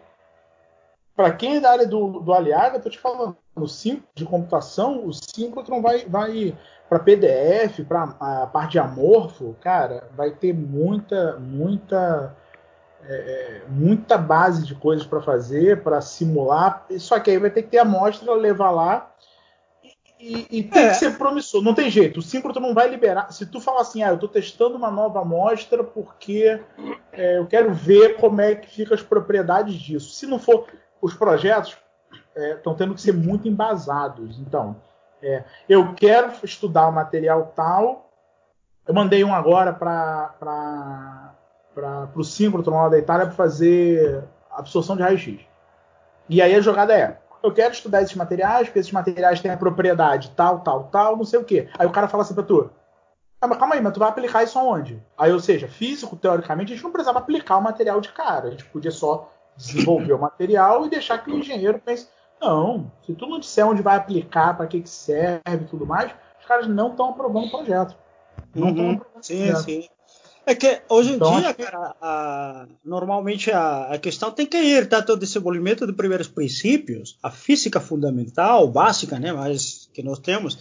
Para quem é da área do, do Aliaga, eu tô te falando, no de computação, o síncrotron vai, vai para PDF, para a parte de amorfo, cara, vai ter muita, muita. é, é, muita base de coisas para fazer, para simular. Só que aí vai ter que ter amostra, levar lá e, e tem É. que ser promissor. Não tem jeito. O síncrono não vai liberar. Se tu falar assim, ah, eu tô testando uma nova amostra porque é, eu quero ver como é que ficam as propriedades disso. Se não for, os projetos estão tendo que ser muito embasados. Então, é, eu quero estudar o material tal. Eu mandei um agora para o síncrono lá da Itália para fazer absorção de raio-x. E aí a jogada é: eu quero estudar esses materiais, porque esses materiais têm a propriedade tal, tal, tal, não sei o quê. Aí o cara fala assim pra tu: ah, mas calma aí, mas tu vai aplicar isso aonde? Aí, ou seja, físico, teoricamente, a gente não precisava aplicar o material de cara. A gente podia só desenvolver o material e deixar que o engenheiro pense: não, se tu não disser onde vai aplicar, para que, que serve e tudo mais, os caras não estão aprovando o projeto. Não estão Uhum. aprovando o Sim, projeto. sim. É que hoje em Então, dia, que- cara, a- normalmente a, a questão tem que ir tanto o desenvolvimento de primeiros princípios, a física fundamental, básica, né, mas que nós temos,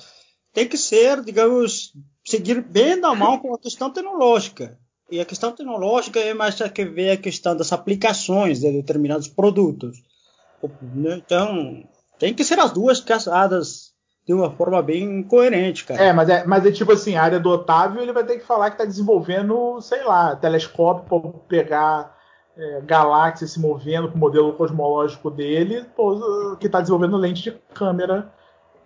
tem que ser, digamos, seguir bem na mão com a questão tecnológica. E a questão tecnológica é mais a que ver a questão das aplicações de determinados produtos. né? Então, tem que ser as duas casadas de uma forma bem coerente, cara. É, mas é, mas é tipo assim, a área do Otávio ele vai ter que falar que está desenvolvendo, sei lá, telescópio para pegar é, galáxias se movendo com o modelo cosmológico dele, que está desenvolvendo lente de câmera,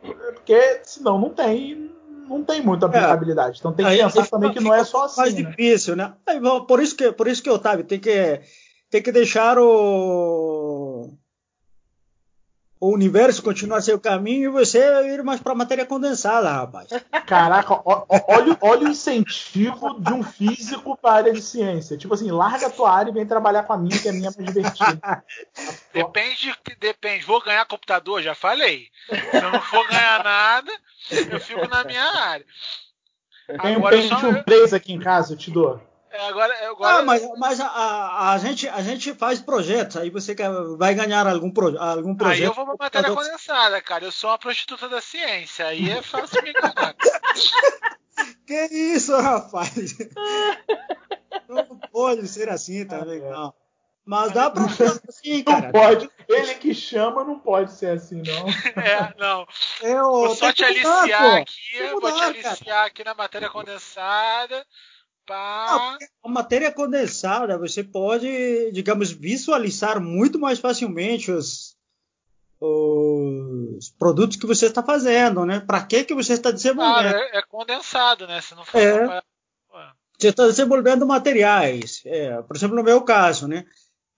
porque senão não tem, não tem muita aplicabilidade. Então tem que pensar também que não é só mais assim, né? difícil, né? Por isso que, por isso que Otávio tem que tem que deixar o o universo continuar seu caminho e você ir mais para matéria condensada, rapaz. Caraca, ó- ó- olha, olha o incentivo de um físico para a área de ciência. Tipo assim, larga a tua área e vem trabalhar com a minha, que a minha é mais divertida. Depende, depende. Vou ganhar computador, já falei. Se eu não for ganhar nada, eu fico na minha área. Tem um Agora só. Pentium 3 aqui em casa, eu te dou. É, Agora, agora Ah, mas, mas a, a, a gente a gente faz projetos, aí você quer, vai ganhar algum, pro, algum projeto. aí eu vou pra matéria condensada, cara. Eu sou uma prostituta da ciência. Aí é fácil me enganar. <laughs> Que isso, rapaz? Não pode ser assim também, não. Mas dá pra fazer assim, Não cara. pode. Ele que chama não pode ser assim, não. <laughs> É, não. Eu, Vou só te mudar, aliciar pô. aqui. Que Vou te mudar, cara. aliciar aqui na matéria condensada. Pá. A matéria condensada, você pode, digamos, visualizar muito mais facilmente os, os produtos que você está fazendo, né? Para que que você está Claro, desenvolvendo? é, é condensado, né? Se não for. É. pra-. Você está desenvolvendo materiais. É, por exemplo, no meu caso, né?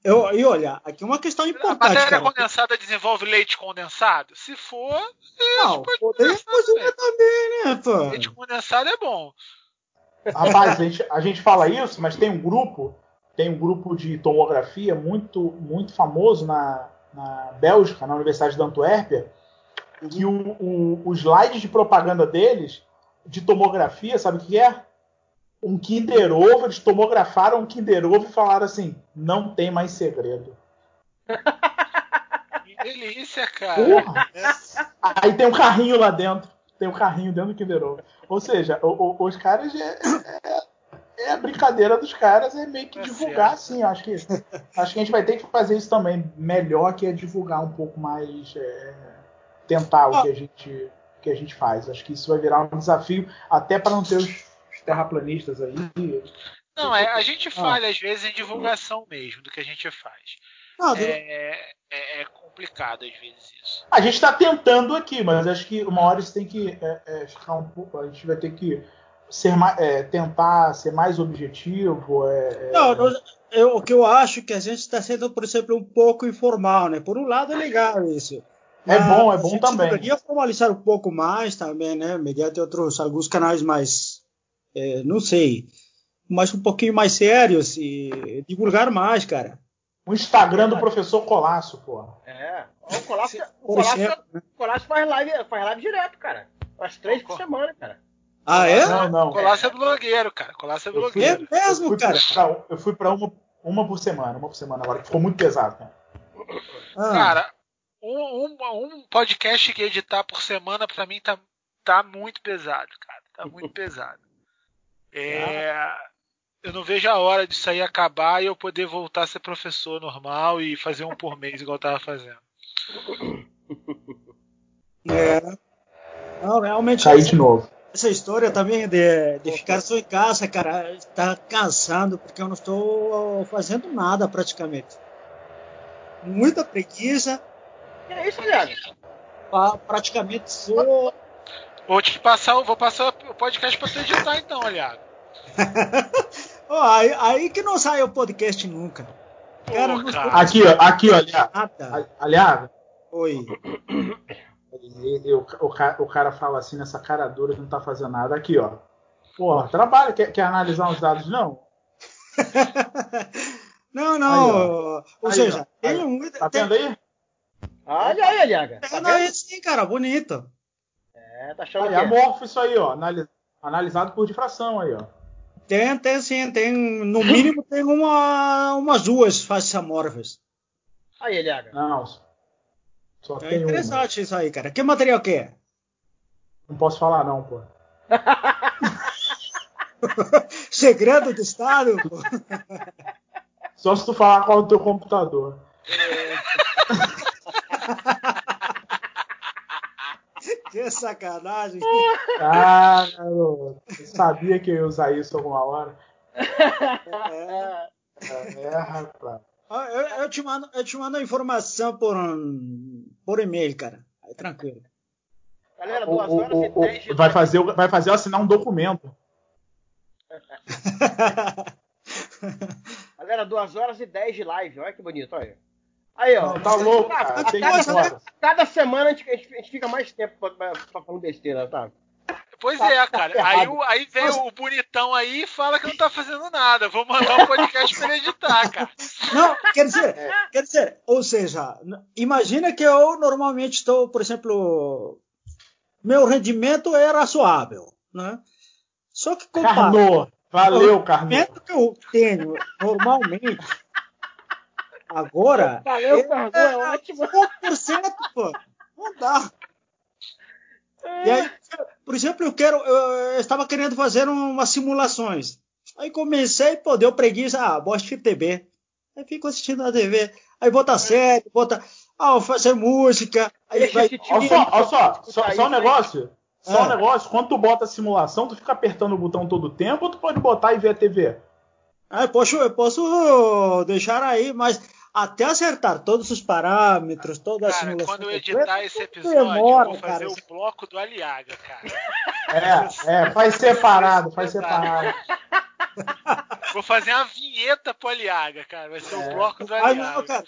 Eu, e olha, aqui uma questão A importante. matéria cara. condensada desenvolve leite condensado? Se for, Não, pode fazer também, né, pô? leite condensado é bom. Rapaz, a gente, a gente fala isso, mas tem um grupo, tem um grupo de tomografia muito, muito famoso na, na Bélgica, na Universidade de Antuérpia, que o, o, o slide de propaganda deles, de tomografia, sabe o que é? Um Kinder Ovo, eles tomografaram um Kinder Ovo e falaram assim, não tem mais segredo. Que delícia, cara. Porra! Aí tem um carrinho lá dentro. Tem um carrinho dentro do Kinder Ovo. Ou seja, o- o- os caras é, é- é a brincadeira dos caras, é meio que Tá divulgar, certo. sim. Acho que, acho que a gente vai ter que fazer isso também melhor, que é divulgar um pouco mais, é, tentar o Ah. que a gente que a gente faz. Acho que isso vai virar um desafio, até para não ter os, os terraplanistas aí. Não, é, a gente Ah. falha às vezes em divulgação mesmo do que a gente faz. Não, do- É, é- é complicado às vezes isso. A gente está tentando aqui, mas acho que uma hora isso tem que é, é, ficar um pouco. A gente vai ter que ser mais, é, tentar ser mais objetivo. é, é, Não, eu- o que eu acho que a gente está sendo, por exemplo, um pouco informal, né? Por um lado é legal isso. É Mas bom, é a bom gente também. deveria formalizar um pouco mais também, né? Mediante outros, alguns canais mais, não sei, mas um pouquinho mais sérios e divulgar mais, cara. O Instagram do professor Colasso, pô. É. O Colasso, o Por Colasso, o Colasso faz, live, faz live direto, cara. Faz três por semana, cara. Ah, é? Não, não. Colasso é blogueiro, cara. Colasso é Eu fui- blogueiro. É mesmo, cara. Pra, eu fui pra uma, uma por semana, uma por semana agora, que ficou muito pesado, cara. Ah, Cara, um, um, um podcast que editar por semana pra mim tá, tá muito pesado, cara. Tá muito pesado. É, eu não vejo a hora disso aí acabar e eu poder voltar a ser professor normal e fazer um por mês igual eu tava fazendo. é. Não, realmente. Caí de novo. Essa história também de, de ficar só em casa, cara, está cansando, porque eu não estou fazendo nada praticamente. Muita preguiça, é isso, Thiago? praticamente só. Vou te passar, o- vou passar o podcast pra tu editar então, aliado. <laughs> Ó, aí, aí que não sai o podcast nunca. Cara, Pô, não cara. Aqui, ó, aqui, ó. Aliás, Oi. o, o, ca- o cara fala assim nessa cara dura que não tá fazendo nada. Aqui, ó. Porra, trabalha, quer, quer analisar os dados? Não. <laughs> Não, não. Aí, ou Aí, seja, ó. tem Aí, um. Tá tem, vendo aí? Olha aí, Aliaga. Tá vendo? aí sim, cara, bonito. É, tá achando Aí, é. amorfo isso aí, ó. anali- Analisado por difração aí, ó. Tem, tem sim, tem. No mínimo tem uma, umas duas faces amorfas. Aí, Aliaga. Não. Só É tem uma. interessante isso aí, cara. Que material que é? Não posso falar, não, pô. <laughs> Segredo do Estado? pô. Só se tu falar qual é o teu computador. <laughs> Que sacanagem. Ah, garoto. Eu sabia que eu ia usar isso alguma hora. É. É, rapaz. Eu, eu te mando, eu te mando a informação por, por e-mail, cara. Aí tranquilo. Galera, duas o- horas e o- o- dez de vai, live. fazer, vai fazer eu assinar um documento. <laughs> Galera, duas horas e dez de live. Olha que bonito, olha. Aí, ó. Não, tá louco, Ah, cara. cada, Tem cada- semana a gente, a gente- a gente fica mais tempo pra, pra, pra falando besteira, tá? Pois Tá- é, tá cara. ferrado. Aí, o- aí vem o bonitão aí e fala que não tá fazendo nada. Vou mandar um podcast pra ele editar, cara. Não, quer dizer, quer dizer, ou seja, imagina que eu normalmente estou, por exemplo, meu rendimento é razoável, né? Só que comparado Carnô. Valeu, Carnô. rendimento que eu tenho normalmente, agora, Valeu, é, Carnô, é ótimo. 1%, pô, não dá. E aí, por exemplo, eu quero, eu estava querendo fazer umas simulações. Aí comecei, pô, deu preguiça, ah, assistir TV. Aí fico assistindo a TV. Aí bota série, bota, ah, vou fazer música. Aí Deixa vai. Olha só, olha só, só, só um negócio. Só um Ah. negócio, quando tu bota a simulação, tu fica apertando o botão todo o tempo ou tu pode botar e ver a TV? Ah, eu posso, eu posso deixar aí, mas até acertar todos os parâmetros, toda a Cara, simulação. quando eu completa, editar esse episódio, demora, eu vou fazer cara. o bloco do Aliaga, cara. É, é, faz separado, faz separado. <laughs> Vou fazer uma vinheta pro Aliaga, cara. Vai ser o bloco do Ah, Aliaga. não, cara.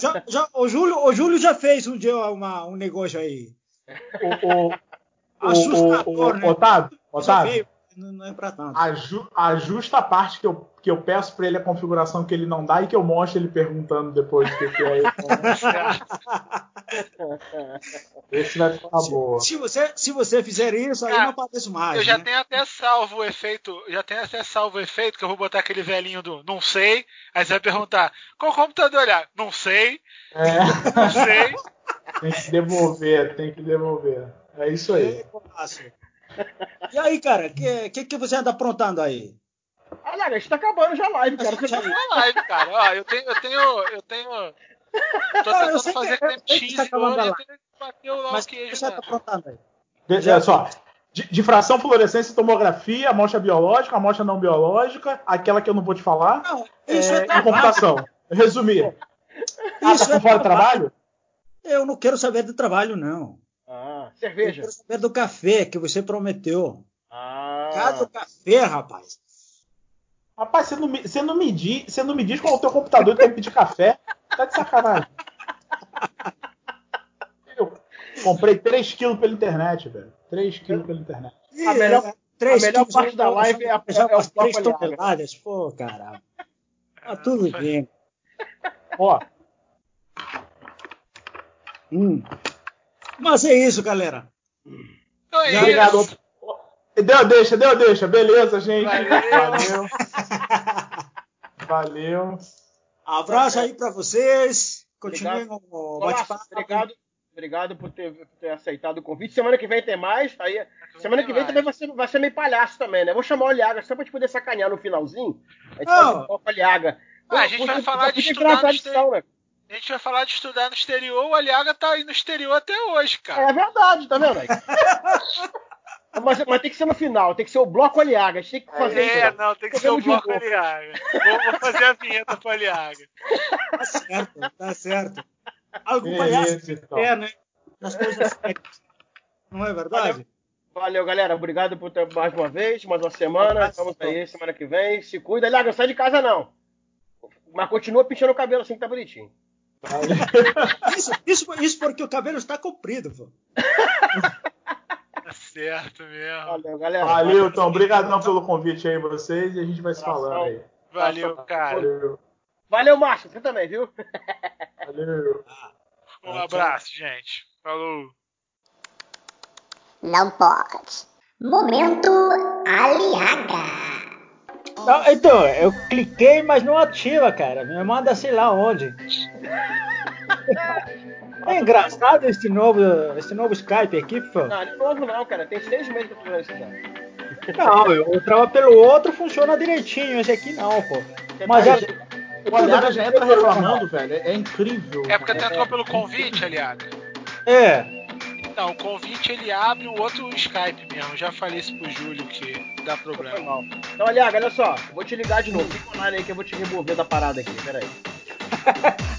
Já, já, o, Júlio, o Júlio já fez um dia uma- um negócio aí. O, o, Assustador, o, o, né? Otávio, Otávio, não, não é pra tanto. aju- ajusta a parte que eu, que eu peço pra ele a configuração que ele não dá e que eu mostro ele perguntando depois o que, que é. <laughs> Esse vai ficar boa. Se você, se você fizer isso, aí Cara, não aparece mais. Eu já né? tenho até salvo o efeito, já tenho até salvo o efeito que eu vou botar aquele velhinho do não sei, aí você vai perguntar, qual computador olhar? Não sei, É, não sei. tem que devolver, tem que devolver. É isso aí. É fácil. E aí, cara, o que, que, que você anda aprontando aí? Aliás, a gente tá acabando já a live, cara. Você tá... Na live, cara. Ó, eu tenho. Eu tenho. Eu tenho. Tô eu tentando fazer eu sei que tá a hoje. lá Mas o queijo. já né? tá aprontando aí. De- Olha só. Di- Difração, fluorescência, tomografia, amostra biológica, amostra não biológica, aquela que eu não vou te falar, Não, isso é, é, e trabalho. computação. Resumir. Ah, Isso tá é com fora de trabalho? Eu não quero saber do trabalho, não. Ah, Eu cerveja. quero saber do café que você prometeu. Ah. Cada café, rapaz. Rapaz, você não, me, você, não me diz, você não me diz qual é o teu computador que tem que pedir café? Tá de sacanagem. Eu comprei 3 quilos pela internet, velho. 3 quilos pela internet. A melhor- É, três a melhor parte da live é a- já é o aliado. toneladas. Pô, caramba. Tá tudo bem. Ó, Hum. Mas é isso, galera. Então é obrigado. isso. Deu, deixa, deu, deixa. Beleza, gente. Valeu. Valeu. Abraço aí pra vocês. Continuem o Golaço, bate-papo. obrigado, obrigado por ter, por ter aceitado o convite. Semana que vem tem mais. Aí, semana que vem também vai ser, vai ser meio palhaço também, né? Vou chamar o Aliaga só pra gente poder sacanear no finalzinho. A gente faz um pouco com o Aliaga. Ah, a gente vai falar de né? A gente vai falar de estudar no exterior. O Aliaga tá aí no exterior até hoje, cara. É verdade, tá vendo aí? <laughs> mas, mas tem que ser no final, tem que ser o bloco Aliaga. A gente tem que fazer É, isso. não, tem que ser o bloco. Aliaga. Vou, vou fazer a vinheta pro Aliaga. Tá certo, tá certo. Beleza, palhaço então. é, né? Nas coisas. Não é verdade? Valeu, galera. Obrigado por ter mais uma vez, mais uma semana. Estamos então. aí semana que vem. Se cuida. Aliaga, não sai de casa não. Mas continua pinchando o cabelo assim que tá bonitinho. <laughs> Isso, isso, isso porque o cabelo está comprido, pô. Tá certo mesmo. Valeu, galera. Valeu, então. Obrigadão pelo convite aí, vocês. E a gente vai se falando aí. Valeu, cara. Valeu. Valeu, Márcio. Você também, viu? Valeu. Um abraço, gente. Falou. Não pode. Momento Aliaga. Não, então, eu cliquei, mas não ativa, cara. Me manda sei lá onde. É engraçado esse novo, esse novo Skype aqui, pô. Não, de novo não, cara. Tem seis meses que eu tô usando isso já. Não, eu entrava pelo outro, funciona direitinho. Esse aqui não, pô. Mas já, O Aliaga já entra reclamando, velho. É, é incrível. É porque tu entrou pelo convite, Aliaga. é. Não, o convite ele abre o outro Skype mesmo. Já falei isso pro Júlio que dá problema. mal. Então, Aliaga, olha só. Vou te ligar de novo. Fica online aí que eu vou te remover da parada aqui. Pera aí. <laughs>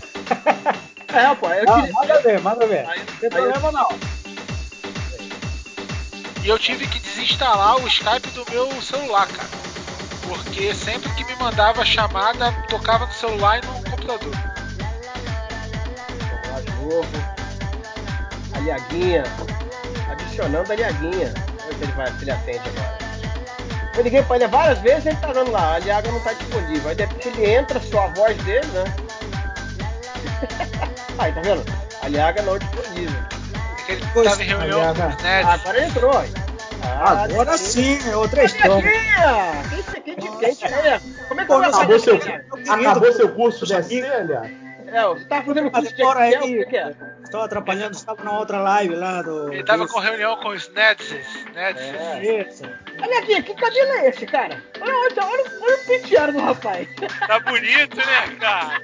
É, pô. Eu Ah, te... manda ver, manda ver. Aí, Não tem problema não. E eu tive que desinstalar o Skype do meu celular, cara. Porque sempre que me mandava chamada, tocava no celular e no computador. Lá de novo. Aliaguinha. Adicionando a Aliaguinha. Vamos ver se ele, vai, se ele atende agora. Eu liguei pra ele várias vezes e ele tá dando lá. A Aliaga não tá disponível. Aí de repente ele entra, só a voz dele, né? <laughs> Aí, tá vendo? Aliaga não disponível. É que ele Pois, tava em reunião com os nerds. Agora ele entrou, aí. Ah, Agora sim, é outra história. Aliaguinha! Quem, quem, te- quem te é? Como é que Pô, eu vou Acabou seu, saber? acabou seu curso de SC, Aliaga? É, você tava fazendo curso de Agora Excel, aí. o que que é? Estou atrapalhando, estava na outra live lá do. Ele tava com reunião com os nerds. nerds. É. Isso. Olha aqui, que cabelo é esse, cara? Olha, olha, olha, olha o penteado do rapaz. Tá bonito, né, cara?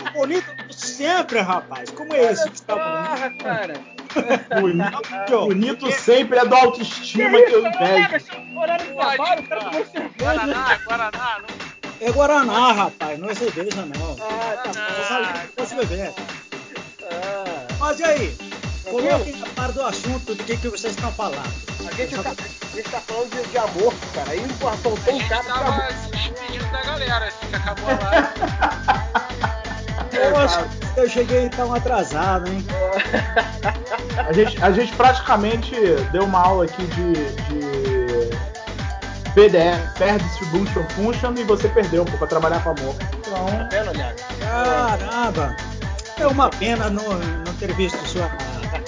<laughs> Bonito sempre, rapaz. Como é esse que está bonito? Cara. <laughs> Bonito, bonito sempre é do autoestima que eu invejo. Olha, horário de trabalho, o cara tomou cerveja. Guaraná, Guaraná. Não... É Guaraná, rapaz. Não é cerveja, não. Ah, tá bom. sabia que fosse beber. Ah, Mas e aí? Coloquem a par do assunto do que, que vocês estão falando. a, gente tá, gente tá falando de, de amor, cara. Aí faltou um gente cara de amor. tava se despedindo da galera, assim que acabou a live. Eu acho que eu cheguei tão atrasado, hein? <laughs> A gente, a gente praticamente deu uma aula aqui de, de PDF, Fair Distribution Function, e você perdeu pô, pra trabalhar com amor. Então, Tá vendo? Caramba! É uma pena não, não ter visto sua.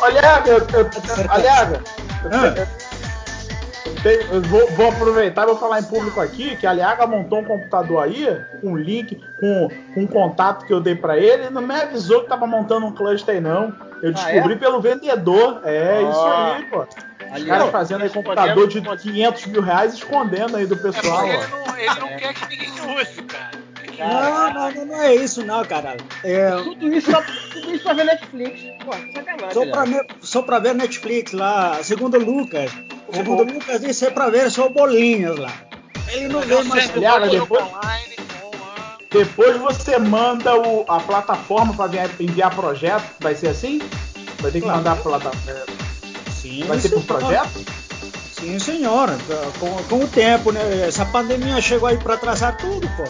Aliaga, eu, eu, aliaga, eu, Ah. eu eu vou, vou aproveitar e vou falar em público aqui que a Aliaga montou um computador aí, com um link, com, com um contato que eu dei pra ele, e não me avisou que tava montando um cluster aí, não. Eu Ah, descobri é? pelo vendedor. É, Ah. isso aí, pô. Os caras fazendo aí computador de 500 mil reais escondendo aí do É pessoal. ó. ele não, ele não quer que ninguém use, cara. Não, não, não, não é isso não, cara. É, Tudo isso, só, tudo isso pra ver Netflix. Pô, sacanagem. só, pra, ne- só pra ver Netflix lá, segundo o Lucas. Segundo o Lucas, isso é pra ver só bolinhas lá. Ele não vê é mais. depois- Depois você manda o- a plataforma para enviar, enviar projeto. Vai ser assim? Vai ter que Claro. mandar a plataforma. Sim, Vai ser por projeto? Sim, senhor. Com, com o tempo, né? Essa pandemia chegou aí pra atrasar tudo, pô.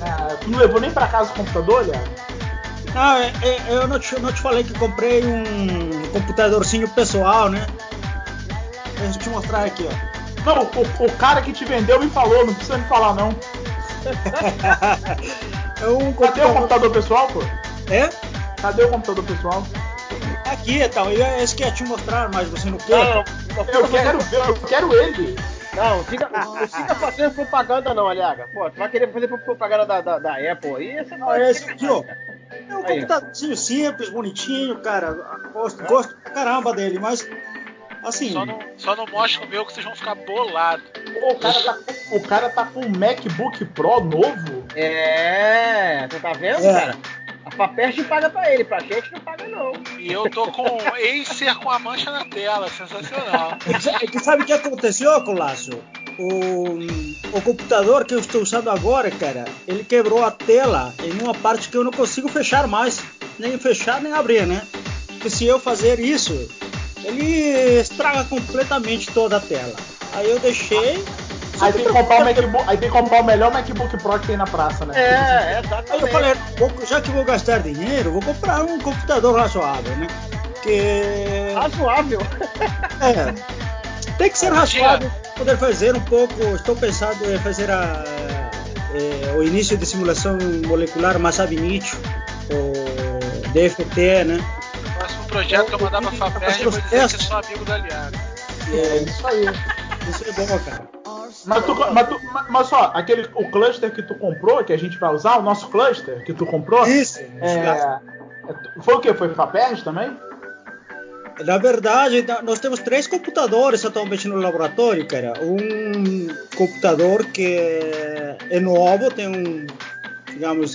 Ah, tu não levou nem para casa o computador, Léo? Ah, é- é- eu não te, não te falei que comprei um computadorzinho pessoal, né? Deixa eu te mostrar aqui, ó. Não, o, o cara que te vendeu me falou, não precisa me falar não. <laughs> É um Cadê o computador pessoal, pô? É? Cadê o computador pessoal? Aqui, então. Eu esse que ia te mostrar, mas você não quer. não, não, Eu fica quero eu quero ele. Não, fica, não fica fazendo propaganda não, Aliaga. Pô, tu vai querer fazer propaganda da, da, da Apple aí? Não, é esse aqui, ó. É um computadorzinho simples, bonitinho, cara. Gosto, gosto pra caramba dele, mas assim. Só não, só não mostra o meu que vocês vão ficar bolados. O, cara tá, com- o cara tá com um MacBook Pro novo. É, você tá vendo, É. cara? A Papest paga pra ele, pra gente não paga não. E eu tô com Acer com a mancha na tela, sensacional. É que sabe o que aconteceu, Colasso? O, o computador que eu estou usando agora, cara, ele quebrou a tela em uma parte que eu não consigo fechar mais. Nem fechar, nem abrir, né? Porque se eu fazer isso, ele estraga completamente toda a tela. Aí eu deixei. Aí tem que comprar o MacBook, aí tem que comprar o melhor MacBook Pro que tem na praça, né? É, Aí eu exatamente. falei, vou- já que vou gastar dinheiro, vou comprar um computador razoável, né? Que Razoável. É. Tem que ser razoável para poder fazer um pouco. Estou pensando em fazer a, eh, o início de simulação molecular mais ab initio, o DFT, né? O próximo projeto que eu mandar pra Faperj, eu vou dizer que eu sou amigo do aliado. É isso aí. Isso é bom, cara. Mas, tu, mas, tu, mas- só, aquele, o cluster que tu comprou, que a gente vai usar, o nosso cluster que tu comprou, Isso. é, é, foi o que? Foi Faperj também? Na verdade, nós temos três computadores atualmente no laboratório, cara. Um computador que é novo, tem um, digamos,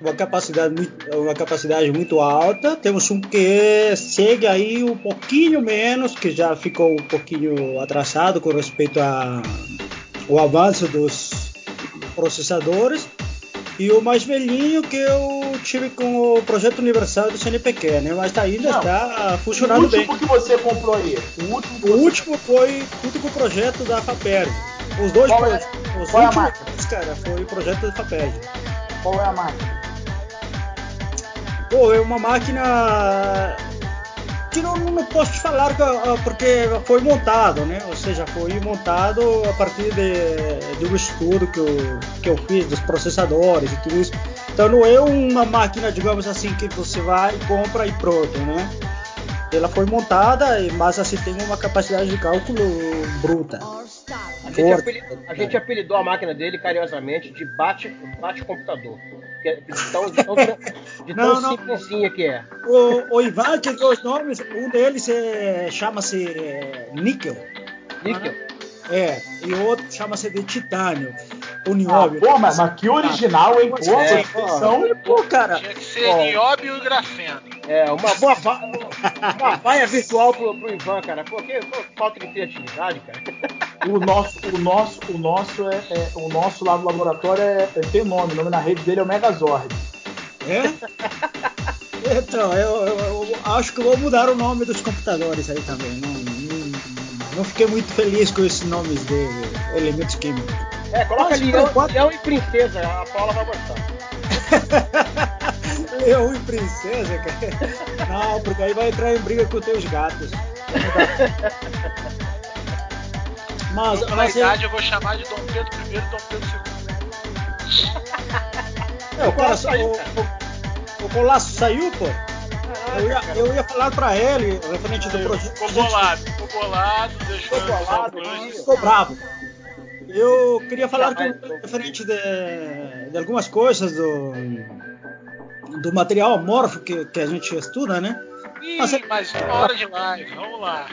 uma capacidade muito, uma capacidade muito alta. Temos um que segue aí um pouquinho menos, que já ficou um pouquinho atrasado com respeito a o avanço dos processadores. E o mais velhinho que eu tive com o projeto universal do CNPq, né? Mas ainda Não. está O funcionando bem. último que você comprou aí. O último O último foi tudo com o projeto da FAPERG. Os dois Qual é- projetos, os qual é a últimos, dois, cara, foi o projeto da FAPERG. Qual é a máquina? Pô, é uma máquina que não, não posso te falar que, porque foi montado, né? Ou seja, foi montado a partir de, de um estudo que eu, que eu fiz dos processadores e tudo isso. Então não é uma máquina, digamos assim, que você vai, compra e pronto, né? Ela foi montada, mas assim tem uma capacidade de cálculo bruta. A gente, apelidou, a gente apelidou a máquina dele carinhosamente de bate, bate computador. Que é- De tão, de tão, de tão Não, simplesinha que é. O, o Ivan tem dois nomes, um deles é, chama-se é, níquel, Níquel. é, e o outro chama-se de titânio, o Ah, nióbio. pô, mas, mas que original, hein? Pô, É, são. Pô, cara, Tinha que ser nióbio e grafeno. É, uma boa va uma vaia virtual pro, pro Ivan, cara. Pô, que pô, falta de criatividade, cara. O nosso, o nosso, o nosso é, é- o nosso lá do laboratório é, é- tem nome, o nome na rede dele é o Megazord. é? Então, eu, eu- eu acho que vou mudar o nome dos computadores aí também. Não, não, não fiquei muito feliz com esses nomes de elementos químicos. É, coloca Mas, leão, leão e princesa, a Paula vai gostar. <laughs> Leão e princesa, cara. Não, porque aí vai entrar em briga com teus gatos. Mas, Eu, pela mas é- idade, eu vou chamar de Dom Pedro I e Dom Pedro II. É, o cara saiu. saiu, O, o Colasso saiu, pô. Eu ia, eu ia falar pra ele, referente do projeto. Ficou bolado, ficou bolado, deixou Ficou eu bolado, o? Blush. Ficou bravo. Eu queria falar com referente de, de algumas coisas do, do material amorfo que, que a gente estuda, né? Ih, Mas é- hora de live, vamos lá.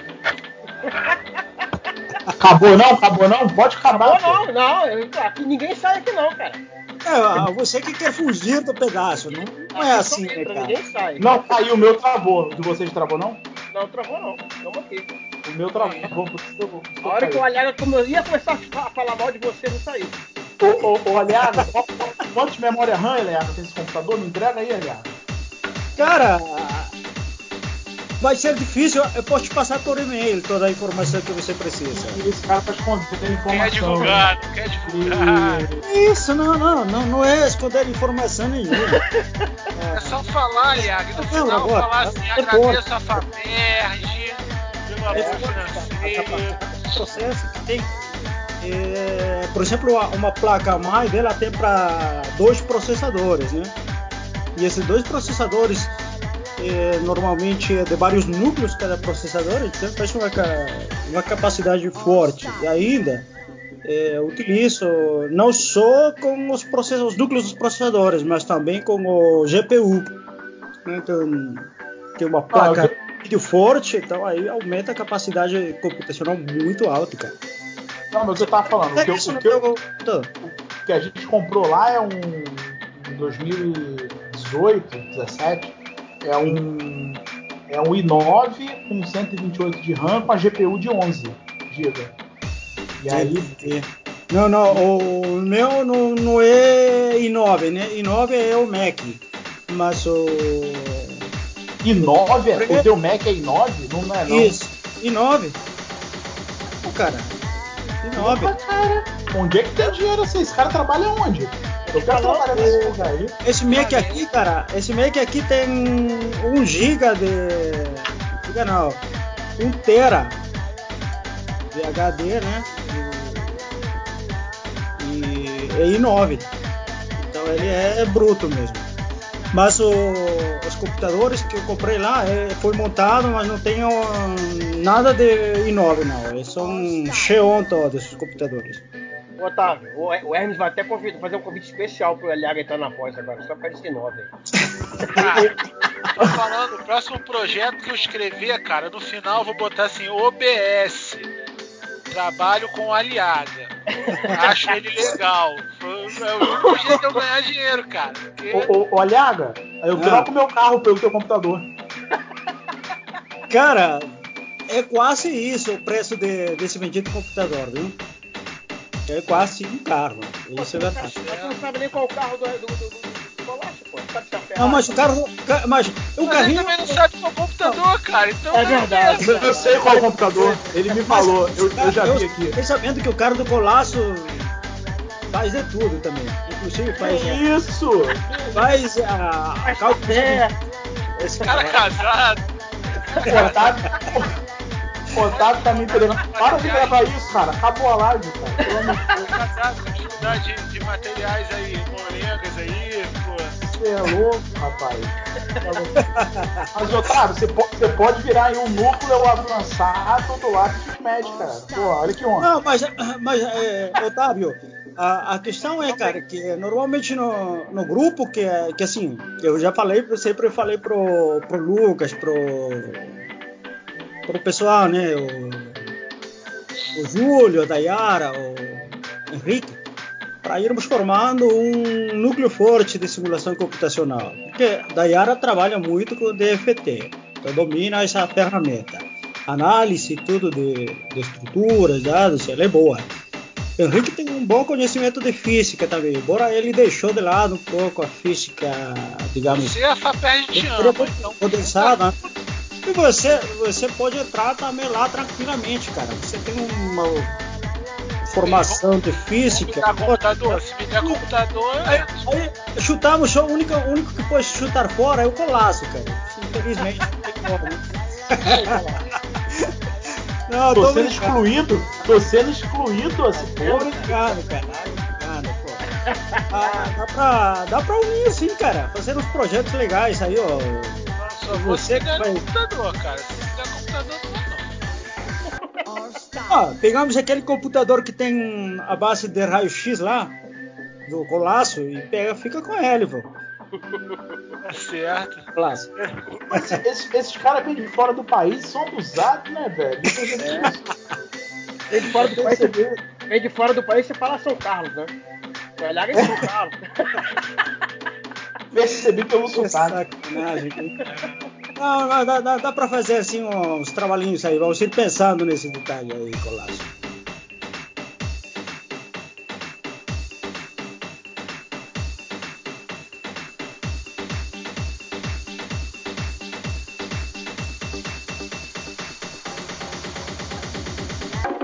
Acabou não? Acabou não? Pode acabar. Não, não, não. eu- Aqui ninguém sai aqui não, cara. É, você que quer fugir do pedaço, não, não é assim, né, cara? Ninguém sai. Não, aí o meu travou. O de vocês travou, não? Não, travou não. Estamos aqui. O meu travou. isso que A hora que o Aliaga como eu ia começar a fa- falar mal de você, não saiu. Ô, ô, ô, Aliaga, quantos memória RAM, Aliaga, tem esse computador? Me entrega aí, Aliaga. Cara, vai ser difícil. Eu posso te passar por e-mail toda a informação que você precisa. Esse cara tá escondendo informação. Quer divulgar, não quer divulgar. E- Isso, não, não, não, não é esconder informação nenhuma. É só falar, Liag, no final agora, falar assim, é agradeço a FAPERJ financeiro. processo que tem. é, por exemplo, uma- placa mãe dela tem para dois processadores, né? E esses dois processadores é, normalmente é de vários núcleos cada processador, então faz uma, uma capacidade forte. E ainda é, utilizo não só com os, process- os núcleos dos processadores, mas também com o GPU. Então tem uma placa eu- vídeo forte, então aí aumenta a capacidade computacional muito alta, cara. Não, mas eu tava falando, o que, o no que, eu- computador. o que a gente comprou lá é um. Em 2018, 17, é um. É um i9 com 128 de RAM com a GPU de 11 GB. E aí. Não, não, o meu não, não é i9, né? i9 é o Mac, mas o i9? é- O teu Mac é i9? Não é, não. isso, i9. O cara, i9. Opa, cara, onde é que tem dinheiro assim? Esse cara trabalha onde? Eu quero trabalhar nesse lugar aí. Esse Mac aqui, cara, esse Mac aqui tem 1 GB de. Giga não, 1 tera de HD, né? E, e é i9. Então ele é bruto mesmo. Mas o- os computadores que eu comprei lá é, foi montado, mas não tem um, nada de i9 não. Eles são Xeon todos os computadores. Ô, Otávio, o, Hermes vai até convid- fazer um convite especial pro Aliaga entrar na pós agora, só por causa desse 9 aí. Ah, <laughs> tô falando, o próximo projeto que eu escrever, cara, no final eu vou botar assim, OBS. Trabalho com Aliaga. <laughs> Acho ele legal. Foi é o único jeito de eu ganhar dinheiro, cara. Porque Ô, ô, ô, Aliaga, eu Ah. troco meu carro pelo teu computador. Cara, é quase isso o preço de- desse bendito computador, viu? É quase um carro. É verdade. Mas não sabe nem qual o carro do, do, do, do, do. Sabe se? Não, mas o carro. ca- Mas o Mas ele carrinho. também não sabe qual computador, cara. Então É verdade. Eu, eu sei qual é o computador, ele me falou, Mas eu, eu já vi aqui. Fiquei sabendo que o carro do Colasso faz de tudo também. Inclusive faz. Que isso? Faz a. a cálculo Esse Cara casado. O Otávio, o Otávio tá me entregando. Para de gravar isso, cara. Acabou a live, cara. Pelo amor de Deus. Casado dificuldade de, de materiais aí, molengas aí. Você é louco, rapaz. Mas, Otávio, você, po- você pode virar aí um núcleo avançado do de Fitmed, cara. Pô, olha que honra. Não, mas, mas é, Otávio, a, a questão é, cara, que normalmente no, no grupo, que, é- que assim, eu já falei, sempre falei pro, pro Lucas, pro, pro pessoal, né, o, o Júlio, a Dayara, o Henrique, para irmos formando um núcleo forte de simulação computacional. Porque a Dayara trabalha muito com DFT, então domina essa ferramenta. Análise tudo de, de estruturas, dados, ela é boa. Henrique tem um bom conhecimento de física também, embora ele deixou de lado um pouco a física, digamos, Você é ama, então. condensada. né? E você, você pode entrar também lá tranquilamente, cara. Você tem uma formação de Se física. me der computador, se me der computador, eu Aí, entro. aí chutamos, só o único, o único que pode chutar fora é o Colasso, cara. Infelizmente não tem como. <laughs> Não, Tô tô sendo brincando. excluído, tô sendo excluído assim. Tô Porra. brincando, cara. Tô brincando, pô. Ah, dá, pra, dá pra unir assim, cara. Fazer uns projetos legais aí, ó. Só vou Você se me der vai- computador, cara. Ah, pegamos aquele computador que tem a base de raio-x lá, do Colasso, e pega, fica com ele, pô. <laughs> Tá certo. Clássico. Mas esses, esses caras vêm de fora do país são abusados, né, velho? É. Vem de fora do país, você, vem de fora do país, você fala São Carlos, né? Vai olhar em São Carlos. Percebi pelo Que sotaque. sacanagem. Não, dá, dá, dá pra fazer assim uns trabalhinhos aí. Vamos ir pensando nesse detalhe aí, Colasso.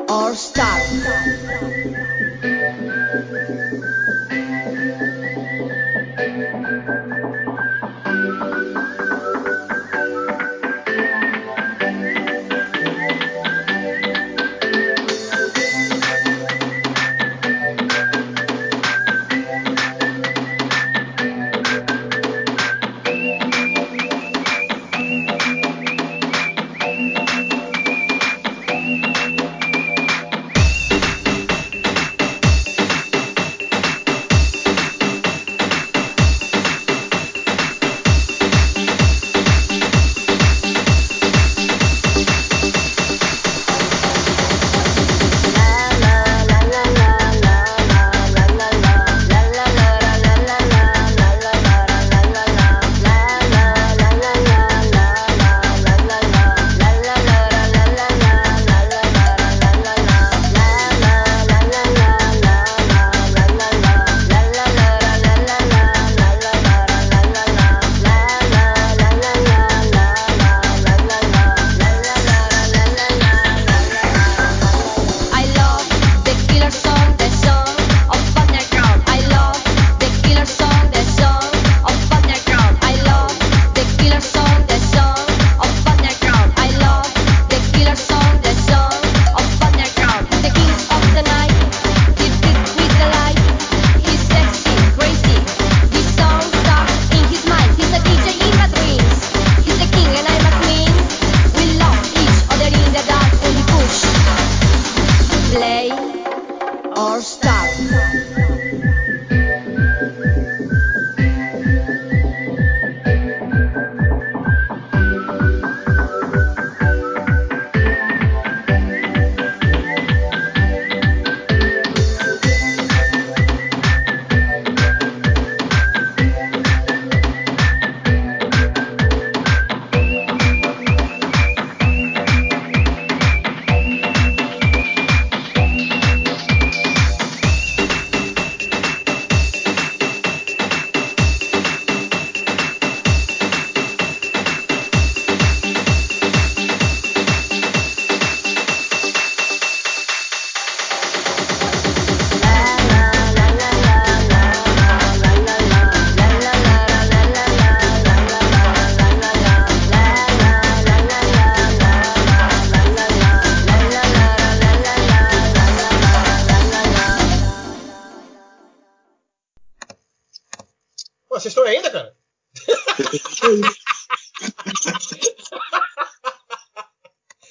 or stop.